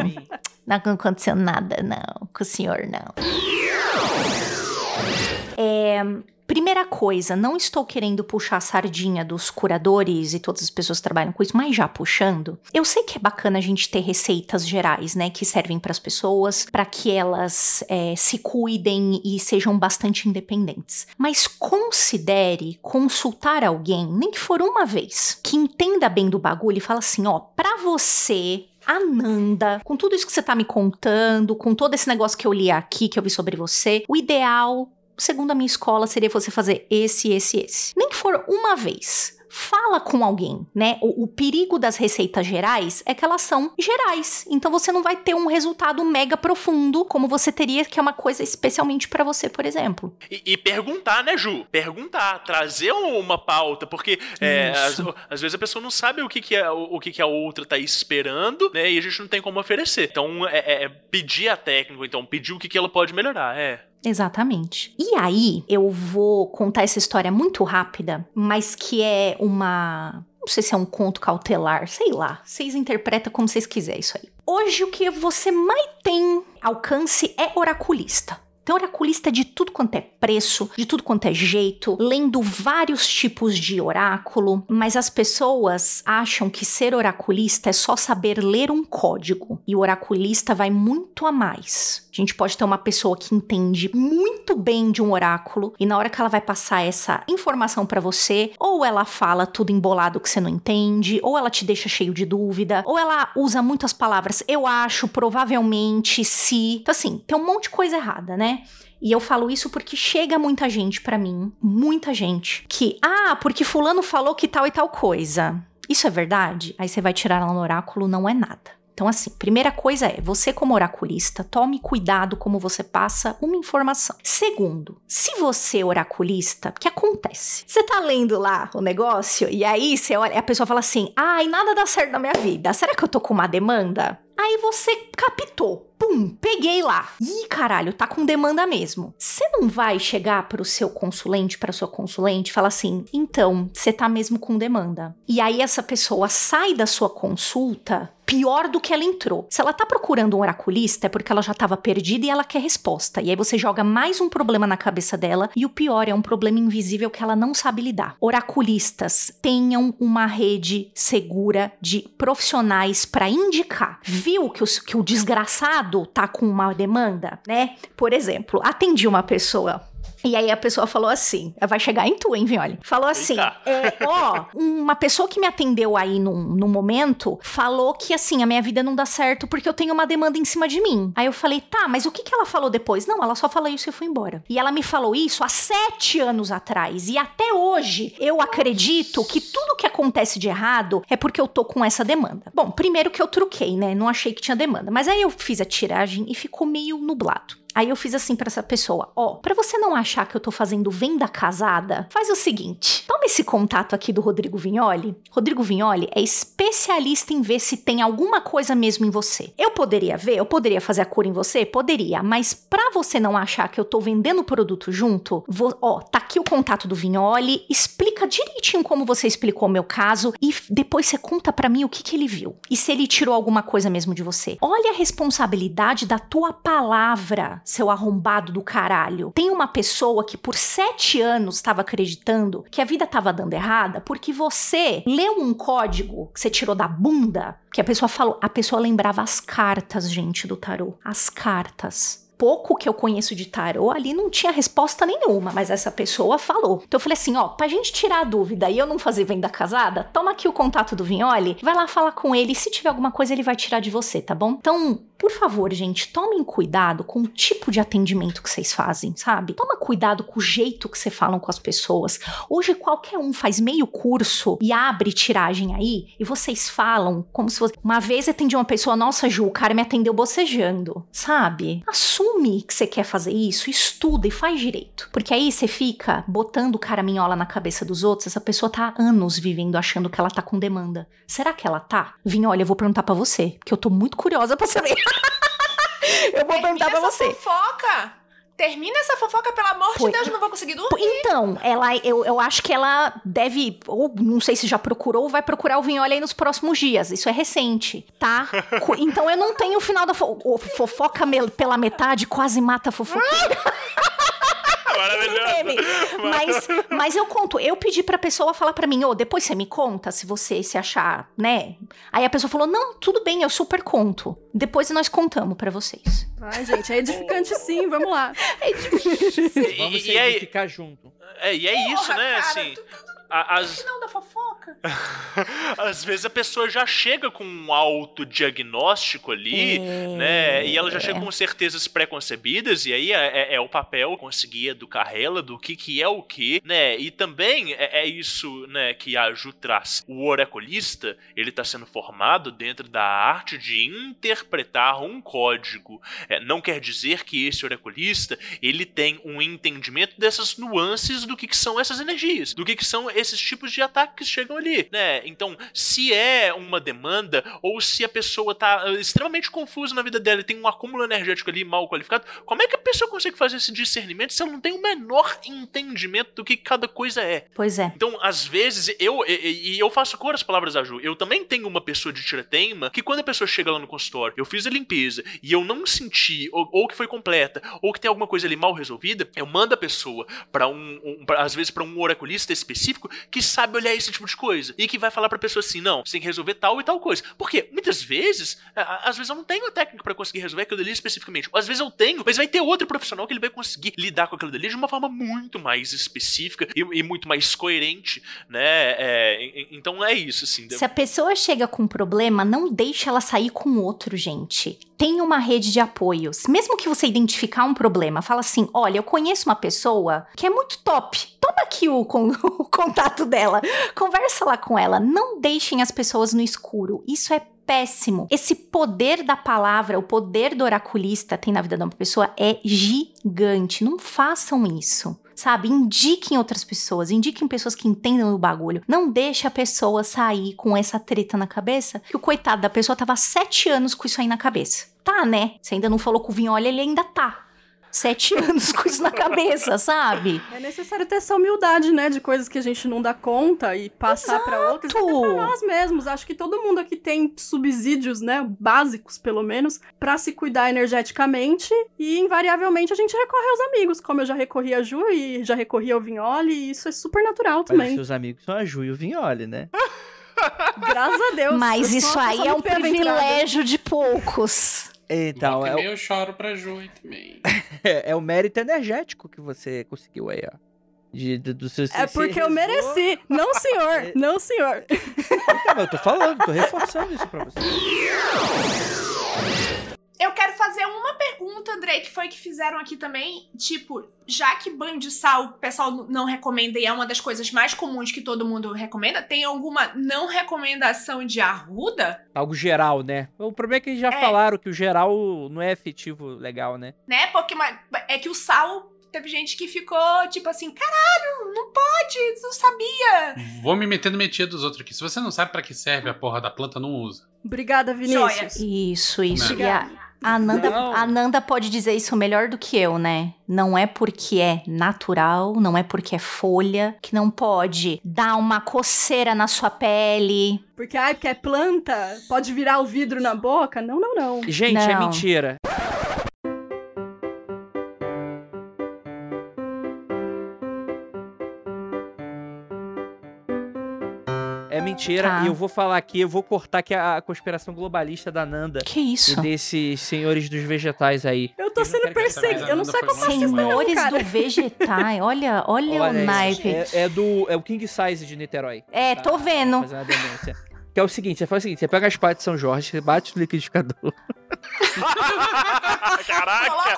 Não aconteceu nada, não. Com o senhor, não. É, Primeira coisa, não estou querendo puxar a sardinha dos curadores e todas as pessoas que trabalham com isso, mas já puxando. Eu sei que é bacana a gente ter receitas gerais, né, que servem para as pessoas, para que elas é, se cuidem e sejam bastante independentes. Mas considere consultar alguém, nem que for uma vez, que entenda bem do bagulho e fala assim, ó, para você Ananda, com tudo isso que você tá me contando, com todo esse negócio que eu li aqui, que eu vi sobre você, o ideal segundo a minha escola, seria você fazer esse, esse, esse. Nem que for uma vez. Fala com alguém, né? O, o, perigo das receitas gerais é que elas são gerais. Então você não vai ter um resultado mega profundo como você teria, que é uma coisa especialmente para você, por exemplo. E, e, perguntar, né, Ju? Perguntar, trazer uma pauta, porque é, às, às, vezes a pessoa não sabe o que, que, é, o, o que, que a outra tá esperando, né? E a gente não tem como oferecer. Então é, é pedir a técnica, então pedir o que, que ela pode melhorar. É. Exatamente. E aí, eu vou contar essa história muito rápida, mas que é uma. Não sei se é um conto cautelar, sei lá. Vocês interpretam como vocês quiserem isso aí. Hoje, o que você mais tem alcance é oraculista. Então, oraculista de tudo quanto é preço, de tudo quanto é jeito, lendo vários tipos de oráculo, mas as pessoas acham que ser oraculista é só saber ler um código. E o oraculista vai muito a mais. A gente pode ter uma pessoa que entende muito bem de um oráculo e na hora que ela vai passar essa informação para você, ou ela fala tudo embolado que você não entende, ou ela te deixa cheio de dúvida, ou ela usa muitas palavras eu acho, provavelmente, se. Então, assim, tem um monte de coisa errada, né? E eu falo isso porque chega muita gente para mim, muita gente, que, ah, porque fulano falou que tal e tal coisa. Isso é verdade? Aí você vai tirar lá no oráculo, não é nada. Então, assim, primeira coisa é, você como oraculista, tome cuidado como você passa uma informação. Segundo, se você é oraculista, o que acontece? Você tá lendo lá o negócio e aí você olha, a pessoa fala assim, ai, nada dá certo na minha vida. Será que eu tô com uma demanda? Aí você captou. Pum, peguei lá. Ih, caralho, tá com demanda mesmo. Você não vai chegar pro seu consulente, pra sua consulente, e falar assim: então, você tá mesmo com demanda. E aí essa pessoa sai da sua consulta pior do que ela entrou. Se ela tá procurando um oraculista, é porque ela já estava perdida e ela quer resposta. E aí você joga mais um problema na cabeça dela, e o pior é um problema invisível que ela não sabe lidar. Oraculistas, tenham uma rede segura de profissionais para indicar. Viu que, os, que o desgraçado tá com uma demanda, né? Por exemplo, atendi uma pessoa e aí a pessoa falou assim: vai chegar em tu, hein, Violi? Falou assim: é, ó, uma pessoa que me atendeu aí num, num momento falou que assim, a minha vida não dá certo porque eu tenho uma demanda em cima de mim. Aí eu falei, tá, mas o que, que ela falou depois? Não, ela só falou isso e foi embora. E ela me falou isso há sete anos atrás. E até hoje eu acredito que tudo que acontece de errado é porque eu tô com essa demanda. Bom, primeiro que eu truquei, né? Não achei que tinha demanda. Mas aí eu fiz a tiragem e ficou meio nublado. Aí eu fiz assim para essa pessoa: ó, para você não achar que eu tô fazendo venda casada, faz o seguinte: toma esse contato aqui do Rodrigo Vignoli. Rodrigo Vignoli é especialista em ver se tem alguma coisa mesmo em você. Eu poderia ver, eu poderia fazer a cura em você? Poderia, mas para você não achar que eu tô vendendo produto junto, ó, tá aqui o contato do Vignoli, explica direitinho como você explicou o meu caso e depois você conta para mim o que que ele viu e se ele tirou alguma coisa mesmo de você. Olha a responsabilidade da tua palavra seu arrombado do caralho. Tem uma pessoa que por sete anos estava acreditando que a vida estava dando errada porque você leu um código que você tirou da bunda, que a pessoa falou, a pessoa lembrava as cartas, gente, do tarô. As cartas pouco que eu conheço de tarô, ali não tinha resposta nenhuma, mas essa pessoa falou. Então eu falei assim, ó, pra gente tirar a dúvida e eu não fazer venda casada, toma aqui o contato do Vinholi, vai lá falar com ele, se tiver alguma coisa ele vai tirar de você, tá bom? Então, por favor, gente, tomem cuidado com o tipo de atendimento que vocês fazem, sabe? Toma cuidado com o jeito que vocês falam com as pessoas. Hoje qualquer um faz meio curso e abre tiragem aí e vocês falam como se fosse. Uma vez atendi uma pessoa, nossa, Ju, o cara me atendeu bocejando, sabe? Assume que você quer fazer isso, estuda e faz direito. Porque aí você fica botando caraminhola na cabeça dos outros, essa pessoa tá há anos vivendo achando que ela tá com demanda. Será que ela tá? Vim, olha, eu vou perguntar para você, porque eu tô muito curiosa para saber. Eu vou perguntar pra você. fofoca! Termina essa fofoca, pelo amor de Deus, não vou conseguir dormir. Então, ela, eu, eu acho que ela deve, ou não sei se já procurou, ou vai procurar o Vinholi aí nos próximos dias. Isso é recente, tá? [LAUGHS] então eu não tenho o final da fo fofoca pela metade, quase mata a fofoqueira. [LAUGHS] Mas, mas eu conto, eu pedi pra pessoa falar pra mim, ô, oh, depois você me conta se você se achar, né? Aí a pessoa falou, não, tudo bem, eu super conto. Depois nós contamos pra vocês. Ai, gente, é edificante sim, vamos lá. É edificante sim. Vamos e, edificar é, junto. É, e é Porra, isso, né, cara, assim... Tu, tu as... Não, da fofoca. [LAUGHS] Às vezes a pessoa já chega com um autodiagnóstico ali, é... né? E ela já chega com certezas pré-concebidas, e aí é, é, é, o papel conseguir educar ela do que, que é o que, né? E também é, é, isso, né, que a Ju traz. O oraculista, ele tá sendo formado dentro da arte de interpretar um código. É, não quer dizer que esse oraculista, ele tem um entendimento dessas nuances do que, que são essas energias, do que, que são esses tipos de ataques chegam estão ali, né? Então, se é uma demanda ou se a pessoa tá uh, extremamente confusa na vida dela e tem um acúmulo energético ali mal qualificado, como é que a pessoa consegue fazer esse discernimento se ela não tem o menor entendimento do que cada coisa é? Pois é. Então, às vezes, eu e, e eu faço cor as palavras da Ju. Eu também tenho uma pessoa de tiratema que quando a pessoa chega lá no consultório, eu fiz a limpeza e eu não senti ou, ou que foi completa ou que tem alguma coisa ali mal resolvida, eu mando a pessoa para um, um pra, às vezes para um oraculista específico que sabe olhar esse tipo de coisa e que vai falar para pessoa assim, não, você tem que resolver tal e tal coisa. Porque muitas vezes, às vezes eu não tenho a técnica para conseguir resolver aquilo ali especificamente. Às vezes eu tenho, mas vai ter outro profissional que ele vai conseguir lidar com aquilo ali de uma forma muito mais específica e, e muito mais coerente, né? É, então é isso, assim. Se a pessoa chega com um problema, não deixe ela sair com outro, gente. Tem uma rede de apoios. Mesmo que você identificar um problema, fala assim: olha, eu conheço uma pessoa que é muito top. Toma aqui o, com, [LAUGHS] o contato dela. Conversa lá com ela. Não deixem as pessoas no escuro. Isso é péssimo. Esse poder da palavra, o poder do oraculista tem na vida de uma pessoa é gigante. Não façam isso sabe? Indiquem outras pessoas, indiquem pessoas que entendam o bagulho. Não deixe a pessoa sair com essa treta na cabeça, que o coitado da pessoa tava sete anos com isso aí na cabeça. Tá, né? Você ainda não falou com o Vinholi, ele ainda tá sete anos com isso na cabeça, sabe? É necessário ter essa humildade, né? De coisas que a gente não dá conta e passar para outros. Até pra nós mesmos. Acho que todo mundo aqui tem subsídios, né? Básicos, pelo menos, para se cuidar energeticamente. E invariavelmente a gente recorre aos amigos, como eu já recorri a Ju e já recorri ao Vinhole. E isso é super natural também. Mas seus amigos são a Ju e o Vinhole, né? Graças a Deus. Mas isso aí é um privilégio de poucos. Então, é o... eu choro pra Joey também. [LAUGHS] é, é, o mérito energético que você conseguiu aí, ó. De, de, do seu, é porque eu mereci. Não, senhor. [LAUGHS] Não, senhor. Então, eu tô falando, tô reforçando isso pra você. Eu quero fazer uma pergunta, André, que foi que fizeram aqui também. Tipo, já que banho de sal o pessoal não recomenda e é uma das coisas mais comuns que todo mundo recomenda, tem alguma não recomendação de arruda? Algo geral, né? O problema é que eles já é. falaram que o geral não é efetivo legal, né? Né? Porque é que o sal teve gente que ficou tipo assim, caralho, não pode, não sabia. Vou me meter no métier dos outros aqui. Se você não sabe para que serve a porra da planta, não usa. Obrigada, Vinícius. Joia. Isso, isso. E a, a Nanda, a Nanda pode dizer isso melhor do que eu, né? Não é porque é natural, não é porque é folha, que não pode dar uma coceira na sua pele. Porque, ai, porque é planta, pode virar o vidro na boca? Não, não, não. Gente, é não. é mentira. Mentira. Tá. E eu vou falar aqui, eu vou cortar aqui a, conspiração globalista da Nanda. Que isso? E desses senhores dos vegetais aí. Eu tô sendo perseguido. Eu não sei como Senhores do vegetais. Olha, olha, olha o naipe. É, é, do. É o King Size de Niterói. É, tá? tô vendo. Que é o seguinte, você faz o seguinte, você pega as partes de São Jorge, você bate no liquidificador. Caraca!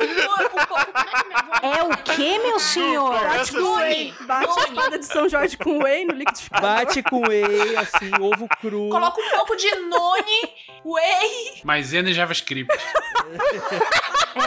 É o que, meu senhor? Bate com whey. Bate a espada de São Jorge com whey no liquidificador. Bate com whey, assim, ovo cru. Coloca um pouco de noni, whey. Maisena e JavaScript.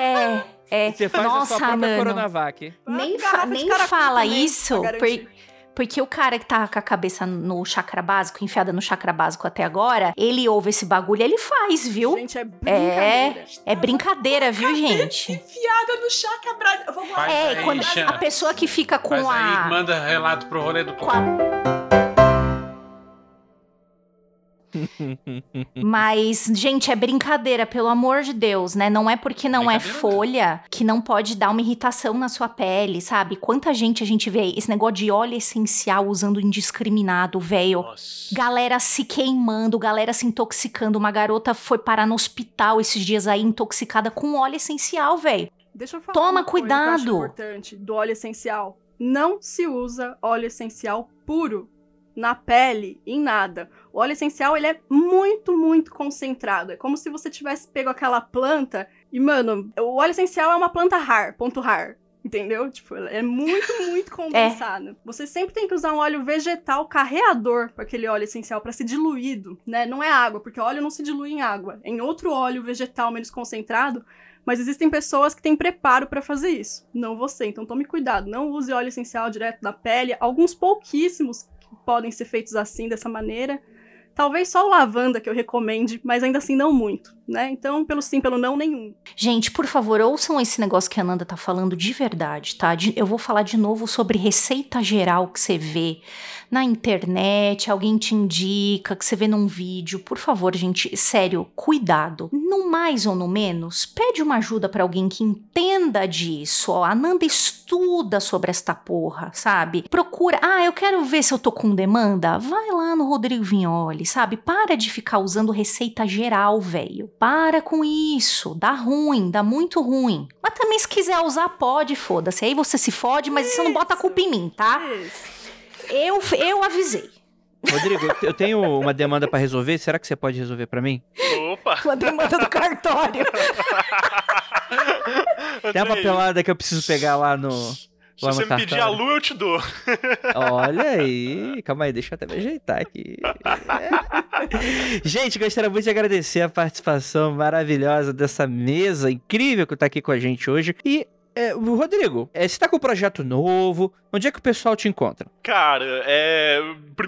é... É, Você faz Nossa, a sua própria mano. Coronavac. Nem, fa nem fala isso, porque porque o cara que tá com a cabeça no chakra básico, enfiada no chakra básico até agora, ele ouve esse bagulho, ele faz, viu? Gente, é brincadeira. É, é brincadeira, viu, gente? Enfiada no chakra básico. Vamos lá. É, aí, quando a, a, pessoa que fica com Faz a. Aí, manda relato pro rolê do com a... [LAUGHS] Mas, gente, é brincadeira, pelo amor de Deus, né? Não é porque não é folha que não pode dar uma irritação na sua pele, sabe? Quanta gente a gente vê esse negócio de óleo essencial usando indiscriminado, velho. Galera se queimando, galera se intoxicando. Uma garota foi parar no hospital esses dias aí intoxicada com óleo essencial, velho. Deixa eu falar Toma uma cuidado. Coisa importante do óleo essencial. Não se usa óleo essencial puro na pele, em nada. O óleo essencial, ele é muito, muito concentrado. É como se você tivesse pego aquela planta e, mano, o óleo essencial é uma planta rar, ponto rar. Entendeu? Tipo, é muito, muito [LAUGHS] condensado. É. Você sempre tem que usar um óleo vegetal carreador para aquele óleo essencial para ser diluído, né? Não é água, porque o óleo não se dilui em água. É em outro óleo vegetal menos concentrado, mas existem pessoas que têm preparo para fazer isso. Não você. Então tome cuidado, não use óleo essencial direto da pele. Alguns pouquíssimos podem ser feitos assim, dessa maneira. Talvez só o lavanda que eu recomende, mas ainda assim não muito, né? Então, pelo sim, pelo não, nenhum. Gente, por favor, ouçam esse negócio que a Nanda tá falando de verdade, tá? De, eu vou falar de novo sobre receita geral que você vê na internet, alguém te indica, que você vê num vídeo. Por favor, gente, sério, cuidado. No mais ou no menos, pede uma ajuda para alguém que entenda disso. Ó, estuda sobre esta porra, sabe? Procura, ah, eu quero ver se eu tô com demanda. Vai lá no Rodrigo Vignoli, sabe? Para de ficar usando receita geral, velho. Para com isso. Dá ruim, dá muito ruim. Mas também se quiser usar, pode, foda-se. Aí você se fode, mas isso. você não bota a culpa em mim, tá? Isso. Eu, eu avisei. Rodrigo, eu tenho uma demanda para resolver. Será que você pode resolver para mim? Opa! Uma demanda do cartório. [LAUGHS] Tem uma papelada que eu preciso pegar lá no. Se você me pedir a lua, eu te dou. Olha aí. Calma aí, deixa eu até me ajeitar aqui. [LAUGHS] Gente, gostaria muito de agradecer a participação maravilhosa dessa mesa incrível que tá aqui com a gente hoje. E é, Rodrigo, é, você tá com um projeto novo, onde é que o pessoal te encontra? Cara, é.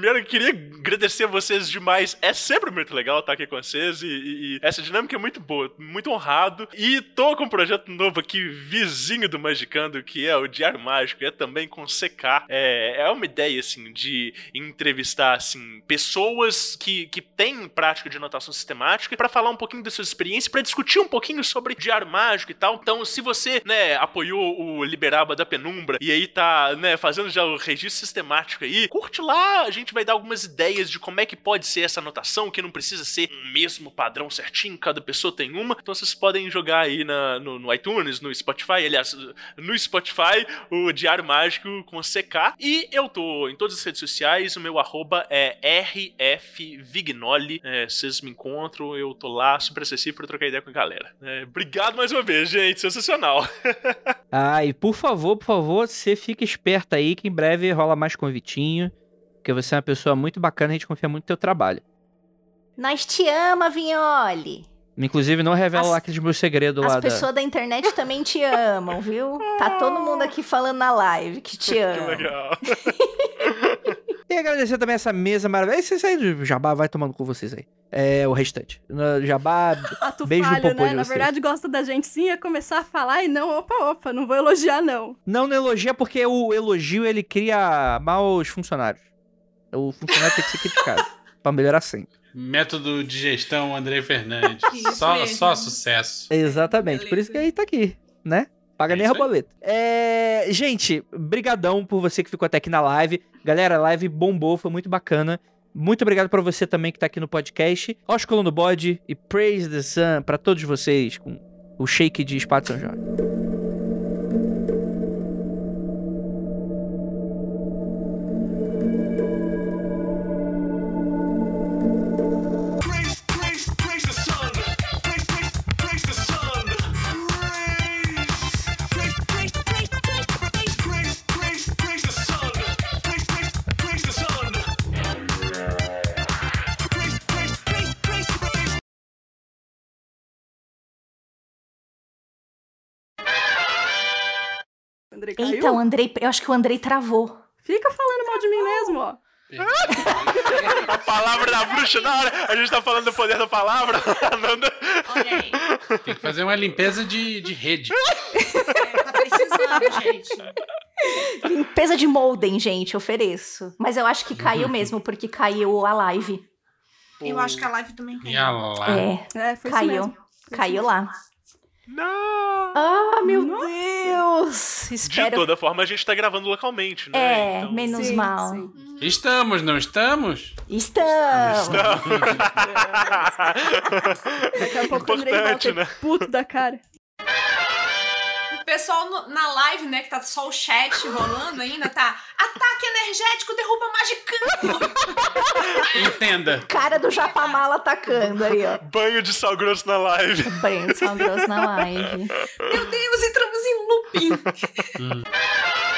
Primeiro eu queria agradecer a vocês demais. É sempre muito legal estar aqui com vocês e, e, e, essa dinâmica é muito boa, muito honrado. E tô com um projeto novo aqui, vizinho do Magicando, que é o Diário Mágico, é também com CK. É, é uma ideia, assim, de entrevistar, assim, pessoas que, que têm prática de anotação sistemática para falar um pouquinho das suas experiências, para discutir um pouquinho sobre Diário Mágico e tal. Então, se você, né, apoiou o Liberaba da Penumbra e aí tá, né, fazendo já o registro sistemático aí, curte lá, a gente vai dar algumas ideias de como é que pode ser essa anotação, que não precisa ser um mesmo padrão certinho, cada pessoa tem uma. Então vocês podem jogar aí na, no, no iTunes, no Spotify, aliás, no Spotify, o Diário Mágico com CK. E eu tô em todas as redes sociais, o meu arroba é rfvignoli. É, vocês me encontram, eu tô lá, super acessível pra trocar ideia com a galera. É, obrigado mais uma vez, gente, sensacional. [LAUGHS] ah, e por favor, por favor, você fica esperto aí que em breve rola mais convitinho. Porque você é uma pessoa muito bacana e a gente confia muito no teu trabalho. Nós te ama, Vinholi. Inclusive, não revela as, lá aqueles meus segredos lá. As pessoas da... da... internet também te amam, viu? Tá todo mundo aqui falando na live que te [LAUGHS] ama. Que legal. [LAUGHS] e agradecer também essa mesa maravilhosa. Esse aí do Jabá vai tomando com vocês aí. É o restante. Jabá, [LAUGHS] ah, beijo falha, no popô né? Na verdade, gosta da gente sim, ia começar a falar e não, opa, opa, não vou elogiar não. Não, não elogia porque o elogio, ele cria maus funcionários. O funcionário tem que ser criticado. [LAUGHS] pra melhorar sempre. Método de gestão André Fernandes. [LAUGHS] só, só sucesso. Exatamente. Por isso que aí tá aqui, né? Paga é nem a boleto. É... Gente, brigadão por você que ficou até aqui na live. Galera, a live bombou, foi muito bacana. Muito obrigado para você também que tá aqui no podcast. Ósculo no bode e Praise the Sun para todos vocês com o shake de Espada São Jorge. Andrei caiu? Então, Andrei, eu acho que o Andrei travou. Fica falando mal de mim mesmo, ó. a [LAUGHS] palavra da bruxa, na hora a gente tá falando do poder da palavra. Olha aí. Tem que fazer uma limpeza de, de rede. É, tá precisando, gente. Limpeza de molden, gente, ofereço. Mas eu acho que caiu mesmo, porque caiu a live. Eu acho que a live também caiu. E a live. É, é caiu. Caiu lá. Não! Ah, meu Nossa. Deus! Espero... De toda forma, a gente tá gravando localmente, né? É, então... menos sim, mal. Sim. Estamos, não estamos? Estamos! Estamos. Daqui a pouco Importante, o né? puto da cara pessoal no, na live, né, que tá só o chat rolando ainda, tá ataque energético derruba magicano. Entenda. Cara do Japamala atacando aí, ó. Banho de sal grosso na live. Banho de sal grosso na live. Meu Deus, entramos em looping. hum.